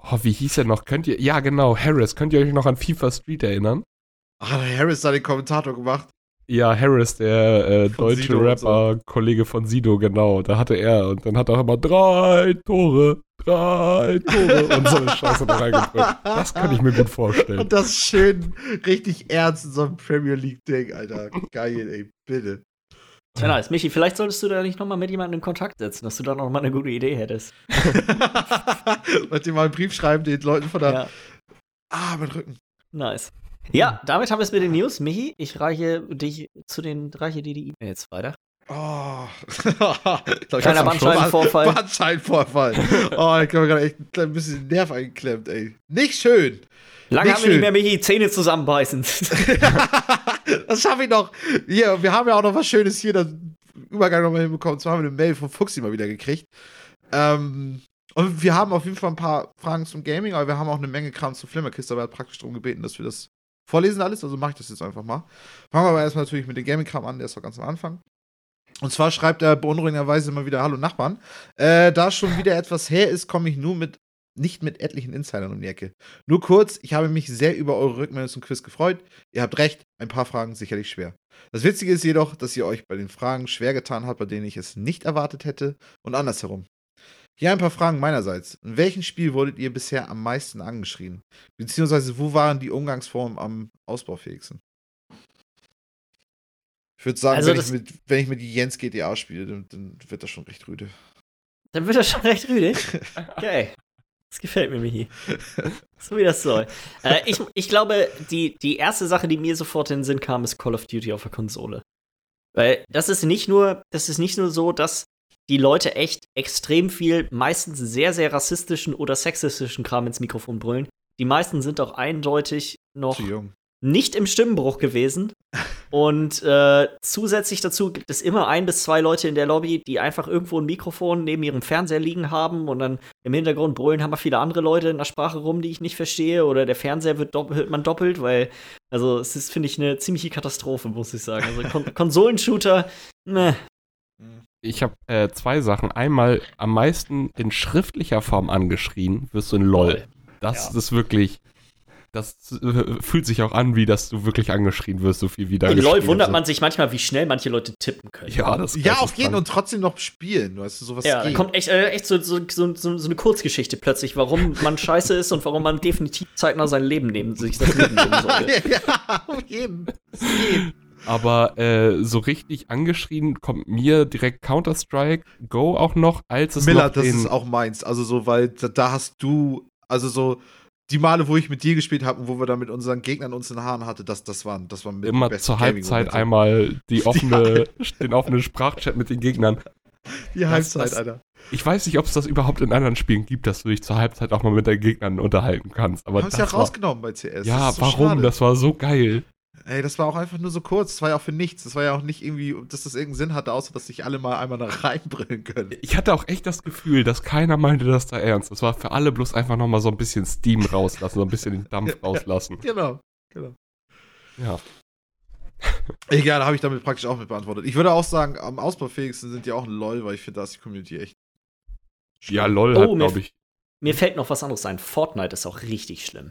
Oh, wie hieß er noch? Könnt ihr, ja genau, Harris. Könnt ihr euch noch an FIFA Street erinnern? Ah, hat Harris da den Kommentator gemacht. Ja, Harris, der äh, deutsche Sido und so. Rapper, Kollege von Sido, genau. Da hatte er und dann hat er auch immer drei Tore, drei Tore und so eine Scheiße da reingedrückt. Das kann ich mir gut vorstellen. Und das schön richtig ernst in so einem Premier League-Ding, Alter. Geil, ey, bitte. Sehr nice. Michi, vielleicht solltest du da nicht noch mal mit jemandem in Kontakt setzen, dass du da noch mal eine gute Idee hättest. Wollt ihr mal einen Brief schreiben, den Leuten von der. Ja, Ah, mein Rücken. nice. Ja, damit haben wir es mit den News. Michi, ich reiche dich zu den, reiche dir die E-Mails weiter. Oh. Kleiner Bandscheibenvorfall. Bandscheibenvorfall. oh, ich habe gerade echt ein bisschen den Nerv eingeklemmt, ey. Nicht schön. Lange Nicht haben wir nicht schön. mehr, Michi, Zähne zusammenbeißen. das schaffe ich noch. Hier, wir haben ja auch noch was Schönes hier, den Übergang nochmal hinbekommen. Zwar haben wir eine Mail von Fuchsi mal wieder gekriegt. Ähm, und wir haben auf jeden Fall ein paar Fragen zum Gaming, aber wir haben auch eine Menge Kram zur Flimmerkiste, aber er hat praktisch darum gebeten, dass wir das vorlesen alles, also mache ich das jetzt einfach mal. Fangen wir aber erstmal natürlich mit dem Gaming-Kram an, der ist doch ganz am Anfang. Und zwar schreibt er beunruhigenderweise immer wieder Hallo Nachbarn. Äh, da schon wieder etwas her ist, komme ich nur mit nicht mit etlichen Insidern um die Ecke. Nur kurz, ich habe mich sehr über eure Rückmeldung zum Quiz gefreut. Ihr habt recht, ein paar Fragen sicherlich schwer. Das Witzige ist jedoch, dass ihr euch bei den Fragen schwer getan habt, bei denen ich es nicht erwartet hätte und andersherum. Hier ein paar Fragen meinerseits. In welchem Spiel wurdet ihr bisher am meisten angeschrien? Beziehungsweise wo waren die Umgangsformen am ausbaufähigsten? Ich würde sagen, Also wenn, ich mit, wenn ich mit Jens GTA spiele, dann, dann wird das schon recht rüde. Dann wird das schon recht rüde. Okay. Das gefällt mir, Michi. So wie das soll. Äh, ich, ich glaube, die, die erste Sache, die mir sofort in den Sinn kam, ist Call of Duty auf der Konsole. Weil das ist nicht nur, das ist nicht nur so, dass die Leute echt extrem viel, meistens sehr, sehr rassistischen oder sexistischen Kram ins Mikrofon brüllen. Die meisten sind auch eindeutig noch nicht im Stimmenbruch gewesen. Und äh, zusätzlich dazu gibt es immer ein bis zwei Leute in der Lobby, die einfach irgendwo ein Mikrofon neben ihrem Fernseher liegen haben und dann im Hintergrund brüllen haben wir viele andere Leute in der Sprache rum, die ich nicht verstehe. Oder der Fernseher wird hört man doppelt, weil, also es ist, finde ich, eine ziemliche Katastrophe, muss ich sagen. Also Kon Konsolenshooter, ne. Ich habe äh, zwei Sachen. Einmal am meisten in schriftlicher Form angeschrien, wirst du in LOL. Das Ja. ist wirklich. das äh, fühlt sich auch an, wie dass du wirklich angeschrien wirst, so viel wie da In LoL wundert man sich manchmal, wie schnell manche Leute tippen können. Ja, das Ja, auf jeden und trotzdem noch spielen. Weißt du, sowas Ja, da geht. kommt echt, äh, echt so, so, so, so, so eine Kurzgeschichte plötzlich, warum man scheiße ist und warum man definitiv zeitnah sein Leben nehmen, sich das Leben nehmen sollte. ja, auf jeden. Es geht. Aber äh, so richtig angeschrien kommt mir direkt Counter-Strike Go auch noch, als es Miller, noch das ist auch meins. Also so, weil da, da hast du, also so die Male, wo ich mit dir gespielt habe und wo wir da mit unseren Gegnern uns in den Haaren hatte, das, das waren, das waren mit die immer zur Halbzeit einmal die offene, den offenen Sprachchat mit den Gegnern. Die Halbzeit, das- Alter. Ich weiß nicht, ob es das überhaupt in anderen Spielen gibt, dass du dich zur Halbzeit auch mal mit deinen Gegnern unterhalten kannst. Aber es das ja rausgenommen bei CS. Ja, so warum? schade. Das war so geil. Ey, das war auch einfach nur so kurz. Das war ja auch für nichts. Das war ja auch nicht irgendwie, dass das irgendeinen Sinn hatte, außer dass sich alle mal einmal da reinbringen können. Ich hatte auch echt das Gefühl, dass keiner meinte das da ernst. Das war für alle bloß einfach nochmal so ein bisschen Steam rauslassen, so ein bisschen den Dampf rauslassen. Genau, genau. Ja. Egal, habe ich damit praktisch auch mit beantwortet. Ich würde auch sagen, am ausbaufähigsten sind die auch ein LOL, weil ich finde, da ist die Community echt. Ja. LOL Oh, hat, glaube ich. Mir fällt noch was anderes ein. Fortnite ist auch richtig schlimm.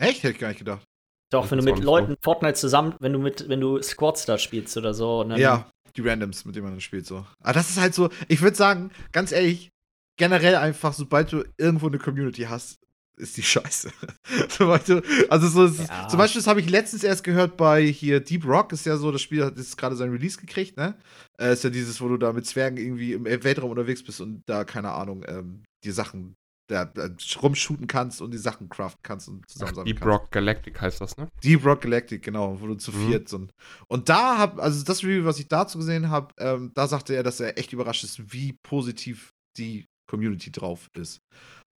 Echt? Hätte ich gar nicht gedacht. Doch, wenn du mit Leuten Fortnite zusammen, wenn du mit, wenn du Squad Start spielst oder so, Ja, die Randoms, mit denen man dann spielt, so. Aber das ist halt so, ich würde sagen, ganz ehrlich, generell einfach, sobald du irgendwo eine Community hast, ist die scheiße. Sobald du- also so, ist, Ja. zum Beispiel, das habe ich letztens erst gehört bei hier Deep Rock, ist ja so, das Spiel hat jetzt gerade sein Release gekriegt, ne? Äh, ist ja dieses, wo du da mit Zwergen irgendwie im Weltraum unterwegs bist und da, keine Ahnung, ähm, die Sachen da, da rumshooten kannst und die Sachen craften kannst und Ach, zusammen Deep Rock Galactic heißt das, ne? Deep Rock Galactic, genau, wo du zu Mhm. viert sind. Und da hab, also das Review, was ich dazu gesehen habe, ähm, da sagte er, dass er echt überrascht ist, wie positiv die Community drauf ist.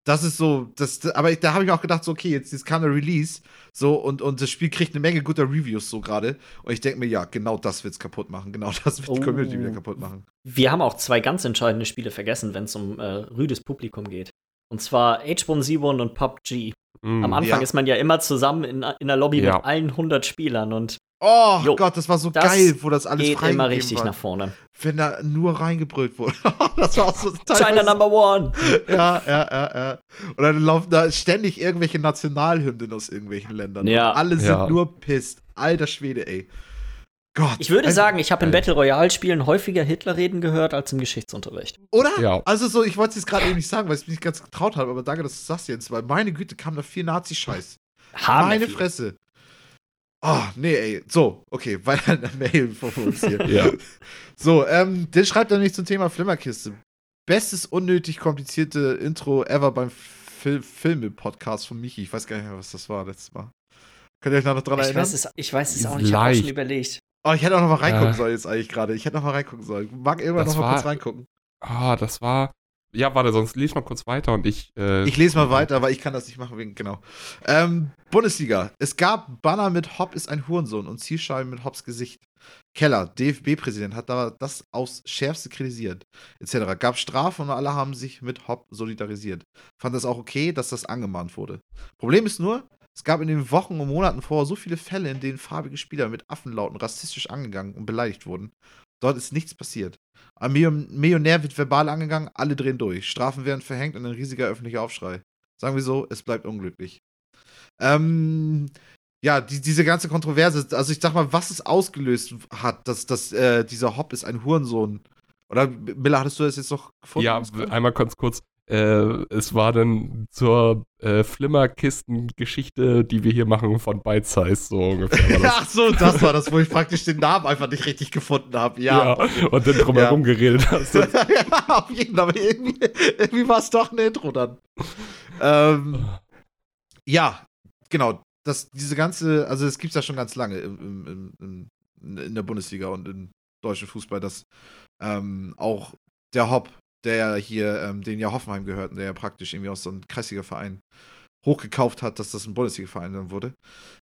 Das ist so, das, aber da habe ich auch gedacht, so, okay, jetzt, jetzt kam der Release, so, und, und das Spiel kriegt eine Menge guter Reviews so gerade. Und ich denke mir, ja, genau das wird's kaputt machen. Genau das wird die Oh. Community wieder kaputt machen. Wir haben auch zwei ganz entscheidende Spiele vergessen, wenn es um äh, rüdes Publikum geht. Und zwar H1Z1 und PUBG. Mm. Am Anfang Ja. ist man ja immer zusammen in, in der Lobby Ja. mit allen 100 Spielern und Oh Jo, Gott, das war so das geil, wo das alles geht immer richtig war. nach vorne. Wenn da nur reingebrüllt wurde. das war auch so China Number One! Ja, ja, ja, ja. Und dann laufen da ständig irgendwelche Nationalhymnen aus irgendwelchen Ländern. Ja. Und alle sind Ja. nur pisst. Alter Schwede, ey. Gott. Ich würde Also- sagen, ich habe in. Battle Royale-Spielen häufiger Hitler-Reden gehört als im Geschichtsunterricht. Oder? Ja. Also so, ich wollte es jetzt gerade eben nicht sagen, weil ich mich nicht ganz getraut habe, aber danke, dass du sagst jetzt, weil meine Güte, kam da viel Nazi-Scheiß. Haben Meine viel. Fresse. Oh, nee, ey. So, okay, weiter in der Mail von uns hier. Ja. So, ähm, den schreibt er nicht zum Thema Flimmerkiste. Bestes unnötig komplizierte Intro ever beim Fil Filme-Podcast von Michi. Ich weiß gar nicht mehr, was das war letztes Mal. Könnt ihr euch noch dran Ich erinnern? weiß, es, ich weiß es auch nicht. Ich habe auch schon überlegt. Oh, ich hätte auch noch mal reingucken Ja. sollen jetzt eigentlich gerade. Ich hätte noch mal reingucken sollen. Mag irgendwann Das noch mal war- kurz reingucken. Ah, das war. Ja, warte, sonst lies mal kurz weiter und ich. Äh, Ich lese mal weiter, weil ich kann das nicht machen wegen, genau. Ähm, Bundesliga. Es gab Banner mit Hopp ist ein Hurensohn und Zielscheiben mit Hopps Gesicht. Keller, DFB-Präsident, hat da das aufs Schärfste kritisiert, etc. Gab Strafen und alle haben sich mit Hopp solidarisiert. Fand es auch okay, dass das angemahnt wurde. Problem ist nur, es gab in den Wochen und Monaten vorher so viele Fälle, in denen farbige Spieler mit Affenlauten rassistisch angegangen und beleidigt wurden. Dort ist nichts passiert. Ein Million- Millionär wird verbal angegangen, alle drehen durch. Strafen werden verhängt und ein riesiger öffentlicher Aufschrei. Sagen wir so, es bleibt unglücklich. Ähm, ja, die, diese ganze Kontroverse, also ich sag mal, was es ausgelöst hat, dass, dass äh, dieser Hopp ist ein Hurensohn. Oder Miller, hattest du das jetzt noch gefunden? ja, einmal ganz kurz. Äh, es war dann zur äh, Flimmerkisten-Geschichte, die wir hier machen, von Bite Size, so ungefähr. Ach so, das war das, wo ich praktisch den Namen einfach nicht richtig gefunden habe. Ja. und dann drumherum geredet hast. ja, auf jeden Fall. Aber irgendwie, irgendwie war es doch ein Intro dann. Ähm, ja, genau. Das, diese ganze, also es gibt es ja schon ganz lange im, im, im, in der Bundesliga und im deutschen Fußball, dass ähm, auch der Hopp, der ja hier, ähm, den ja Hoffenheim gehört und der ja praktisch irgendwie aus so einem Kreisliga-Verein hochgekauft hat, dass das ein Bundesliga-Verein dann wurde,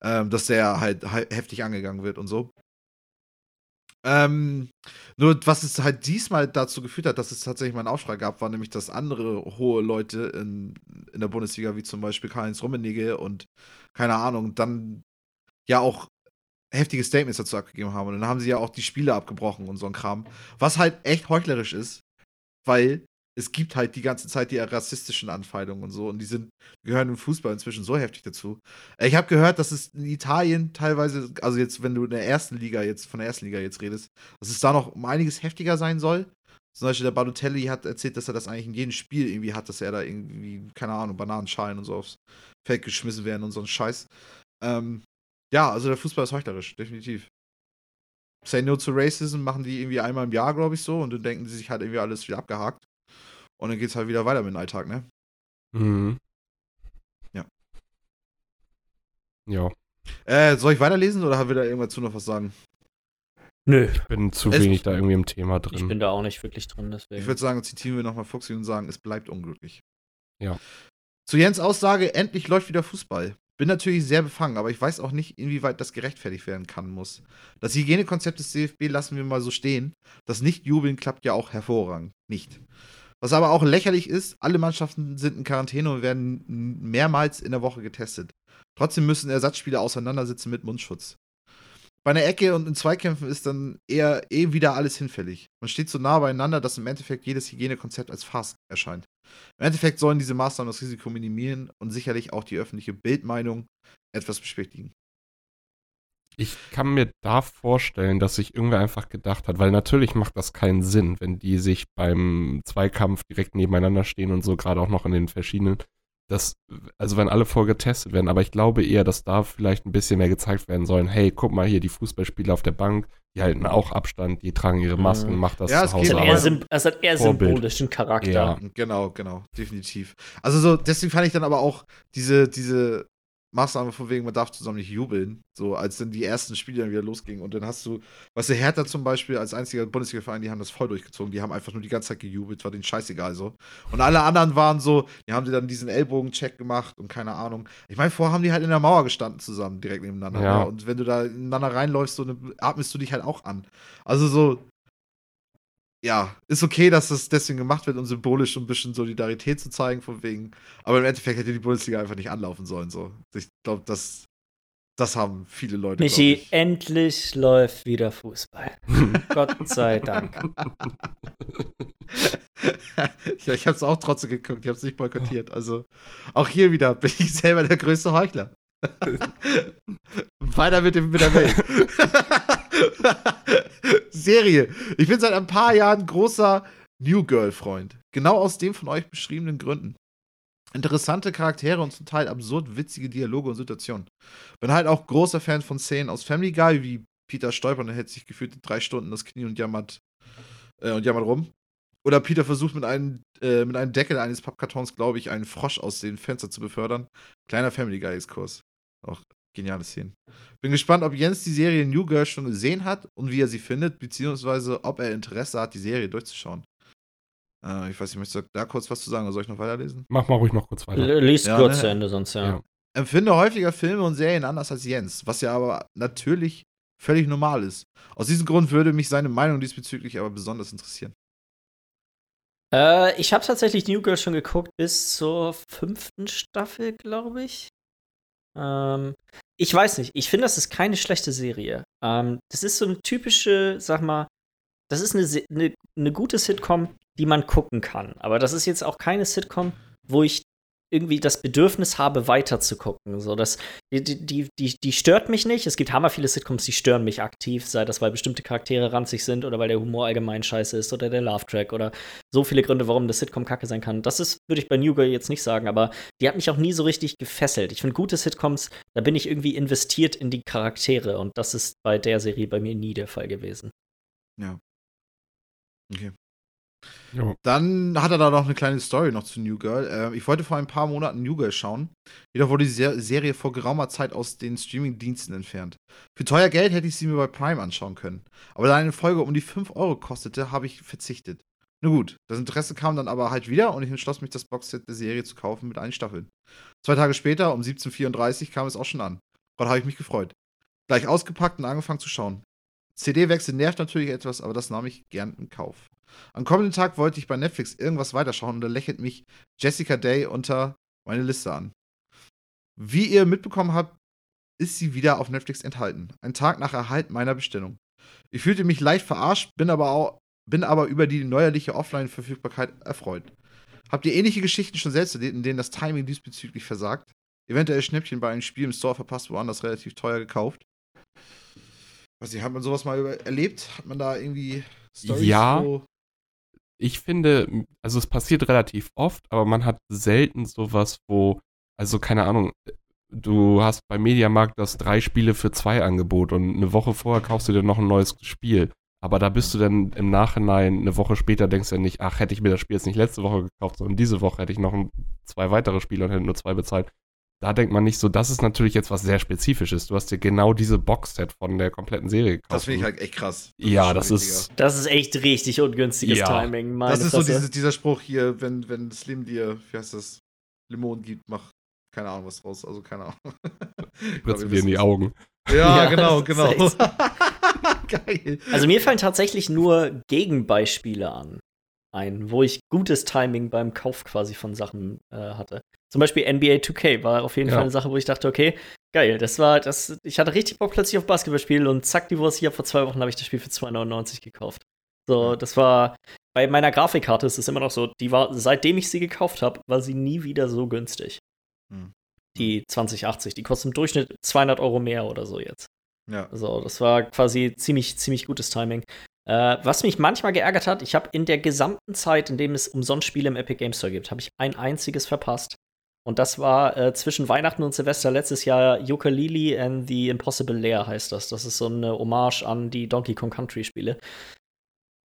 ähm, dass der halt he heftig angegangen wird und so. Ähm, nur was es halt diesmal dazu geführt hat, dass es tatsächlich mal einen Aufschrei gab, war nämlich, dass andere hohe Leute in, in der Bundesliga, wie zum Beispiel Karl-Heinz Rummenigge und keine Ahnung, dann ja auch heftige Statements dazu abgegeben haben. Und dann haben sie ja auch die Spiele abgebrochen und so ein Kram. Was halt echt heuchlerisch ist, weil es gibt halt die ganze Zeit die rassistischen Anfeindungen und so und die sind gehören im Fußball inzwischen so heftig dazu. Äh, ich habe gehört, dass es in Italien teilweise, also jetzt wenn du in der ersten Liga jetzt von der ersten Liga jetzt redest, dass es da noch um einiges heftiger sein soll. Zum Beispiel der Balotelli hat erzählt, dass er das eigentlich in jedem Spiel irgendwie hat, dass er da irgendwie, keine Ahnung, Bananenschalen und so aufs Feld geschmissen werden und so ein Scheiß. Ähm, ja, also der Fußball ist heuchlerisch, definitiv. Say No to Racism machen die irgendwie einmal im Jahr, glaube ich, so. Und dann denken sie sich halt irgendwie alles wieder abgehakt. Und dann geht es halt wieder weiter mit dem Alltag, ne? Mhm. Ja. Ja. Äh, soll ich weiterlesen oder haben wir da irgendwas zu noch was sagen? Nö. Ich bin zu Es- wenig da irgendwie im Thema drin. Ich bin da auch nicht wirklich drin, Ich deswegen. würde sagen, zitieren wir nochmal Fuchsi und sagen, es bleibt unglücklich. Ja. Zu Jens Aussage, endlich läuft wieder Fußball. Bin natürlich sehr befangen, aber ich weiß auch nicht, inwieweit das gerechtfertigt werden kann muss. Das Hygienekonzept des DFB lassen wir mal so stehen. Das Nicht-Jubeln klappt ja auch hervorragend. Nicht. Was aber auch lächerlich ist, alle Mannschaften sind in Quarantäne und werden mehrmals in der Woche getestet. Trotzdem müssen Ersatzspieler auseinandersitzen mit Mundschutz. Bei einer Ecke und in Zweikämpfen ist dann eher eh wieder alles hinfällig. Man steht so nah beieinander, dass im Endeffekt jedes Hygienekonzept als Farce erscheint. Im Endeffekt sollen diese Maßnahmen das Risiko minimieren und sicherlich auch die öffentliche Bildmeinung etwas beschwichtigen. Ich kann mir da vorstellen, dass sich irgendwer einfach gedacht hat, weil natürlich macht das keinen Sinn, wenn die sich beim Zweikampf direkt nebeneinander stehen und so, gerade auch noch in den verschiedenen. Das, also wenn alle voll getestet werden, aber ich glaube eher, dass da vielleicht ein bisschen mehr gezeigt werden sollen. Hey, guck mal hier, die Fußballspieler auf der Bank, die halten auch Abstand, die tragen ihre Masken, Mhm. macht das Ja, zu es Hause. Es eher, es hat eher Vorbild. symbolischen Charakter. Ja. Genau, genau, definitiv. Also so, deswegen fand ich dann aber auch diese, diese Maßnahme von wegen, man darf zusammen nicht jubeln, so als dann die ersten Spiele dann wieder losgingen und dann hast du, weißt du, Hertha zum Beispiel als einziger Bundesliga-Verein, die haben das voll durchgezogen, die haben einfach nur die ganze Zeit gejubelt, war denen scheißegal so. Und alle anderen waren so, die haben sie dann diesen Ellbogencheck gemacht und keine Ahnung. Ich meine, vorher haben die halt in der Mauer gestanden zusammen, direkt nebeneinander. Ja. ne? Und wenn du da ineinander reinläufst, so, dann atmest du dich halt auch an. Also so, ja, ist okay, dass das deswegen gemacht wird, um symbolisch so ein bisschen Solidarität zu zeigen, von wegen. Aber im Endeffekt hätte die Bundesliga einfach nicht anlaufen sollen. So. Ich glaube, das, das haben viele Leute. Michi, endlich läuft wieder Fußball. Gott sei Dank. ja, ich habe es auch trotzdem geguckt, ich habe es nicht boykottiert. Also auch hier wieder bin ich selber der größte Heuchler. Weiter mit, dem, mit der Welt. Serie. Ich bin seit ein paar Jahren großer New Girl-Freund. Genau aus den von euch beschriebenen Gründen. Interessante Charaktere und zum Teil absurd witzige Dialoge und Situationen. Bin halt auch großer Fan von Szenen aus Family Guy, wie Peter stolpert und hält sich gefühlt drei Stunden das Knie und jammert, äh, und jammert rum. Oder Peter versucht mit einem, äh, mit einem Deckel eines Pappkartons, glaube ich, einen Frosch aus dem Fenster zu befördern. Kleiner Family Guy-Exkurs. Auch geniale Szenen. Bin gespannt, ob Jens die Serie New Girl schon gesehen hat und wie er sie findet, beziehungsweise ob er Interesse hat, die Serie durchzuschauen. Äh, ich weiß nicht, möchtest du da kurz was zu sagen oder soll ich noch weiterlesen? Mach mal ruhig noch kurz weiter. L- Lies Ja, kurz ne? zu Ende, sonst ja. Ja. Empfinde häufiger Filme und Serien anders als Jens, was ja aber natürlich völlig normal ist. Aus diesem Grund würde mich seine Meinung diesbezüglich aber besonders interessieren. Äh, ich habe tatsächlich New Girl schon geguckt bis zur fünften Staffel, glaube ich. Ähm, ich weiß nicht. Ich finde, das ist keine schlechte Serie. Ähm, das ist so eine typische, sag mal, das ist eine, eine, eine gute Sitcom, die man gucken kann. Aber das ist jetzt auch keine Sitcom, wo ich irgendwie das Bedürfnis habe, weiter zu gucken. So, das, die, die, die, die, stört mich nicht. Es gibt hammer viele Sitcoms, die stören mich aktiv, sei das, weil bestimmte Charaktere ranzig sind oder weil der Humor allgemein scheiße ist oder der Love-Track oder so viele Gründe, warum das Sitcom kacke sein kann. Das ist, würde ich bei New Girl jetzt nicht sagen, aber die hat mich auch nie so richtig gefesselt. Ich finde gute Sitcoms, da bin ich irgendwie investiert in die Charaktere und das ist bei der Serie bei mir nie der Fall gewesen. Okay. Jo. Dann hat er da noch eine kleine Story noch zu New Girl. Äh, ich wollte vor ein paar Monaten New Girl schauen. Jedoch wurde die Ser Serie vor geraumer Zeit aus den Streaming-Diensten entfernt. Für teuer Geld hätte ich sie mir bei Prime anschauen können. Aber da eine Folge um die 5 Euro kostete, habe ich verzichtet. Na gut, das Interesse kam dann aber halt wieder und ich entschloss mich, das Boxset der Serie zu kaufen mit allen Staffeln. Zwei Tage später, um 17.34 Uhr, kam es auch schon an. Gott, habe ich mich gefreut. Gleich ausgepackt und angefangen zu schauen. CD-Wechsel nervt natürlich etwas, aber das nahm ich gern in Kauf. Am kommenden Tag wollte ich bei Netflix irgendwas weiterschauen und da lächelt mich Jessica Day unter meine Liste an. Wie ihr mitbekommen habt, ist sie wieder auf Netflix enthalten. Ein Tag nach Erhalt meiner Bestellung. Ich fühlte mich leicht verarscht, bin aber auch, bin aber über die neuerliche Offline-Verfügbarkeit erfreut. Habt ihr ähnliche Geschichten schon selbst erlebt, in denen das Timing diesbezüglich versagt? Eventuell Schnäppchen bei einem Spiel im Store verpasst, woanders relativ teuer gekauft? Weiß nicht, hat man sowas mal erlebt? Hat man da irgendwie Storys, Ja. wo ich finde, also es passiert relativ oft, aber man hat selten sowas, wo, also keine Ahnung, du hast bei Mediamarkt das drei Spiele für zwei Angebot und eine Woche vorher kaufst du dir noch ein neues Spiel. Aber da bist du dann im Nachhinein, eine Woche später denkst du ja nicht, ach, hätte ich mir das Spiel jetzt nicht letzte Woche gekauft, sondern diese Woche hätte ich noch ein, zwei weitere Spiele und hätte nur zwei bezahlt. Da denkt man nicht so, das ist natürlich jetzt was sehr Spezifisches. Du hast dir genau diese Boxset von der kompletten Serie gekauft. Das finde ich halt echt krass. Ja, schon das wichtiger. ist, Das ist echt richtig ungünstiges Ja. Timing. Meine Das ist so Fresse. dieses, dieser Spruch hier, wenn, wenn Slim dir, wie heißt das, Limonen gibt, mach keine Ahnung was draus. Also keine Ahnung. Ich glaub, spritzen ihr dir in die Augen. Ja, Ja, genau, das genau. ist Geil. Also mir fallen tatsächlich nur Gegenbeispiele an, ein, wo ich gutes Timing beim Kauf quasi von Sachen äh, hatte. Zum Beispiel NBA 2K war auf jeden Ja. Fall eine Sache, wo ich dachte, okay, geil, das war das. Ich hatte richtig Bock plötzlich auf Basketballspiel und zack, die Wurst hier vor zwei Wochen habe ich das Spiel für 2,99 gekauft. So, das war bei meiner Grafikkarte ist es immer noch so, die war seitdem ich sie gekauft habe, war sie nie wieder so günstig. Hm. Die 2080, die kostet im Durchschnitt 200 Euro mehr oder so jetzt. Ja. So, das war quasi ziemlich, ziemlich gutes Timing. Äh, was mich manchmal geärgert hat, ich habe in der gesamten Zeit, in dem es umsonst Spiele im Epic Game Store gibt, habe ich ein einziges verpasst. Und das war äh, zwischen Weihnachten und Silvester letztes Jahr Yooka-Laylee and the Impossible Lair heißt das. Das ist so eine Hommage an die Donkey Kong Country Spiele.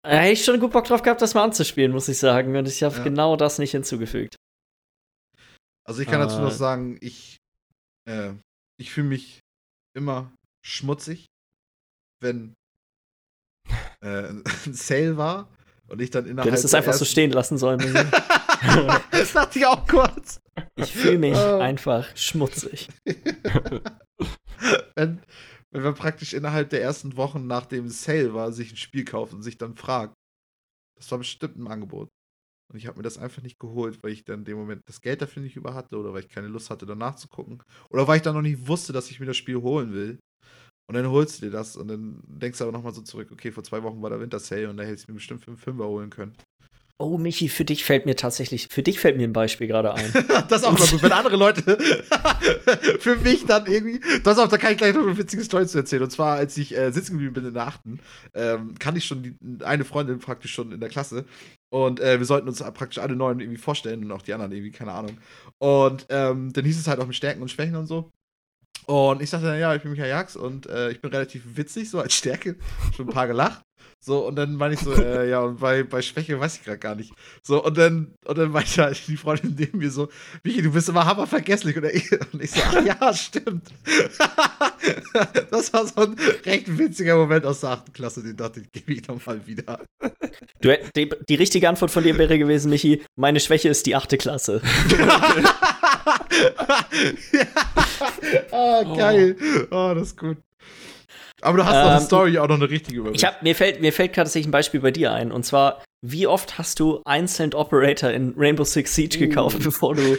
Da hätte ich schon gut Bock drauf gehabt, das mal anzuspielen, muss ich sagen. Und ich habe Ja. genau das nicht hinzugefügt. Also ich kann dazu Äh. noch sagen, ich, äh, ich fühle mich immer schmutzig, wenn äh, ein Sale war und ich dann Du innerhalb hättest es einfach so stehen lassen sollen. Das dachte ich auch kurz. Ich fühle mich Oh. einfach schmutzig. wenn, wenn man praktisch innerhalb der ersten Wochen nach dem Sale war, sich ein Spiel kauft und sich dann fragt, das war bestimmt im Angebot. Und ich habe mir das einfach nicht geholt, weil ich dann in dem Moment das Geld dafür nicht über hatte oder weil ich keine Lust hatte, danach zu gucken. Oder weil ich dann noch nicht wusste, dass ich mir das Spiel holen will. Und dann holst du dir das und dann denkst du aber nochmal so zurück, okay, vor zwei Wochen war der Winter Sale und da hätte ich mir bestimmt einen Fünfer holen können. Oh, Michi, für dich fällt mir tatsächlich, für dich fällt mir ein Beispiel gerade ein. das ist auch mal gut, wenn andere Leute für mich dann irgendwie. Das auch, da kann ich gleich noch eine witzige Story zu erzählen. Und zwar, als ich äh, sitzen geblieben bin in der achten, ähm, kannte ich schon die, eine Freundin praktisch schon in der Klasse. Und äh, wir sollten uns praktisch alle neuen irgendwie vorstellen und auch die anderen irgendwie, keine Ahnung. Und ähm, dann hieß es halt auch mit Stärken und Schwächen und so. Und ich sagte dann, ja, ich bin Michael Jax und äh, ich bin relativ witzig, so als Stärke. Schon ein paar gelacht. So, und dann meine ich so, äh, ja, und bei, bei Schwäche weiß ich gerade gar nicht. So, und dann, und dann meinte halt die Freundin neben mir so, Michi, du bist immer hammervergesslich. Und ich, und ich so, ach ja, stimmt. das war so ein recht witziger Moment aus der achten Klasse, den dachte ich, gebe ich nochmal wieder. Du, die, die richtige Antwort von dir wäre gewesen, Michi, meine Schwäche ist die achte Klasse. ja. Ah, geil. Oh, das ist gut. Aber du hast noch eine Ähm, Story, auch noch eine richtige über Ich hab, mir fällt, mir fällt gerade tatsächlich ein Beispiel bei dir ein. Und zwar, wie oft hast du einzeln Operator in Rainbow Six Siege gekauft, Uh. bevor du.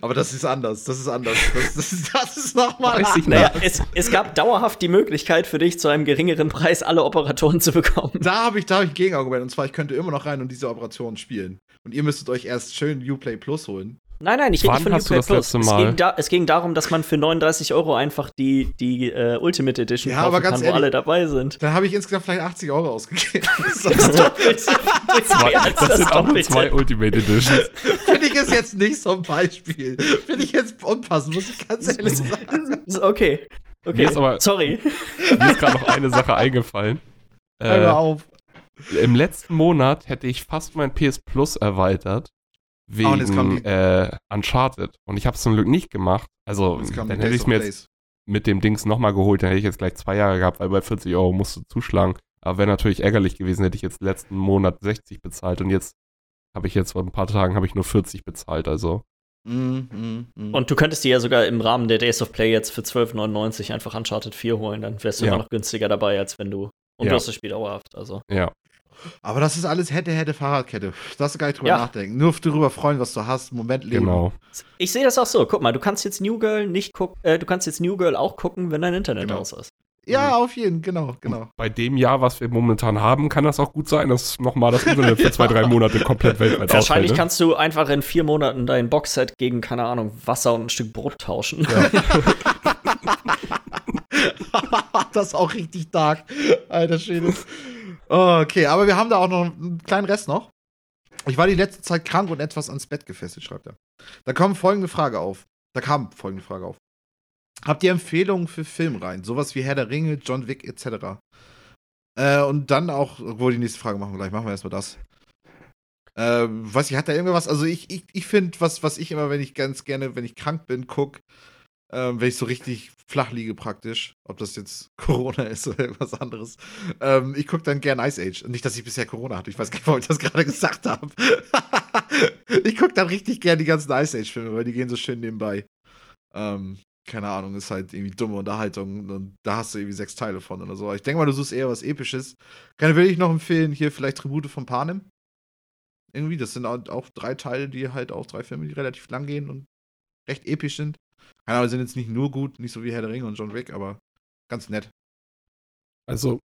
Aber das ist anders. Das ist anders. Das, das, ist- das ist nochmal Weiß ich Naja, es, es gab dauerhaft die Möglichkeit für dich, zu einem geringeren Preis alle Operatoren zu bekommen. Da habe ich, da hab ich ein Gegenargument. Und zwar, ich könnte immer noch rein und diese Operation spielen. Und ihr müsstet euch erst schön Uplay Plus holen. Nein, nein, ich rede nicht von hast du Uplay das Plus. letzte Es Mal? ging, da, es ging darum, dass man für 39 Euro einfach die, die äh, Ultimate Edition Ja, kaufen aber ganz kann, wo ehrlich- alle dabei sind. Dann habe ich insgesamt vielleicht 80 Euro ausgegeben. Das Doppelt. Zwei, Mehr als das sind auch nur zwei Ultimate Editions. Finde ich es jetzt nicht so ein Beispiel. Finde ich jetzt unpassend, muss ich ganz ehrlich sagen. Ist Okay. Okay. Mir ist aber- Sorry. Mir ist gerade noch eine Sache eingefallen. Hör mal Äh, auf. Im letzten Monat hätte ich fast mein PS Plus erweitert. Wegen die- äh, Uncharted. Und ich habe es zum Glück nicht gemacht. Also, dann hätte ich of mir Days. jetzt mit dem Dings nochmal geholt. Dann hätte ich jetzt gleich zwei Jahre gehabt, weil bei 40 Euro musst du zuschlagen. Aber wäre natürlich ärgerlich gewesen, hätte ich jetzt letzten Monat 60 bezahlt. Und jetzt habe ich jetzt vor ein paar Tagen habe ich nur 40 bezahlt. Also, Mm, mm, mm. Und du könntest dir ja sogar im Rahmen der Days of Play jetzt für 12,99 einfach Uncharted 4 holen. Dann wärst du Ja. immer noch günstiger dabei, als wenn du. Und Ja. du hast das Spiel dauerhaft. Also. ja. Aber das ist alles hätte, hätte, Fahrradkette. Darfst du gar nicht drüber Ja. nachdenken. Nur darüber freuen, was du hast. Moment leben. Genau. Ich sehe das auch so. Guck mal, du kannst jetzt New Girl nicht gucken. Äh, du kannst jetzt New Girl auch gucken, wenn dein Internet Genau. aus ist. Ja, auf jeden, genau, genau. Bei dem Jahr, was wir momentan haben, kann das auch gut sein, dass nochmal das Internet für zwei, drei Monate komplett weltweit Wahrscheinlich ausfällt. ne? kannst du einfach in vier Monaten dein Boxset gegen, keine Ahnung, Wasser und ein Stück Brot tauschen. das ist auch richtig dark. Alter Schwede. Okay, aber wir haben da auch noch einen kleinen Rest noch. Ich war die letzte Zeit krank und etwas ans Bett gefesselt, schreibt er. Da kommt folgende Frage auf. Da kam folgende Frage auf. Habt ihr Empfehlungen für Filmreihen? Sowas wie Herr der Ringe, John Wick etc. Äh, und dann auch, obwohl die nächste Frage machen wir gleich, machen wir erstmal das. Äh, weiß ich, hat da irgendwas? Also ich, ich, ich finde, was, was ich immer, wenn ich ganz gerne, wenn ich krank bin, gucke, ähm, wenn ich so richtig flach liege praktisch, ob das jetzt Corona ist oder irgendwas anderes. Ähm, ich gucke dann gern Ice Age. Nicht, dass ich bisher Corona hatte. Ich weiß gar nicht, warum ich das gerade gesagt habe. ich gucke dann richtig gern die ganzen Ice Age-Filme, weil die gehen so schön nebenbei. Ähm, keine Ahnung, ist halt irgendwie dumme Unterhaltung und da hast du irgendwie sechs Teile von oder so. Ich denke mal, du suchst eher was Episches. Kann will ich noch empfehlen, hier vielleicht Tribute von Panem. Irgendwie, das sind auch drei Teile, die halt auch drei Filme, die relativ lang gehen und recht episch sind. Keine Ahnung, sind jetzt nicht nur gut, nicht so wie Herr der Ringe und John Wick, aber ganz nett. Also.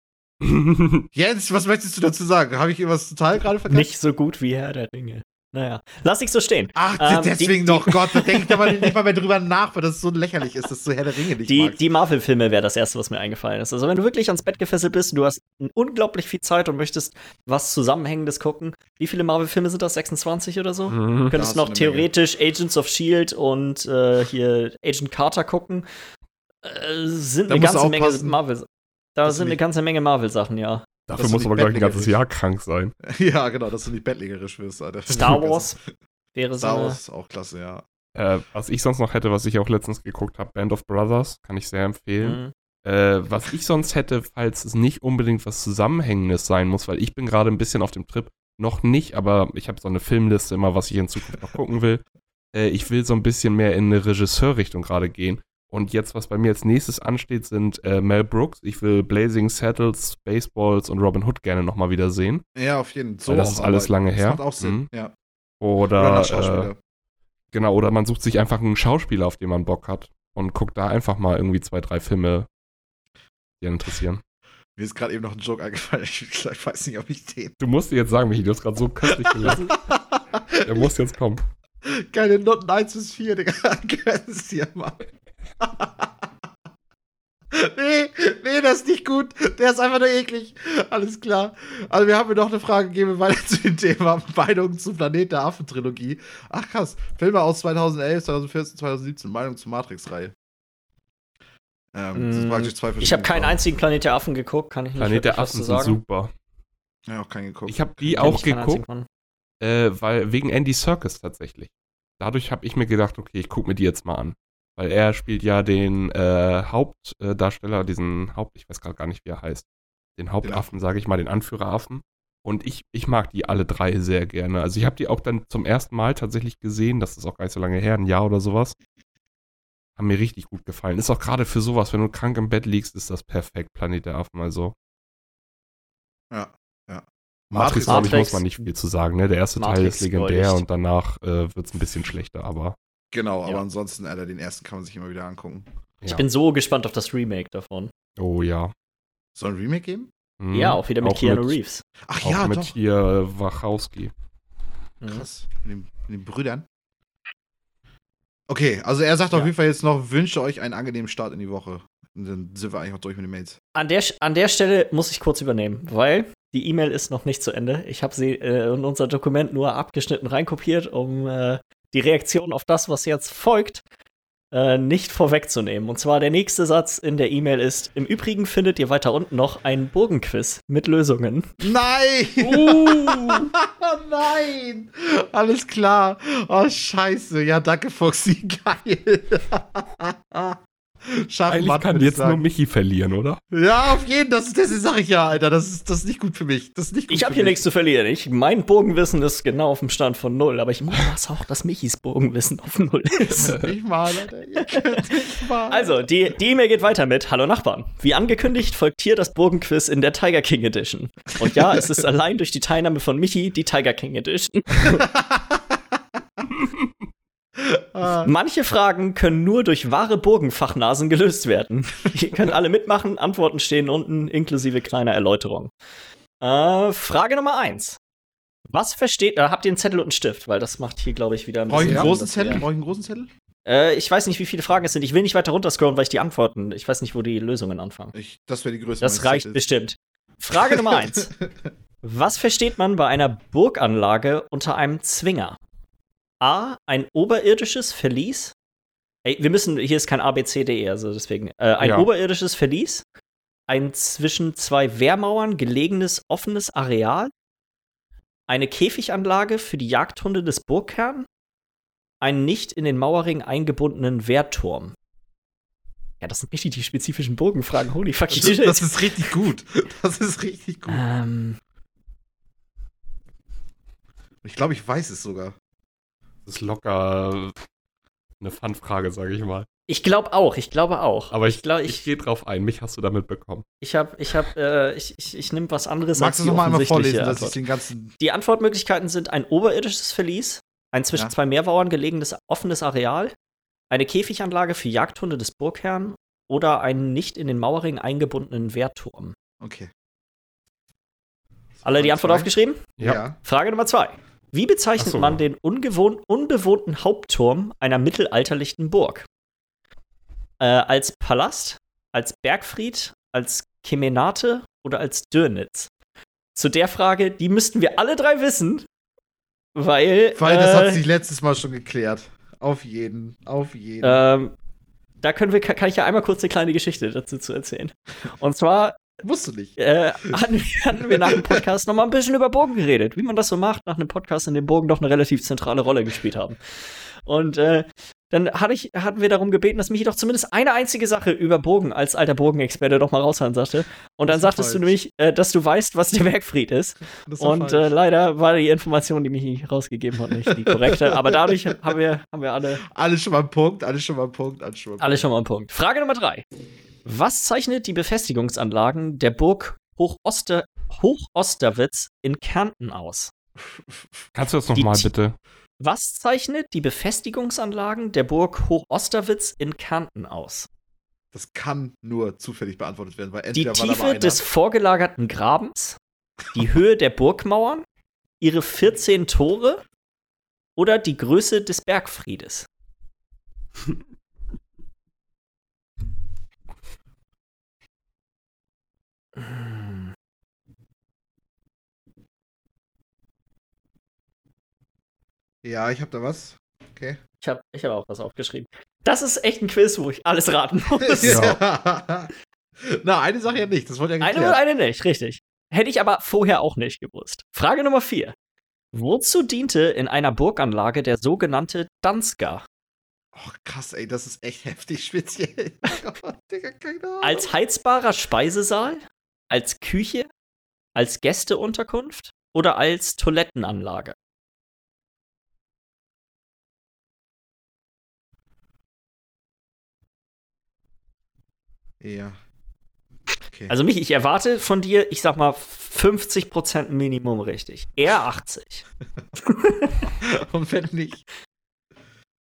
Jens, was möchtest du dazu sagen? Habe ich irgendwas total gerade vergessen? Nicht so gut wie Herr der Ringe. Naja, lass ich so stehen. Ach, Ähm, deswegen die- noch, Gott, da denke ich aber nicht mal mehr drüber nach, weil das so lächerlich ist, dass du Herr der Ringe nicht Die, magst. die Marvel-Filme wäre das Erste, was mir eingefallen ist. Also, wenn du wirklich ans Bett gefesselt bist, du hast unglaublich viel Zeit und möchtest was Zusammenhängendes gucken. Wie viele Marvel-Filme sind das? 26 oder so? Du Mhm. könntest hast noch du theoretisch Agents of Shield und äh, hier Agent Carter gucken. Äh, sind Da eine du ganze Menge Marvel. Da sind du eine ganze Menge Marvel-Sachen, ja. Dafür dass du musst du aber gleich ein ganzes Jahr krank sein. ja, genau, dass du nicht bettlägerisch wirst, Alter. Star Wars wäre so Star. Wars ist auch klasse, ja. Äh, was ich sonst noch hätte, was ich auch letztens geguckt habe, Band of Brothers, kann ich sehr empfehlen. Mhm. Äh, was ich sonst hätte, falls es nicht unbedingt was Zusammenhängendes sein muss, weil ich bin gerade ein bisschen auf dem Trip, noch nicht, aber ich habe so eine Filmliste immer, was ich in Zukunft noch gucken will. Äh, ich will so ein bisschen mehr in eine Regisseurrichtung gerade gehen. Und jetzt, was bei mir als nächstes ansteht, sind äh, Mel Brooks. Ich will Blazing Saddles, Baseballs und Robin Hood gerne nochmal wieder sehen. Ja, auf jeden Fall. Weil das ist alles lange her. Das macht auch Sinn, Mhm. ja. Oder Oder, äh, genau, oder man sucht sich einfach einen Schauspieler, auf den man Bock hat und guckt da einfach mal irgendwie zwei, drei Filme, die einen interessieren. Mir ist gerade eben noch ein Joke eingefallen. Ich, weiß nicht, ob ich den. Du musst dir jetzt sagen, Michi, du hast gerade so köstlich gelassen. Der muss jetzt kommen. Keine Noten 1 bis 4, Digga. Gönnen es dir mal. nee, nee, das ist nicht gut. Der ist einfach nur eklig. Alles klar. Also, wir haben mir noch eine Frage gegeben, weiter zu dem Thema Meinung zum Planet der Affen-Trilogie. Ach, krass. Filme aus 2011, 2014, 2017. Meinung zur Matrix-Reihe. Ähm, das ist Mm, praktisch zwei Ich habe keinen einzigen Planet der Affen geguckt, kann ich nicht Planet der Affen zu sind sagen. super. Ja, auch keinen geguckt. Ich habe die auch ich einzigen geguckt, äh, weil wegen Andy Serkis tatsächlich. Dadurch habe ich mir gedacht, okay, ich gucke mir die jetzt mal an. Weil er spielt ja den äh, Hauptdarsteller, diesen Haupt, ich weiß gerade gar nicht, wie er heißt. Den Hauptaffen, sage ich mal, den Anführeraffen. Und ich, ich mag die alle drei sehr gerne. Also ich habe die auch dann zum ersten Mal tatsächlich gesehen, das ist auch gar nicht so lange her, ein Jahr oder sowas. Haben mir richtig gut gefallen. Ist auch gerade für sowas, wenn du krank im Bett liegst, ist das perfekt, Planet der Affen. Also Ja, ja. Matrix, Matrix, glaube ich, muss man nicht viel zu sagen. Ne? Der erste Teil Matrix ist legendär und danach äh, wird es ein bisschen schlechter, aber Genau, aber Ja. ansonsten, Alter, den ersten kann man sich immer wieder angucken. Ich ja. bin so gespannt auf das Remake davon. Oh ja. Soll ein Remake geben? Mhm. Ja, auch wieder mit Keanu mit, Reeves. Ach Auch ja, mit doch. äh, Wachowski. Mhm. Krass. Mit den, mit den Brüdern. Okay, also er sagt auf Ja. jeden Fall jetzt noch, wünsche euch einen angenehmen Start in die Woche. Und dann sind wir eigentlich auch durch mit den Mails. An der, an der Stelle muss ich kurz übernehmen, weil die E-Mail ist noch nicht zu Ende. Ich habe sie äh, in unser Dokument nur abgeschnitten reinkopiert, um äh, die Reaktion auf das, was jetzt folgt, äh, nicht vorwegzunehmen. Und zwar der nächste Satz in der E-Mail ist: Im Übrigen findet ihr weiter unten noch einen Burgenquiz mit Lösungen. Nein! Uh. Nein! Alles klar. Oh, scheiße. Ja, danke, Foxy. Geil. Schach Eigentlich Matt, kann ich jetzt nur sagen. Michi verlieren, oder? Ja, auf jeden Fall. Das, das sag ich ja, Alter. Das ist, das ist nicht gut für mich. Das ist nicht gut Ich habe hier mich. nichts zu verlieren. Ich, mein Bogenwissen ist genau auf dem Stand von null, aber ich mutmaße auch, dass Michis Bogenwissen auf null ist. Nicht mal, Alter. Nicht mal. Also, die die E-Mail geht weiter mit Hallo Nachbarn. Wie angekündigt folgt hier das Burgenquiz in der Tiger King Edition. Und ja, es ist allein durch die Teilnahme von Michi die Tiger King Edition. Ah, Manche Fragen können nur durch wahre Burgenfachnasen gelöst werden. Ihr könnt alle mitmachen, Antworten stehen unten, inklusive kleiner Erläuterung. Äh, Frage Nummer eins. Was versteht, äh, habt ihr einen Zettel und einen Stift? Weil das macht hier, glaube ich, wieder ein Brauche ich einen großen Zettel? Brauche ich einen großen Zettel? Äh, ich weiß nicht, wie viele Fragen es sind. Ich will nicht weiter runterscrollen, weil ich die Antworten, ich weiß nicht, wo die Lösungen anfangen. Ich, das wäre die Größe. Das reicht Zettels. bestimmt. Frage Nummer eins. Was versteht man bei einer Burganlage unter einem Zwinger? A. Ein oberirdisches Verlies. Ey, wir müssen, hier ist kein ABCDE, also deswegen. Äh, ein Ja. oberirdisches Verlies. Ein zwischen zwei Wehrmauern gelegenes offenes Areal. Eine Käfiganlage für die Jagdhunde des Burgkern. Ein nicht in den Mauerring eingebundenen Wehrturm. Ja, das sind richtig die spezifischen Burgenfragen. Holy fucking Das, shit. das ist richtig gut. Das ist richtig gut. ähm, Ich glaube, ich weiß es sogar. Das ist locker eine Fun-Frage, sage ich mal. Ich glaube auch, ich glaube auch. Aber ich, glaub, ich, ich, gehe drauf ein. Mich hast du damit bekommen. ich habe, ich habe, äh, ich, ich, ich nehme was anderes Magst du als die nochmal einmal vorlesen, dass ich den ganzen. Die Antwortmöglichkeiten sind ein oberirdisches Verlies, ein zwischen Ja. zwei Meermauern gelegenes offenes Areal, eine Käfiganlage für Jagdhunde des Burgherrn oder einen nicht in den Mauerring eingebundenen Wehrturm. Okay. Alle die Antwort Zwei. aufgeschrieben? Ja. Ja. Frage Nummer zwei. Wie bezeichnet so. man den unbewohnten Hauptturm einer mittelalterlichen Burg? Äh, als Palast, als Bergfried, als Kemenate oder als Dürnitz? Zu der Frage, die müssten wir alle drei wissen, weil. Weil das äh, hat sich letztes Mal schon geklärt. Auf jeden. Auf jeden. ähm, da können wir, kann ich ja einmal kurz eine kleine Geschichte dazu zu erzählen. Und zwar Musst du nicht. äh, hatten, wir- hatten wir nach dem Podcast noch mal ein bisschen über Burgen geredet, wie man das so macht, nach einem Podcast, in dem Burgen doch eine relativ zentrale Rolle gespielt haben. Und äh, dann hatte ich, hatten wir darum gebeten, dass Michi doch zumindest eine einzige Sache über Burgen als alter Burgenexperte doch mal raushauen sagte. Und dann sagtest du falsch. nämlich, äh, dass du weißt, was der Bergfried ist. Ist Und äh, leider war die Information, die Michi rausgegeben hat, nicht die korrekte. Aber dadurch haben wir, haben wir alle alles schon mal ein Punkt, alles schon mal ein Punkt, alles schon mal ein alle schon mal einen Punkt. Frage Nummer drei. Was zeichnet die Befestigungsanlagen der Burg Hochoster Hochosterwitz in Kärnten aus? Kannst du das Die nochmal bitte? Was zeichnet die Befestigungsanlagen der Burg Hochosterwitz in Kärnten aus? Das kann nur zufällig beantwortet werden, weil Die entweder mal Tiefe des vorgelagerten Grabens, die Höhe der Burgmauern, ihre 14 Tore oder die Größe des Bergfriedes? Hm. Ja, ich hab da was. Okay. Ich habe ich hab auch was aufgeschrieben. Das ist echt ein Quiz, wo ich alles raten muss. Ja. Na, eine Sache ja nicht. Das wollte ja Eine und eine nicht, richtig. Hätte ich aber vorher auch nicht gewusst. Frage Nummer vier. Wozu diente in einer Burganlage der sogenannte Danska? Oh, krass, ey, das ist echt heftig speziell. Oh, Digga, keine Ahnung. Als heizbarer Speisesaal? Als Küche? Als Gästeunterkunft? Oder als Toilettenanlage? Ja. Okay. Also mich, ich erwarte von dir, ich sag mal, 50% Minimum richtig. Eher 80. Und wenn nicht.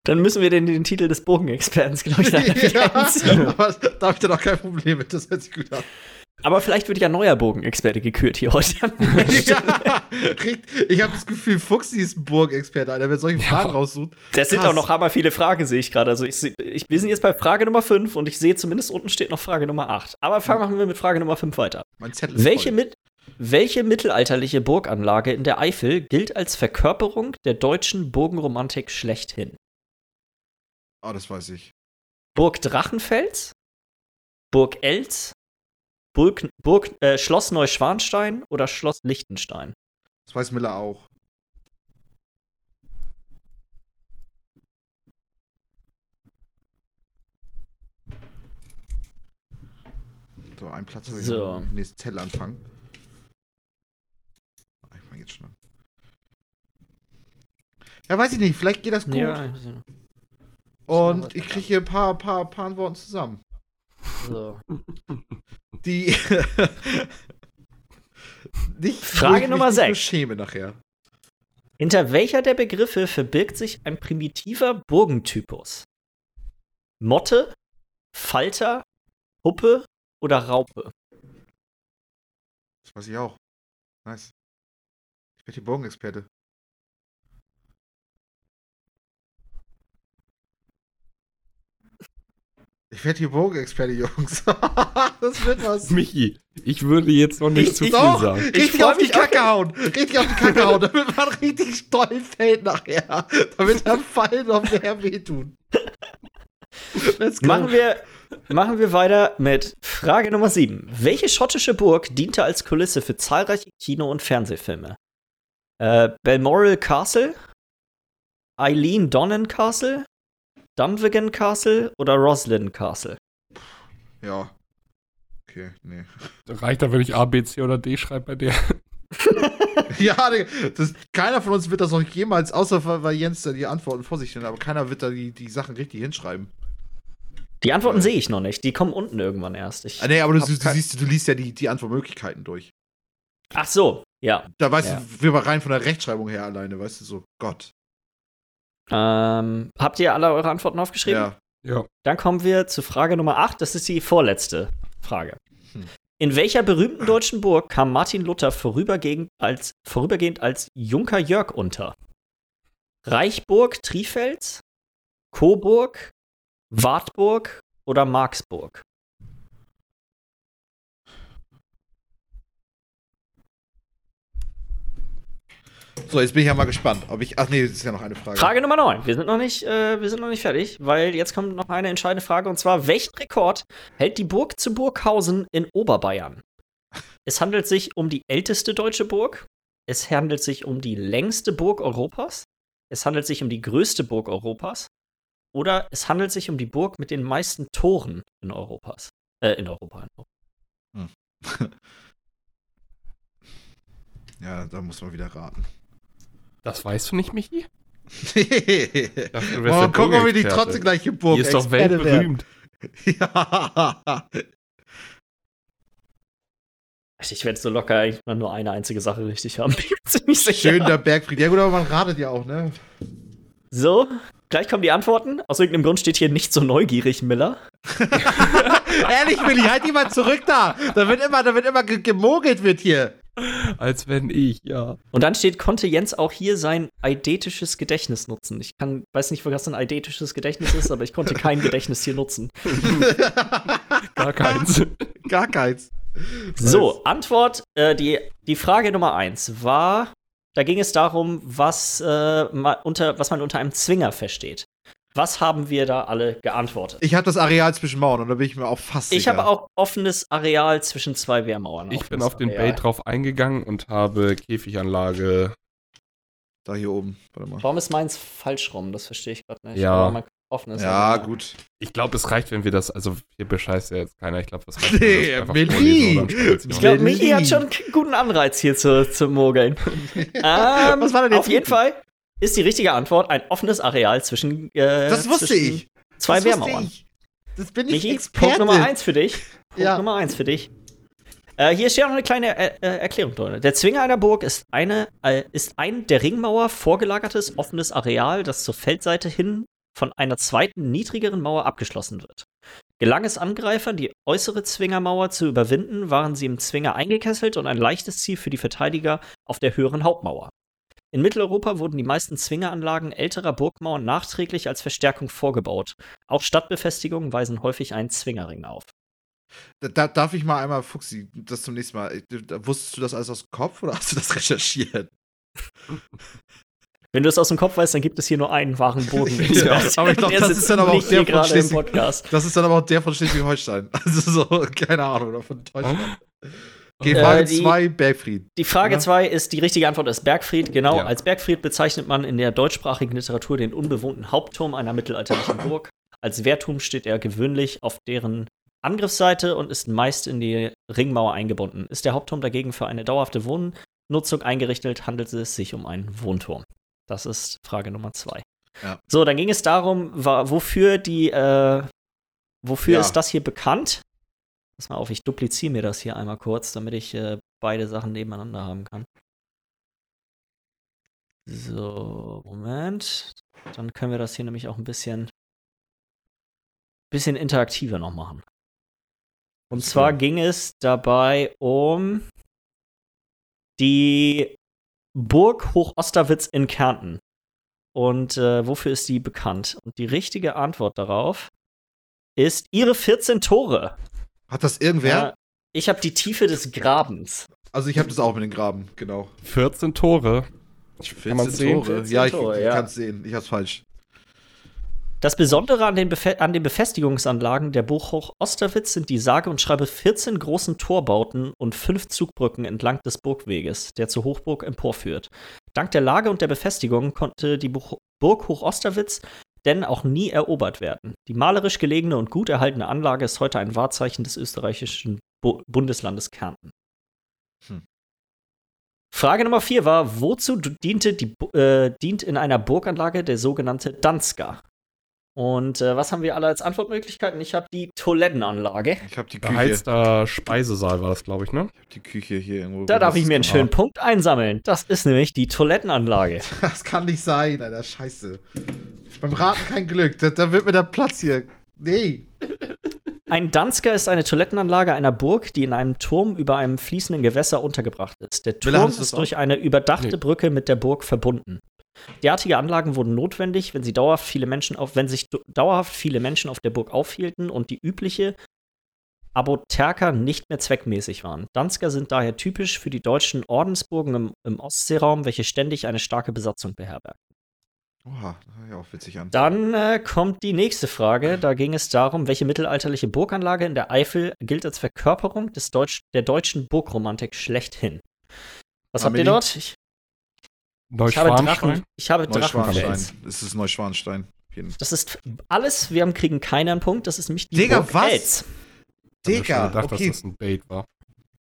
Dann müssen wir den, den Titel des Bogenexperten, glaube ich, entziehen. aber da habe ich dann auch kein Problem mit. Das hört sich gut an. Aber vielleicht wird ja neuer Bogenexperte gekürt hier heute. ja, ich habe das Gefühl, Fuchsi ist ein Burgexperte, Alter. Wer solche Fragen raussucht. Das sind auch noch hammer viele Fragen, sehe ich gerade. Also ich, ich, wir sind jetzt bei Frage Nummer 5 und ich sehe zumindest unten steht noch Frage Nummer 8. Aber fangen wir mit Frage Nummer 5 weiter. Mein Zettel ist Welche, mit, welche mittelalterliche Burganlage in der Eifel gilt als Verkörperung der deutschen Burgenromantik schlechthin? Oh, das weiß ich. Burg Drachenfels? Burg Elz? Burg, Burg, äh, Schloss Neuschwanstein oder Schloss Liechtenstein? Das weiß Miller auch. So, einen Platz habe ich So. noch. Nächsten Zettel anfangen. Ah, Ich fange jetzt schon an. Ja, weiß ich nicht. Vielleicht geht das gut. Ja, Und ich kriege hier ein paar, paar, paar Antworten zusammen. So. Die. nicht, Frage Nummer nicht nur sechs. schäme nachher. Hinter welcher der Begriffe verbirgt sich ein primitiver Burgentypus? Motte, Falter, Puppe oder Raupe? Das weiß ich auch. Nice. Ich werde die Bogenexperte. Ich werde hier Bogenexperte, Jungs. das wird was. Michi, ich würde jetzt noch nicht Ich- zu viel Doch, sagen. richtig auf die Kacke hauen. Richtig auf die Kacke hauen, damit man richtig stolz fällt nachher. Damit der Fall noch mehr wehtun. Machen wir, machen wir weiter mit Frage Nummer 7. Welche schottische Burg diente als Kulisse für zahlreiche Kino- und Fernsehfilme? Äh, Balmoral Castle, Eileen Donnan Castle, Dunvegan Castle oder Roslyn Castle? Ja. Okay, nee. Reicht da, wenn ich A, B, C oder D schreibe bei der? Ja, das, keiner von uns wird das noch jemals, außer weil Jens da die Antworten vor sich stellt, aber keiner wird da die, die Sachen richtig hinschreiben. Die Antworten sehe ich noch nicht. Die kommen unten irgendwann erst. Ich, Ah, nee, aber du, du, kein- siehst, du liest ja die, die Antwortmöglichkeiten durch. Ach so, ja. Da weißt Ja. du, wir mal rein von der Rechtschreibung her alleine, weißt du, so, Gott. Ähm, habt ihr alle eure Antworten aufgeschrieben? Ja. Ja. Dann kommen wir zu Frage Nummer 8. Das ist die vorletzte Frage. Hm. In welcher berühmten deutschen Burg kam Martin Luther vorübergehend als, vorübergehend als Junker Jörg unter? Reichburg, Trifels, Coburg, Wartburg oder Marksburg? So, jetzt bin ich ja mal gespannt, ob ich. Ach nee, das ist ja noch eine Frage. Frage Nummer 9. Wir sind noch nicht, äh, wir sind noch nicht fertig, weil jetzt kommt noch eine entscheidende Frage und zwar: Welchen Rekord hält die Burg zu Burghausen in Oberbayern? Es handelt sich um die älteste deutsche Burg. Es handelt sich um die längste Burg Europas. Es handelt sich um die größte Burg Europas. Oder es handelt sich um die Burg mit den meisten Toren in Europas. Äh, in Europa. Ja, da muss man wieder raten. Das weißt du nicht, Michi? Der guck mal, wie die trotzdem gleiche Burg Die ist doch weltberühmt. Ja. Ich werde so locker eigentlich mal nur eine einzige Sache richtig haben. Ziemlich sicher. Schön der Bergfried. Ja gut, aber man ratet ja auch, ne? So, gleich kommen die Antworten. Aus irgendeinem Grund steht hier nicht so neugierig, Miller. Ehrlich, Willi, halt die mal zurück da. Da wird immer, da wird immer ge gemogelt wird hier. Als wenn ich, ja. Und dann steht, konnte Jens auch hier sein eidetisches Gedächtnis nutzen. Ich kann, weiß nicht, was ein eidetisches Gedächtnis ist, aber ich konnte kein Gedächtnis hier nutzen. Gar keins. Gar keins. So, Antwort, äh, die, die Frage Nummer eins war, da ging es darum, was, äh, ma, unter, was man unter einem Zwinger versteht. Was haben wir da alle geantwortet? Ich habe das Areal zwischen Mauern und da bin ich mir auch fast Ich sicher. habe auch offenes Areal zwischen zwei Wehrmauern. Ich bin auf den Areal. Bait drauf eingegangen und habe Käfiganlage. Da hier oben. Warte mal. Warum ist meins falsch rum? Das verstehe ich gerade nicht. Ja. Offenes Ja, Areal. gut. Ich glaube, es reicht, wenn wir das, also hier bescheißt ja jetzt keiner. Ich glaube, das reicht. wenn wir Nee, sprechen. Ich glaube. Michi hat schon einen guten Anreiz hier zu, zu mogeln. ähm, Was war denn jetzt Auf jeden? Fall ist die richtige Antwort ein offenes Areal zwischen. Äh, Das wusste zwischen ich. Zwei Das Wehrmauern. ich. Das bin ich Michi, Experte. Punkt Nummer eins für dich. Punkt Ja. Nummer eins für dich. Äh, hier steht noch eine kleine äh, äh, Erklärung drin. Der Zwinger einer Burg ist, eine, äh, ist ein der Ringmauer vorgelagertes offenes Areal, das zur Feldseite hin von einer zweiten niedrigeren Mauer abgeschlossen wird. Gelang es Angreifern, die äußere Zwingermauer zu überwinden, waren sie im Zwinger eingekesselt und ein leichtes Ziel für die Verteidiger auf der höheren Hauptmauer. In Mitteleuropa wurden die meisten Zwingeranlagen älterer Burgmauern nachträglich als Verstärkung vorgebaut. Auch Stadtbefestigungen weisen häufig einen Zwingerring auf. Da, da, darf ich mal einmal, Fuchsi, das zum nächsten Mal. Da, wusstest du das alles aus dem Kopf oder hast du das recherchiert? Wenn du es aus dem Kopf weißt, dann gibt es hier nur einen wahren Boden. Ja, aber ich glaub, Der das sitzt ist dann aber auch der von Schleswig- Podcast. Das ist dann aber auch der von Schleswig-Holstein. Also so, keine Ahnung, oder von Deutschland. Okay, Äh, Frage die- 2, Bergfried. Die Frage Ja. 2 ist, die richtige Antwort ist Bergfried. Genau, Ja. als Bergfried bezeichnet man in der deutschsprachigen Literatur den unbewohnten Hauptturm einer mittelalterlichen Burg. Als Wehrturm steht er gewöhnlich auf deren Angriffsseite und ist meist in die Ringmauer eingebunden. Ist der Hauptturm dagegen für eine dauerhafte Wohnnutzung eingerichtet, handelt es sich um einen Wohnturm. Das ist Frage Nummer 2. Ja. So, dann ging es darum, wofür die, äh, wofür ist das hier bekannt? Pass mal auf, ich dupliziere mir das hier einmal kurz, damit ich äh, beide Sachen nebeneinander haben kann. So, Moment. Dann können wir das hier nämlich auch ein bisschen, bisschen interaktiver noch machen. Und zwar ging es dabei um die Burg Hochosterwitz in Kärnten. Und äh, wofür ist die bekannt? Und die richtige Antwort darauf ist ihre 14 Tore. Hat das irgendwer? Ja, ich habe die Tiefe des Grabens. Also ich habe das auch mit den Graben, genau. 14 Tore. Kann man 14 sehen? Tore. 14 ja, ich, Tore, ich ja. kann es sehen. Ich hab's falsch. Das Besondere an den, Befe an den Befestigungsanlagen der Burg Hoch-Osterwitz sind die sage und schreibe 14 großen Torbauten und fünf Zugbrücken entlang des Burgweges, der zur Hochburg emporführt. Dank der Lage und der Befestigung konnte die Burg Hoch-Osterwitz denn auch nie erobert werden. Die malerisch gelegene und gut erhaltene Anlage ist heute ein Wahrzeichen des österreichischen Bu Bundeslandes Kärnten. Hm. Frage Nummer vier war, wozu diente die, äh, dient in einer Burganlage der sogenannte Danska? Und äh, was haben wir alle als Antwortmöglichkeiten? Ich habe die Toilettenanlage. Ich habe die Küche. Beheizter Speisesaal war das, glaube ich, ne? Ich hab die Küche hier irgendwo. Da darf ich mir einen Das- schönen Punkt einsammeln. Das ist nämlich die Toilettenanlage. Das kann nicht sein, Alter. Scheiße. Beim Raten kein Glück. Da, da wird mir der Platz hier. Nee. Ein Dansker ist eine Toilettenanlage einer Burg, die in einem Turm über einem fließenden Gewässer untergebracht ist. Der Turm ist durch eine überdachte Nee. Brücke mit der Burg verbunden. Derartige Anlagen wurden notwendig, wenn sie dauerhaft viele Menschen auf, wenn sich dauerhaft viele Menschen auf der Burg aufhielten und die übliche Apotheker nicht mehr zweckmäßig waren. Dansker sind daher typisch für die deutschen Ordensburgen im, im Ostseeraum, welche ständig eine starke Besatzung beherbergen. Oha, ja auch witzig an. Dann äh, kommt die nächste Frage. Da ging es darum, welche mittelalterliche Burganlage in der Eifel gilt als Verkörperung des Deutsch der deutschen Burgromantik schlechthin. Was habt ihr Amelie? dort? Ich, ich habe. Drachen. Ich habe Neuschwanstein. Drachenfels. Es ist Neuschwanstein. Das ist alles. Wir haben, kriegen keinen einen Punkt. Das ist nämlich die Digga, Burg was? Els. Ich Digga, gedacht, okay. dass das ein Bait war.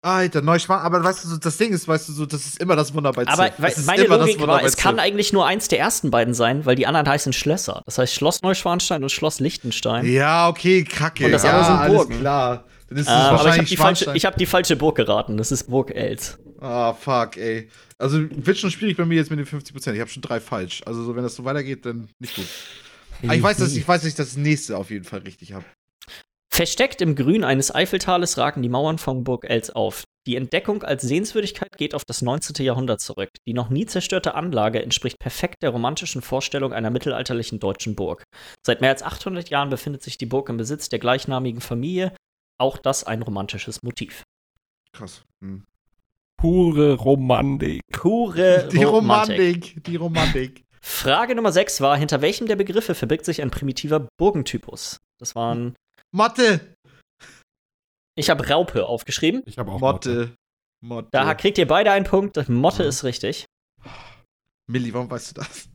Alter, Neuschwan. Aber weißt du, so, das Ding ist, weißt du, so, das ist immer das Wunder bei Z. Aber weil, ist meine Logik war, es kann eigentlich nur eins der ersten beiden sein, weil die anderen heißen Schlösser. Das heißt Schloss Neuschwanstein und Schloss Liechtenstein. Ja, okay, kacke. Und das ja, andere sind alles Burgen. klar. Dann ist es Äh, aber ich habe die, falsche- ich hab die falsche Burg geraten. Das ist Burg Els. Ah, fuck, ey. Also wird schon schwierig bei mir jetzt mit den 50%. Ich habe schon drei falsch. Also so, wenn das so weitergeht, dann nicht gut. Aber ich weiß, dass ich weiß, dass ich das nächste auf jeden Fall richtig habe. Versteckt im Grün eines Eiffeltales ragen die Mauern von Burg Els auf. Die Entdeckung als Sehenswürdigkeit geht auf das 19. Jahrhundert zurück. Die noch nie zerstörte Anlage entspricht perfekt der romantischen Vorstellung einer mittelalterlichen deutschen Burg. Seit mehr als 800 Jahren befindet sich die Burg im Besitz der gleichnamigen Familie. Auch das ein romantisches Motiv. Krass. Hm. Pure Romantik. Pure Die Romantik. Romantik, die Romantik. Frage Nummer 6 war: Hinter welchem der Begriffe verbirgt sich ein primitiver Burgentypus? Das waren. Motte. Ich habe Raupe aufgeschrieben. Ich habe auch Motte. Motte. Motte. Da kriegt ihr beide einen Punkt. Motte Ja. ist richtig. Milli, warum weißt du das?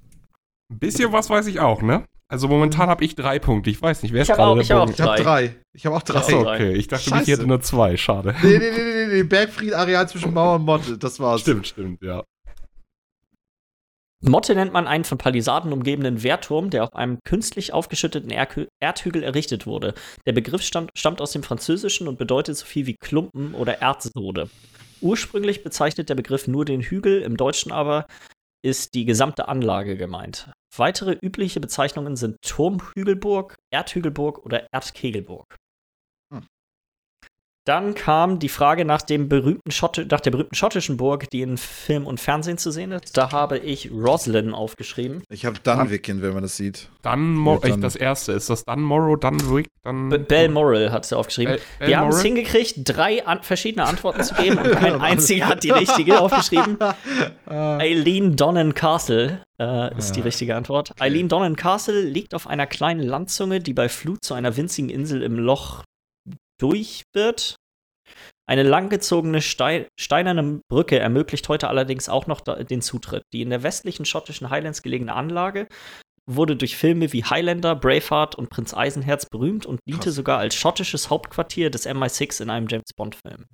Ein bisschen was weiß ich auch, ne? Also momentan habe ich drei Punkte. Ich weiß nicht, wer ist Ich hab gerade auch- ich hab auch habe Drei. Ich habe auch drei. Ach so. Achso, okay. Ich dachte, Scheiße. ich hätte nur zwei. Schade. Nee, nee, nee, nee, nee. Bergfried-Areal zwischen Mauer und Motte. Das war's. Stimmt, stimmt, ja. Motte nennt man einen von Palisaden umgebenen Wehrturm, der auf einem künstlich aufgeschütteten Erdhü Erdhügel errichtet wurde. Der Begriff stammt, stammt aus dem Französischen und bedeutet so viel wie Klumpen oder Erdsode. Ursprünglich bezeichnet der Begriff nur den Hügel, im Deutschen aber ist die gesamte Anlage gemeint. Weitere übliche Bezeichnungen sind Turmhügelburg, Erdhügelburg oder Erdkegelburg. Dann kam die Frage nach, dem berühmten Schott nach der berühmten schottischen Burg, die in Film und Fernsehen zu sehen ist. Da habe ich Roslyn aufgeschrieben. Ich habe Dunwicken, wenn man das sieht. Dunmorrow, Ja, dann- das erste. Ist das Dunmorrow, Dunwick, Dun B Balmoral hat sie aufgeschrieben. Bal- Wir haben es hingekriegt, drei an verschiedene Antworten zu geben und kein einziger hat die richtige aufgeschrieben. Ah, Eileen Donnan Castle äh, ist die Ah, richtige Antwort. Eileen Donnan Castle liegt auf einer kleinen Landzunge, die bei Flut zu einer winzigen Insel im Loch durch wird. Eine langgezogene Stei steinerne Brücke ermöglicht heute allerdings auch noch den Zutritt. Die in der westlichen schottischen Highlands gelegene Anlage wurde durch Filme wie Highlander, Braveheart und Prinz Eisenherz berühmt und diente Krass. sogar als schottisches Hauptquartier des MI6 in einem James Bond-Film.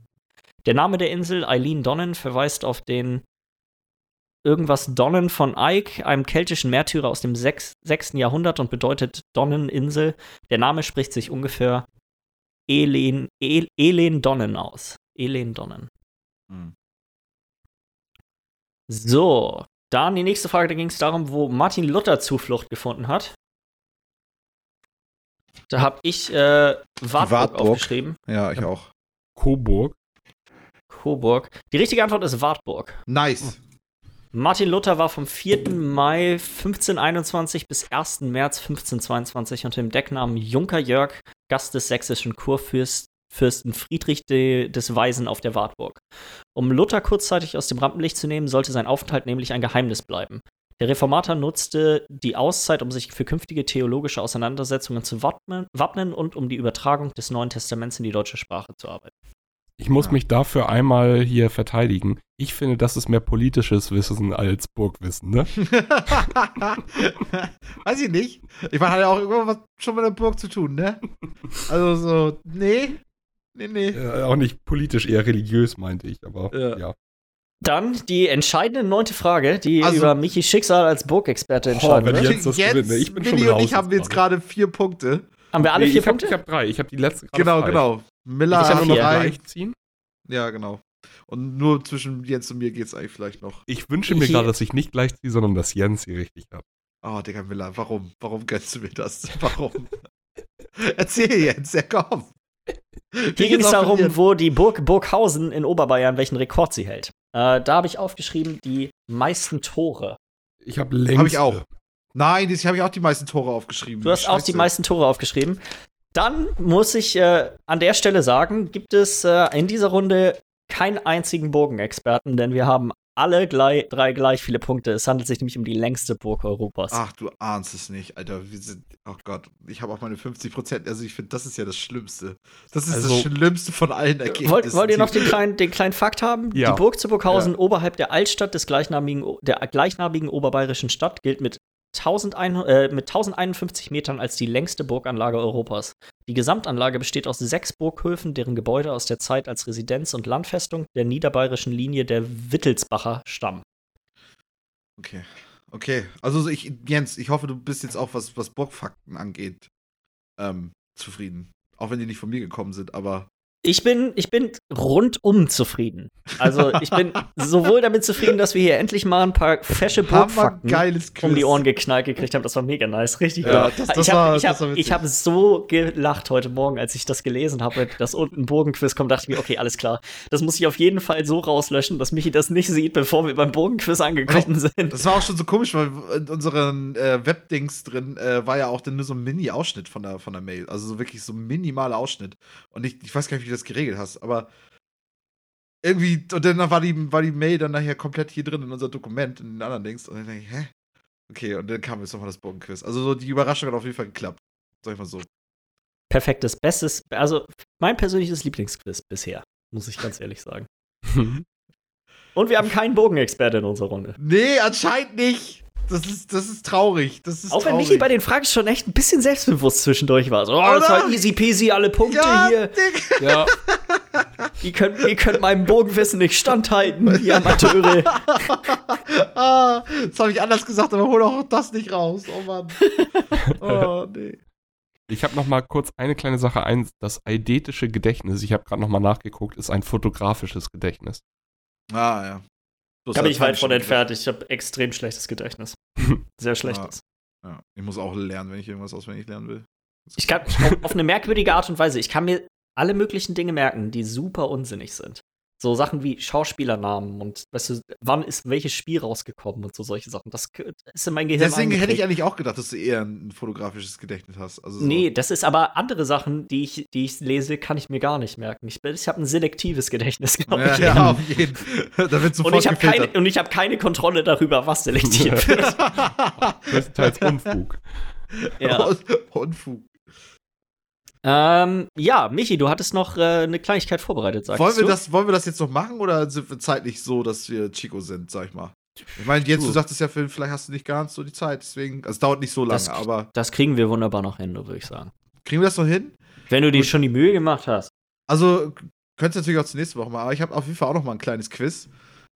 Der Name der Insel, Eileen Donnan, verweist auf den irgendwas Donnen von Ike, einem keltischen Märtyrer aus dem 6. 6. Jahrhundert und bedeutet Donneninsel. Der Name spricht sich ungefähr Elen, El, Elen Donnen aus. Elen Donnen. Hm. So, Dann die nächste Frage, da ging es darum, wo Martin Luther Zuflucht gefunden hat. Da habe ich äh, Wartburg, Wartburg. aufgeschrieben. Ja, ich auch. Coburg. Coburg. Die richtige Antwort ist Wartburg. Nice. Martin Luther war vom 4. Mai 1521 bis 1. März 1522 unter dem Decknamen Junker Jörg Gast des sächsischen Kurfürsten Friedrich de, des Weisen auf der Wartburg. Um Luther kurzzeitig aus dem Rampenlicht zu nehmen, sollte sein Aufenthalt nämlich ein Geheimnis bleiben. Der Reformator nutzte die Auszeit, um sich für künftige theologische Auseinandersetzungen zu wappnen, wappnen und um die Übertragung des Neuen Testaments in die deutsche Sprache zu arbeiten. Ich muss Ja. mich dafür einmal hier verteidigen. Ich finde, das ist mehr politisches Wissen als Burgwissen, ne? Weiß ich nicht. Ich meine, hat ja auch irgendwas schon mit der Burg zu tun, ne? Also so, nee. Nee, nee. Äh, auch nicht politisch, eher religiös, meinte ich, aber Ja. ja. Dann die entscheidende neunte Frage, die Also- über Michis Schicksal als Burgexperte Boah, entscheiden wenn wird. Jens das gewinnt, ne? Ich bin schon Willi und raus ich haben jetzt jetzt gerade vier Punkte. Haben wir alle Nee, vier ich hab, Punkte? Ich habe drei. Ich habe die letzte gerade Genau, frei. genau. Miller Ich nur noch ziehen. Ja, genau. Und nur zwischen Jens und mir geht's eigentlich vielleicht noch. Ich wünsche mir gerade, dass ich nicht gleich ziehe, sondern dass Jens sie richtig hat. Oh, Digga, Miller, warum? Warum gönnst du mir das? Warum? Erzähl jetzt, ja komm. Hier ging es darum, wo die Burg Burghausen in Oberbayern, welchen Rekord sie hält. Äh, da habe ich aufgeschrieben, die meisten Tore. Ich habe längst. Habe ich auch. Nein, Jahr habe ich auch die meisten Tore aufgeschrieben. Du hast auch die Scheiße. meisten Tore aufgeschrieben. Dann muss ich äh, an der Stelle sagen, gibt es äh, in dieser Runde keinen einzigen Burgenexperten, denn wir haben alle gleich, drei gleich viele Punkte. Es handelt sich nämlich um die längste Burg Europas. Ach, du ahnst es nicht, Alter. Wir sind, oh Gott, ich habe auch meine 50 Prozent. Also ich finde, das ist ja das Schlimmste. Das ist Also- das Schlimmste von allen Ergebnissen. Wollt, wollt ihr noch den kleinen, den kleinen Fakt haben? Ja. Die Burg zu Burghausen oberhalb der Altstadt des gleichnamigen, der gleichnamigen oberbayerischen Stadt gilt mit, 1100, äh, mit 1051 Metern als die längste Burganlage Europas. Die Gesamtanlage besteht aus sechs Burghöfen, deren Gebäude aus der Zeit als Residenz und Landfestung der niederbayerischen Linie der Wittelsbacher stammen. Okay. Okay. Also so ich, Jens, ich hoffe, du bist jetzt auch, was, was Burgfakten angeht, ähm, zufrieden. Auch wenn die nicht von mir gekommen sind, aber. Ich bin, ich bin rundum zufrieden. Also ich bin sowohl damit zufrieden, dass wir hier endlich mal ein paar fesche Quiz. um die Ohren geknallt gekriegt haben. Das war mega nice, richtig Ja, das- das ich habe hab, hab so gelacht heute Morgen, als ich das gelesen habe, dass unten ein Burgenquiz kommt. Dachte ich mir, okay, alles klar. Das muss ich auf jeden Fall so rauslöschen, dass Michi das nicht sieht, bevor wir beim Burgenquiz angekommen sind. Das war auch schon so komisch, weil in unseren äh, Webdings drin äh, war ja auch dann nur so ein Mini-Ausschnitt von der, von der Mail. Also so wirklich so ein minimaler Ausschnitt. Und ich, ich weiß gar nicht, wie du das geregelt hast, aber irgendwie, und dann war die, war die Mail dann nachher komplett hier drin in unser Dokument, in den anderen Dings. Und dann denke ich, hä? Okay, und dann kam jetzt nochmal das Bogenquiz. Also so die Überraschung hat auf jeden Fall geklappt. Sag ich mal so. Perfektes, bestes, also mein persönliches Lieblingsquiz bisher, muss ich ganz ehrlich sagen. Und wir haben keinen Bogenexperte in unserer Runde. Nee, anscheinend nicht. Das ist, das ist traurig. Das ist Auch wenn. Michi bei den Fragen schon echt ein bisschen selbstbewusst zwischendurch war. So, oh, das war easy peasy, alle Punkte ja, hier. Digga. ja. Ihr könnt, ihr könnt meinem Bogenwissen nicht standhalten, ihr Amateure. ah, das habe ich anders gesagt, aber hol auch das nicht raus. Oh Mann. Oh, nee. Ich habe noch mal kurz eine kleine Sache ein. Das eidetische Gedächtnis, ich habe gerade noch mal nachgeguckt, ist ein fotografisches Gedächtnis. Ah, ja. Bloß Da bin ich weit von entfernt. Ich habe extrem schlechtes Gedächtnis. Sehr schlechtes. Ja, ich muss auch lernen, wenn ich irgendwas auswendig lernen will. Ich kann auf eine merkwürdige Art und Weise, ich kann mir alle möglichen Dinge merken, die super unsinnig sind. So Sachen wie Schauspielernamen und weißt du, wann ist welches Spiel rausgekommen und so solche Sachen. Das ist in mein Gehirn Deswegen hätte ich eigentlich auch gedacht, dass du eher ein fotografisches Gedächtnis hast. Also so. Nee, das ist aber andere Sachen, die ich, die ich lese, kann ich mir gar nicht merken. Ich, ich habe ein selektives Gedächtnis, glaube Ja, ich. ja, auf jeden Fall. Da wird und sofort ich habe keine, und ich hab keine Kontrolle darüber, was selektiert wird. Größtenteils Unfug. ja. Unfug. Ähm, ja, Michi, du hattest noch äh, eine Kleinigkeit vorbereitet, sagst Wollen wir, du? das, wollen wir das jetzt noch machen oder sind wir zeitlich so, dass wir Chico sind, sag ich mal? Ich meine, jetzt, du Du. sagtest ja, vielleicht hast du nicht ganz so die Zeit, deswegen, also es dauert nicht so lange, Das- aber Das kriegen wir wunderbar noch hin, würde ich sagen. kriegen wir das noch hin? Wenn du dir schon die Mühe gemacht hast. Also, könntest du natürlich auch zur nächsten Woche machen, aber ich habe auf jeden Fall auch noch mal ein kleines Quiz.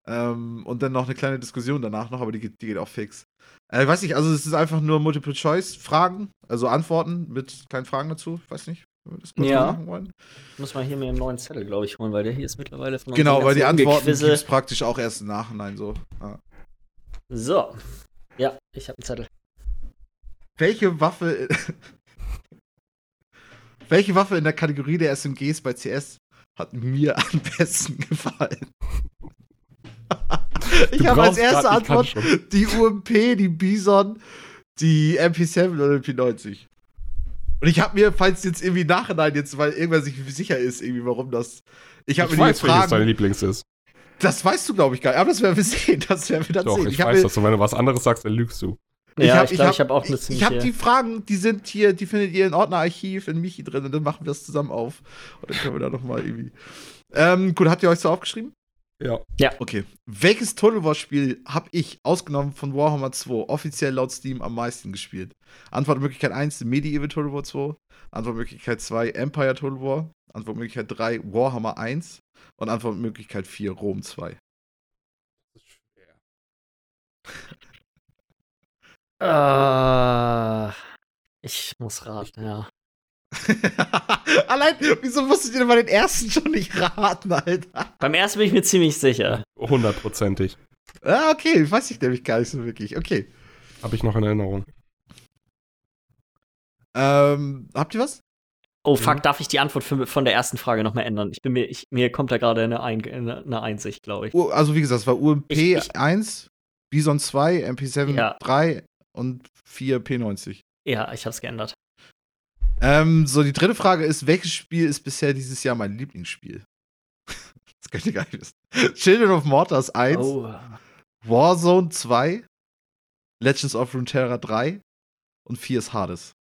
Ähm, und dann noch eine kleine Diskussion danach noch, aber die, geht- die geht auch fix. Äh, weiß nicht, also es ist einfach nur Multiple-Choice-Fragen, also Antworten mit kleinen Fragen dazu. Ich weiß nicht, wenn wir das kurz Ja. machen wollen. Muss man hier mir einen neuen Zettel, glaube ich, holen, weil der hier ist mittlerweile von Genau, weil die Antworten gibt es praktisch auch erst im Nachhinein so. Ja. So. Ja, ich habe einen Zettel. Welche Waffe. welche Waffe in der Kategorie der SMGs bei CS hat mir am besten gefallen? ich habe als erste ich Antwort die UMP, die Bison, die MP7 oder die P90. Und ich habe mir, falls jetzt irgendwie im Nachhinein jetzt, weil irgendwer sich sicher ist, irgendwie, warum das. Ich habe Ich mir die weiß, deine Fragen. Lieblings ist. Das weißt du, glaube ich, gar nicht. Aber das werden wir sehen. Das werden wir dann Doch, sehen. ich, hab weiß mir, das. Und wenn du was anderes sagst, dann lügst du. Ja, hab- ich glaube, hab- ich habe auch eine Ich, ich habe die Fragen, die sind hier, die findet ihr in Ordnerarchiv in Michi drin und dann machen wir das zusammen auf. Und dann können wir da nochmal irgendwie. Ähm, gut, habt ihr euch so aufgeschrieben? Ja. Okay. Welches Total War Spiel habe ich, ausgenommen von Warhammer 2, offiziell laut Steam am meisten gespielt? Antwortmöglichkeit 1, Medieval Total War 2. Antwortmöglichkeit 2, Empire Total War. Antwortmöglichkeit 3, Warhammer 1. Und Antwortmöglichkeit 4, Rom 2. Äh, ich muss raten, ja. Allein, wieso musstet ihr denn mal den ersten schon nicht raten, Alter? Beim ersten bin ich mir ziemlich sicher. Hundertprozentig. Ah, okay, weiß ich nämlich gar nicht so wirklich. Okay. Habe ich noch in Erinnerung. Ähm, habt ihr was? Oh fuck, darf ich die Antwort für, von der ersten Frage nochmal ändern? Ich bin mir, ich, mir kommt da gerade eine, Ein eine, eine Einsicht, glaube ich. U- Also, wie gesagt, es war UMP Ich- ich- 1, Bison 2, MP7 Ja. 3 und 4 P90. Ja, ich hab's geändert. Ähm, so, die dritte Frage ist: Welches Spiel ist bisher dieses Jahr mein Lieblingsspiel? das könnt ihr gar nicht wissen. Children of Mortars 1, Oh. Warzone 2, Legends of Runeterra 3 und 4 ist Hades.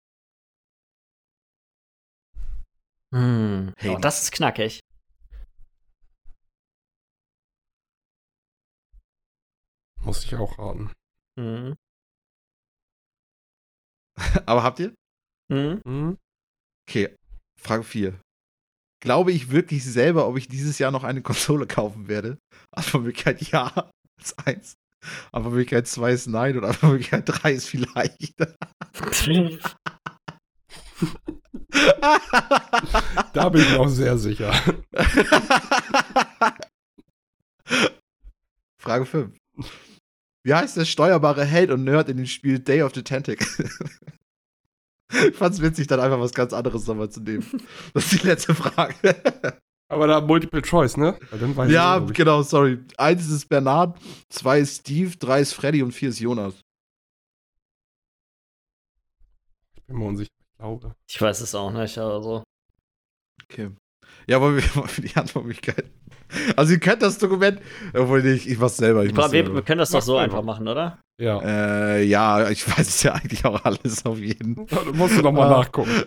Hm. Hey. Oh, das ist knackig. Muss ich auch raten. Hm. Aber habt ihr? Hm. Hm? Okay, Frage 4. Glaube ich wirklich selber, ob ich dieses Jahr noch eine Konsole kaufen werde? Antwortmöglichkeit ja, ist 1. Antwortmöglichkeit 2 ist nein und Antwortmöglichkeit 3 ist vielleicht. Da bin ich mir auch sehr sicher. Frage 5. Wie heißt der steuerbare Held und Nerd in dem Spiel Day of the Tentacle? Ich fand's witzig, dann einfach was ganz anderes nochmal zu nehmen. Das ist die letzte Frage. Aber da Multiple Choice, ne? Weil dann weiß ja, ich, genau, sorry. Eins ist Bernard, zwei ist Steve, drei ist Freddy und vier ist Jonas. ich bin mir unsicher. Ich glaube. Ich weiß es auch nicht, also. Okay. Ja, wollen wir, wollen wir die Antwortmöglichkeiten? Also, ihr könnt das Dokument. Obwohl, ich, ich mach's selber. Ich Ich mach's selber. wir können das doch so einfach machen, oder? Ja. Äh, ja, ich weiß es ja eigentlich auch alles auf jeden. Da musst du nochmal Ah. nachgucken.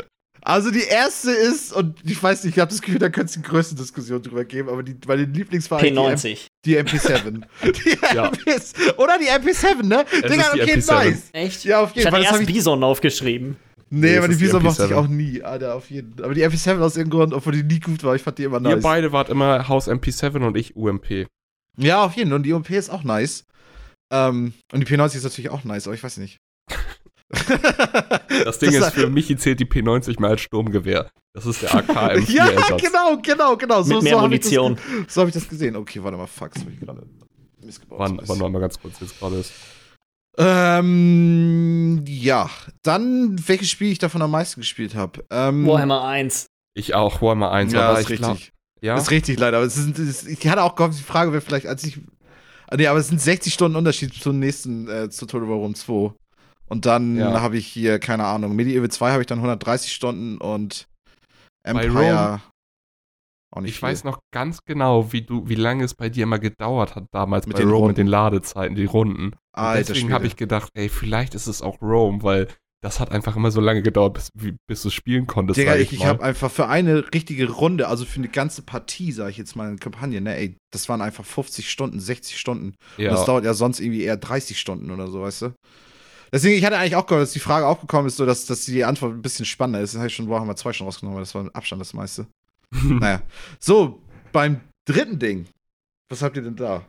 Also die erste ist, und ich weiß nicht, ich habe das Gefühl, da könnte es die größte Diskussion drüber geben, aber die, meine Lieblingswahl P90. die, M- die MP7. die Ja. MS, oder die MP7, ne? Digga, okay, MP7. nice. Echt? Ja, auf Ich jeden Fall. Das hab erst ich, Bison aufgeschrieben. Nee, aber die es Bison mochte ich MP7. auch nie, Alter, auf jeden Aber die MP7 aus irgendeinem Grund, obwohl die nie gut war, ich fand die immer nice. Ihr beide wart immer Haus MP7 und ich UMP. Ja, auf jeden Fall. Und die UMP ist auch nice. Ähm, und die P90 ist natürlich auch nice, aber ich weiß nicht. Das Ding ist, für Michi zählt die P90 mal als Sturmgewehr. Das ist der AK-M4-Ersatz. ja, genau, genau, genau. So, Mit mehr so hab ich das- Munition. So habe ich das gesehen. Okay, warte mal, fuck, das habe ich gerade missgebaut. Wann, mal ganz kurz jetzt gerade ist. Ähm, ja. Dann, welches Spiel ich davon am meisten gespielt habe. Ähm, Warhammer 1. Ich auch, Warhammer 1, Ja, aber ist richtig. ja. Ist richtig, leider. Aber es ist, es ist, ich hatte auch gehofft, die Frage wäre vielleicht, als ich. Ah, Nee, aber es sind 60 Stunden Unterschied zum nächsten, äh, zu Total War Rome 2. Und dann Ja. habe ich hier, keine Ahnung, Medieval 2 habe ich dann 130 Stunden und Empire. Auch nicht Ich viel. weiß noch ganz genau, wie du, wie lange es bei dir immer gedauert hat damals Mit bei den Rome mit den Ladezeiten, die Runden. Deswegen habe ich gedacht, ey, vielleicht ist es auch Rome, weil das hat einfach immer so lange gedauert, bis, bis du spielen konntest. Digga, ich, ich habe einfach für eine richtige Runde, also für eine ganze Partie, sage ich jetzt mal in Kampagne, ne, ey, das waren einfach 50 Stunden, 60 Stunden. ja. Und das dauert ja sonst irgendwie eher 30 Stunden oder so, weißt du? Deswegen, ich hatte eigentlich auch gehört, dass die Frage aufgekommen ist, so dass, dass die Antwort ein bisschen spannender ist. Dann habe ich schon Warhammer 2 schon rausgenommen, weil das war mit Abstand das meiste. naja. So, beim dritten Ding. Was habt ihr denn da?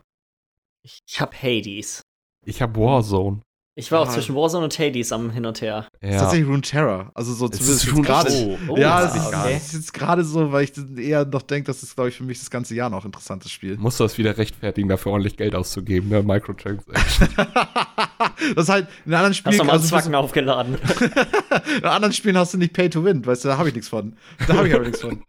Ich, ich hab Hades. Ich habe Warzone. Ich war auch Ah. zwischen Warzone und Hades am Hin und Her. Das ist Ja. tatsächlich Runeterra. Also so Es zumindest gerade. oh. Oh, ja, ja, es ist, okay. ist jetzt gerade so, weil ich eher noch denke, das ist, glaube ich, für mich das ganze Jahr noch ein interessantes Spiel. Musst du das wieder rechtfertigen, dafür ordentlich Geld auszugeben, ne? Microtransactions. das ist halt, in anderen Hast Spielen, du mal also, Zwacken aufgeladen? in anderen Spielen hast du nicht Pay to Win, weißt du, da habe ich nichts von. Da habe ich aber nichts von.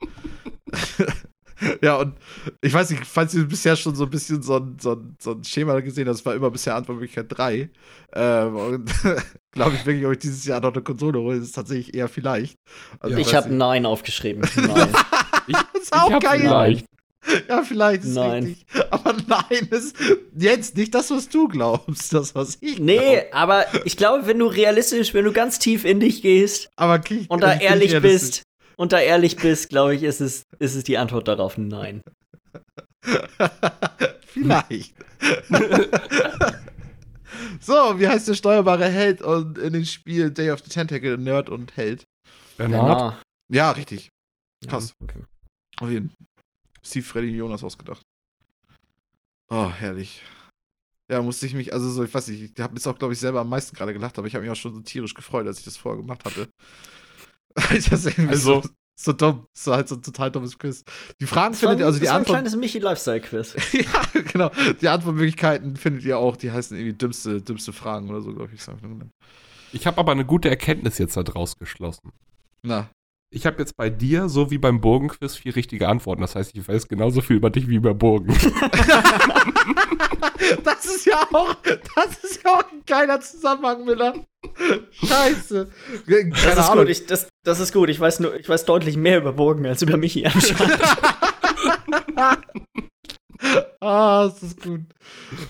ja, und ich weiß nicht, falls ihr bisher schon so ein bisschen so ein, so ein, so ein Schema gesehen habt, das war immer bisher Antwortmöglichkeit 3. Ähm, und glaube ich wirklich, ob ich dieses Jahr noch eine Konsole hole, ist tatsächlich eher vielleicht. Also, ich habe. Nein aufgeschrieben. Nein. Ich, Das ist auch hab geil. vielleicht. Ja, vielleicht ist Nein. richtig. Aber nein, ist jetzt nicht das, was du glaubst, das, was ich Nee, glaub. aber ich glaube, wenn du realistisch, wenn du ganz tief in dich gehst Aber okay, und da ich bin ehrlich bist, und da ehrlich bist, glaube ich, ist es, ist es die Antwort darauf Nein. Vielleicht. so, wie heißt der steuerbare Held und in dem Spiel Day of the Tentacle Nerd und Held? Bernhard, Ja. Ja, richtig. Ja, Krass. okay. Auf jeden Steve, Freddy, Jonas ausgedacht. Oh, herrlich. Ja, musste ich mich, also so, ich weiß nicht, ich habe jetzt auch, glaube ich, selber am meisten gerade gelacht, aber ich habe mich auch schon so tierisch gefreut, als ich das vorher gemacht hatte. das irgendwie Also- so, so dumm. So halt so ein total dummes Quiz. Die Fragen Das findet ihr, also die das war ein kleines Michi-Lifestyle-Quiz. ja, genau. Die Antwortmöglichkeiten findet ihr auch, die heißen irgendwie dümmste, dümmste Fragen oder so, glaube ich. Ich habe aber eine gute Erkenntnis jetzt daraus geschlossen. Na, Ich habe jetzt bei dir, so wie beim Burgenquiz, vier richtige Antworten. Das heißt, ich weiß genauso viel über dich wie über Burgen. das ist ja auch, das ist ja auch ein geiler Zusammenhang, Miller. Scheiße. Keine Das ist Ahnung. gut, ich, das, das ist gut. Ich weiß, nur, ich weiß deutlich mehr über Burgen als über Michi anscheinend. Ah, das ist gut.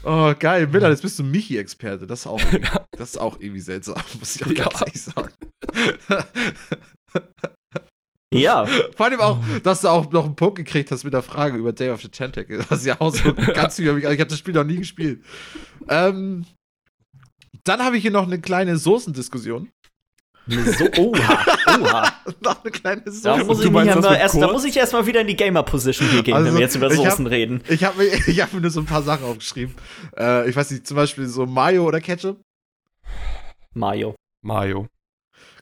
Oh, geil. Miller, jetzt bist du Michi-Experte. Das, ist auch irgendwie- das ist auch irgendwie seltsam, muss ich auch Ja. ganz ehrlich sagen. ja, Vor allem auch, dass du auch noch einen Punkt gekriegt hast mit der Frage über Day of the Tentacle. Das ist ja auch so ganz über mich. Also ich habe das Spiel noch nie gespielt. Ähm, dann habe ich hier noch eine kleine Soßendiskussion. so, oha, oha. noch eine kleine Da Soße. muss, du ich mich meinst mal erst, da muss ich erstmal wieder in die Gamer-Position hier gehen, Also, wenn wir jetzt über ich hab- Soßen reden. Ich habe mir, ich hab mir nur so ein paar Sachen aufgeschrieben. Äh, ich weiß nicht, zum Beispiel so Mayo oder Ketchup. Mayo. Mario.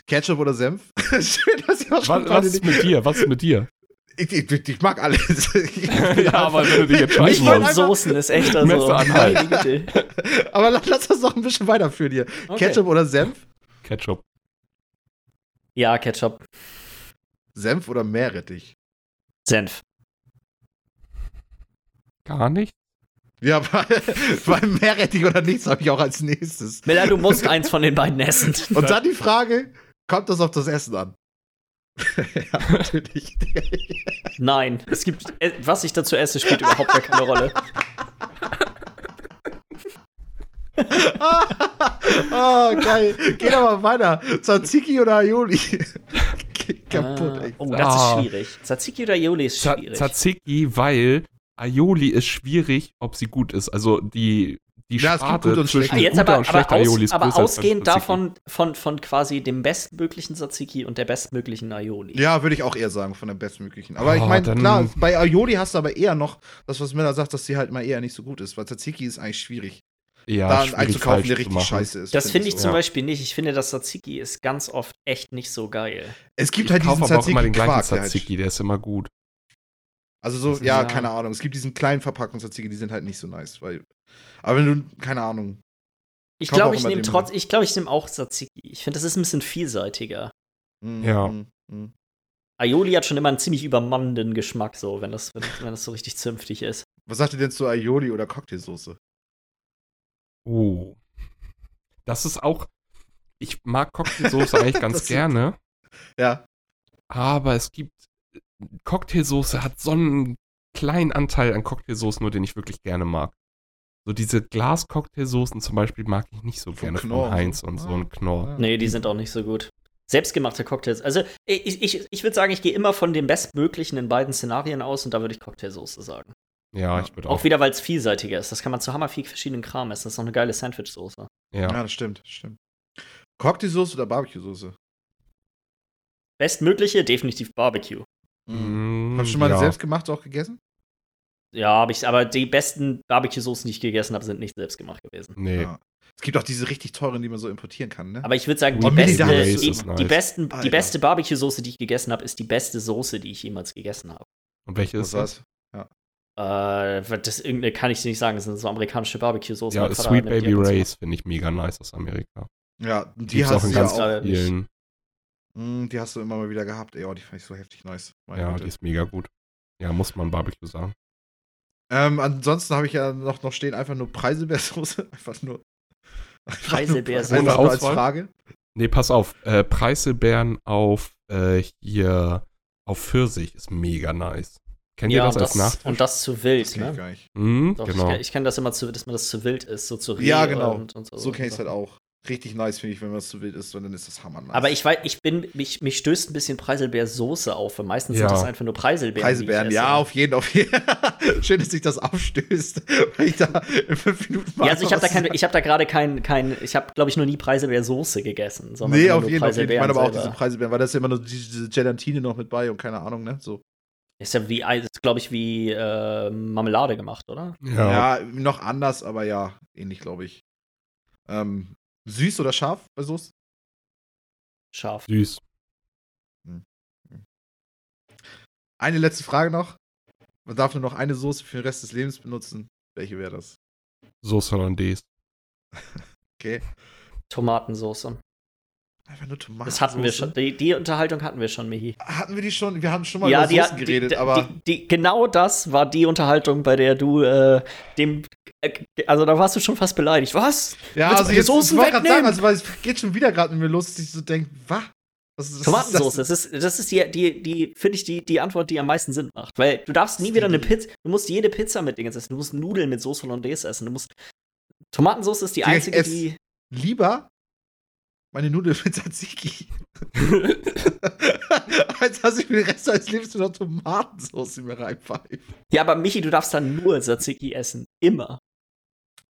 Ketchup oder Senf. Schön, dass ihr auch schon Was, was ist mit dir? Was ist mit dir? Ich, ich, ich mag alles. Ich- ja, aber wenn du dich wollte von einfach- Soßen ist echt also. Anhalten. aber lass lass das noch ein bisschen weiterführen hier. Okay. Ketchup oder Senf? Ketchup. Ja, Ketchup. Senf oder Meerrettich? Senf. Gar nicht? Ja, bei, bei Meerrettich oder nichts habe ich auch als nächstes. Miller, du musst eins von den beiden essen. Und dann die Frage, kommt das auf das Essen an? ja, natürlich. Nein, es gibt, äh, was ich dazu esse, spielt überhaupt gar keine Rolle. oh, geil. Geh doch mal weiter. Tzatziki oder Aioli? Geh Kaputt, Ah, ey. oh, das Ah. ist schwierig. Tzatziki oder Aioli ist schwierig. Tzatziki, weil Aioli ist schwierig, ob sie gut ist. Also die, die Ja, es gibt Sparte gut und schlecht. zwischen jetzt guter aber, und aber, schlechter Aioli aus, ist aber ausgehend Tzatziki. davon, von, von quasi dem bestmöglichen Tzatziki und der bestmöglichen Aioli. Ja, würde ich auch eher sagen, von der bestmöglichen. Aber ich Oh, meine, dann- klar, bei Aioli hast du aber eher noch das, was Miller sagt, dass die halt mal eher nicht so gut ist. Weil Tzatziki ist eigentlich schwierig. ja, da einen schwierig einzukaufen, der zu richtig machen. scheiße ist. Das finde ich so. zum Ja. Beispiel nicht. Ich finde, das Tzatziki ist ganz oft echt nicht so geil. Es gibt Ich halt diesen kaufe aber auch immer den gleichen Tzatziki-Quark. der halt- Tzatziki, der ist immer gut. Also so, ja, ja. keine Ahnung. Es gibt diesen kleinen Verpackungstzatziki, die sind halt nicht so nice. Weil, aber wenn du, keine Ahnung. Ich glaube, ich nehme trotz, ich glaube, ich nehme auch Tzatziki. Ich finde, das ist ein bisschen vielseitiger. mm, Ja. mm, mm. Aioli hat schon immer einen ziemlich übermannenden Geschmack, so, wenn das, wenn, wenn das so richtig zünftig ist. Was sagt ihr denn zu Aioli oder Cocktailsoße? Oh. Das ist auch. Ich mag Cocktailsoße eigentlich ganz gerne, Ja. aber es gibt. Cocktailsoße hat so einen kleinen Anteil an Cocktailsoßen, nur den ich wirklich gerne mag. So diese Glas-Cocktailsoßen zum Beispiel mag ich nicht so Von gerne Knorr von Heinz so. und so Ah. ein Knorr. Nee, die sind auch nicht so gut. Selbstgemachte Cocktails. Also, ich, ich, ich würde sagen, ich gehe immer von dem Bestmöglichen in beiden Szenarien aus und da würde ich Cocktailsoße sagen. Ja, ich würde Auch, auch. wieder, weil es vielseitiger ist. Das kann man zu hammer viel verschiedenen Kram essen. Das ist auch eine geile Sandwich-Soße. Ja, Ja. das stimmt, das stimmt. Cocktailsoße oder Barbecue-Soße? Bestmögliche, definitiv Barbecue. Mm, Hast du schon mal ja. selbstgemachte auch gegessen? Ja, hab ich, aber die besten Barbecue-Soßen, die ich gegessen habe, sind nicht selbstgemacht gewesen. Nee. Ja. Es gibt auch diese richtig teuren, die man so importieren kann, ne? Aber ich würde sagen, die, Oh, beste, die, ist nice. die, besten, die beste Barbecue-Soße, die ich gegessen habe, ist die beste Soße, die ich jemals gegessen habe. Und welche ist das? war's? Äh, das irgendeine kann ich nicht sagen, das sind so amerikanische Barbecue-Soße. Ja, Vater Sweet die Baby. Rays finde ich mega nice aus Amerika. Ja, die hast du ja ganz auch. vielen. Mm, Die hast du immer mal wieder gehabt. Ey, oh, die fand ich so heftig nice. Meine Ja, Güte. die ist mega gut. Ja, muss man Barbecue sagen. Ähm, ansonsten habe ich ja noch, noch stehen einfach nur Preiselbeersoße. Einfach nur. Preiselbeersoße. Einfach nur als Ohne Auswahl? Frage. Nee, pass auf. Äh, Preiselbeeren auf äh, hier auf Pfirsich ist mega nice. Kennt Ja, ihr das und als das, Nachtisch? und das zu Das wild, kenn ich ne? gar nicht. Mhm, Doch, genau. ich, ich kenne das immer zu, dass man das zu wild ist, so zu Reh Ja, genau. Und, und so, So kenne ich es halt auch. Richtig nice, finde ich, wenn man es zu wild ist, sondern ist das hammer nice. Aber ich weiß, ich bin, mich, mich stößt ein bisschen Preiselbeersoße auf, weil meistens Ja. sind das einfach nur Preiselbeeren. Preiselbeeren, ja, auf jeden, auf jeden. Schön, dass sich das aufstößt, weil ich da in fünf Minuten mal Ja, also ich habe da, was- kein, ich hab da gerade kein, kein, ich habe, glaube ich, noch nie Preiselbeersoße gegessen. Sondern Nee, auf nur jeden Fall. Ich meine aber auch selber. diese Preiselbeeren, weil da ist ja immer nur diese, diese Gelatine noch mit bei und keine Ahnung, ne? So. Ist ja wie, ist, glaube ich, wie äh, Marmelade gemacht, oder? ja. Ja, noch anders, aber ja, ähnlich, glaube ich. Ähm, süß oder scharf bei Soße? Scharf. süß. Eine letzte Frage noch. Man darf nur noch eine Soße für den Rest des Lebens benutzen. Welche wäre das? Soße Hollandaise. Okay. Tomatensoße. Einfach nur Tomaten. Das hatten wir schon. Die, die Unterhaltung hatten wir schon, Michi. Hatten wir die schon? Wir haben schon mal ja, über Soßen die, geredet, die, aber. genau das war die Unterhaltung, bei der du äh, dem. Äh, also da warst du schon fast beleidigt. Was? ja, willst also jetzt Soßen ich gerade sagen, also es geht schon wieder gerade mit mir los, dass ich so denke, was? Ist- was Tomatensoße, ist das ist, das ist die, die, die finde ich, die, die Antwort, die am meisten Sinn macht. Weil du darfst nie wieder eine Pizza, du musst jede Pizza mit Dingens essen, du musst Nudeln mit Soße Hollandaise essen, du musst. Tomatensauce ist die einzige, die. Lieber meine Nudeln mit Tzatziki. Als dass ich mir den Rest meines Lebens nur noch Tomatensauce mir reinpfeife. Ja, aber Michi, du darfst dann nur Tzatziki essen. Immer.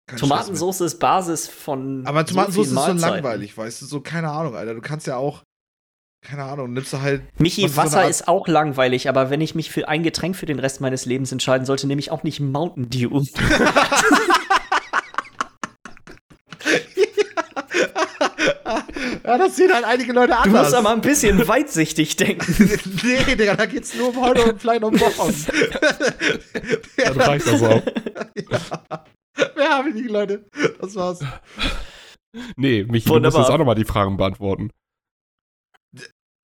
Kein Tomatensauce ist Basis von. Aber Tomatensauce so ist so Mahlzeiten. langweilig, weißt du? So, keine Ahnung, Alter. Du kannst ja auch. Keine Ahnung, nimmst du halt. Michi, so Wasser ist auch langweilig, aber wenn ich mich für ein Getränk für den Rest meines Lebens entscheiden sollte, nehme ich auch nicht Mountain Dew. ja, das sehen halt einige Leute Du anders. musst aber ein bisschen weitsichtig denken. nee, Digga, da geht's nur um heute und vielleicht um morgen. Dann reicht das auch. ja. Wer haben die Leute? Das war's. Nee, Michi, du Wunderbar. musst jetzt auch nochmal die Fragen beantworten.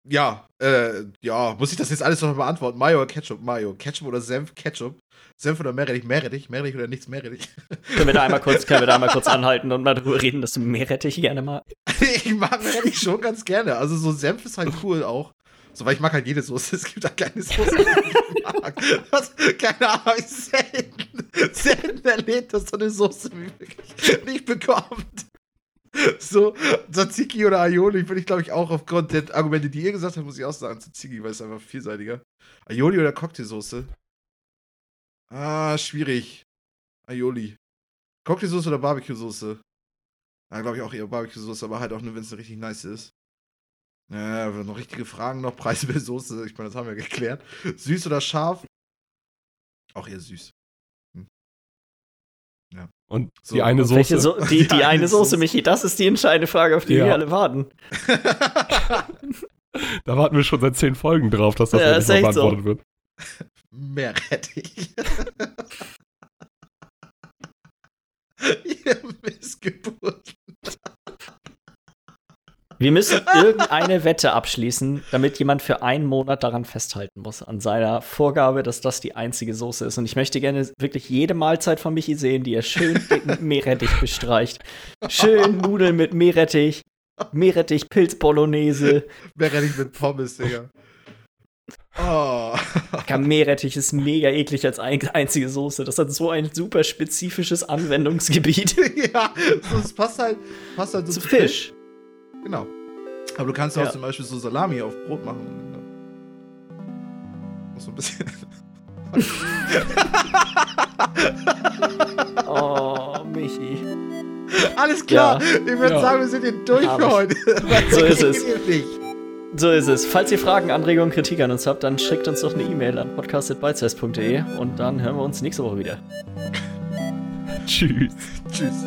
Ja, äh, ja, muss ich das jetzt alles noch beantworten? Mayo oder Ketchup? Mayo. Ketchup oder Senf? Ketchup. Senf oder Meerrettich? Meerrettich? Meerrettich oder nichts Meerrettich? können wir da einmal kurz, können wir da einmal kurz anhalten und mal drüber reden, dass du Meerrettich gerne mal. ich mag Meerrettich schon ganz gerne. Also so Senf ist halt cool auch. So, weil ich mag halt jede Soße. Es gibt halt keine Soße, die ich mag. Das, keine Ahnung, ich selten, selten erlebt, dass so eine Soße mich wirklich nicht bekommt. So, Tzatziki oder Aioli würde ich, glaube ich, auch aufgrund der Argumente, die ihr gesagt habt, muss ich auch sagen, Tzatziki, weil es einfach vielseitiger. Aioli oder Cocktailsoße? Ah, schwierig. Aioli. Cocktailsoße oder Barbecue-Soße? Ja, glaube ich auch eher Barbecue-Soße, aber halt auch nur, wenn es richtig nice ist. Ja, noch richtige Fragen noch. Preise bei Soße, ich meine, das haben wir geklärt. Süß oder scharf? Auch eher süß. Und So, die eine Soße. so die, die Die eine eine Soße, Soße. Michi, das ist die entscheidende Frage, auf die Ja. wir alle warten. Da warten wir schon seit zehn Folgen drauf, dass das Ja, endlich mal echt so. beantwortet wird. Meerrettich. Ihr Missgeburt. Wir müssen irgendeine Wette abschließen, damit jemand für einen Monat daran festhalten muss, an seiner Vorgabe, dass das die einzige Soße ist. Und ich möchte gerne wirklich jede Mahlzeit von Michi sehen, die er schön dick mit Meerrettich bestreicht. Schön Nudeln mit Meerrettich, Meerrettich, Pilz Bolognese. Meerrettich mit Pommes, Digga. Oh. Meerrettich ist mega eklig als ein einzige Soße. Das hat so ein super spezifisches Anwendungsgebiet. ja, es passt halt, passt halt so Zu Fisch. Genau. Aber du kannst ja auch zum Beispiel so Salami auf Brot machen. Und dann noch so ein bisschen. Oh, Michi. Alles klar. Ja. Ich würde Ja. sagen, wir sind hier durch Hab für heute. So ist es. So ist es. Falls ihr Fragen, Anregungen, Kritik an uns habt, dann schickt uns doch eine E-Mail an podcast.bytesize.de und dann hören wir uns nächste Woche wieder. Tschüss. Tschüss.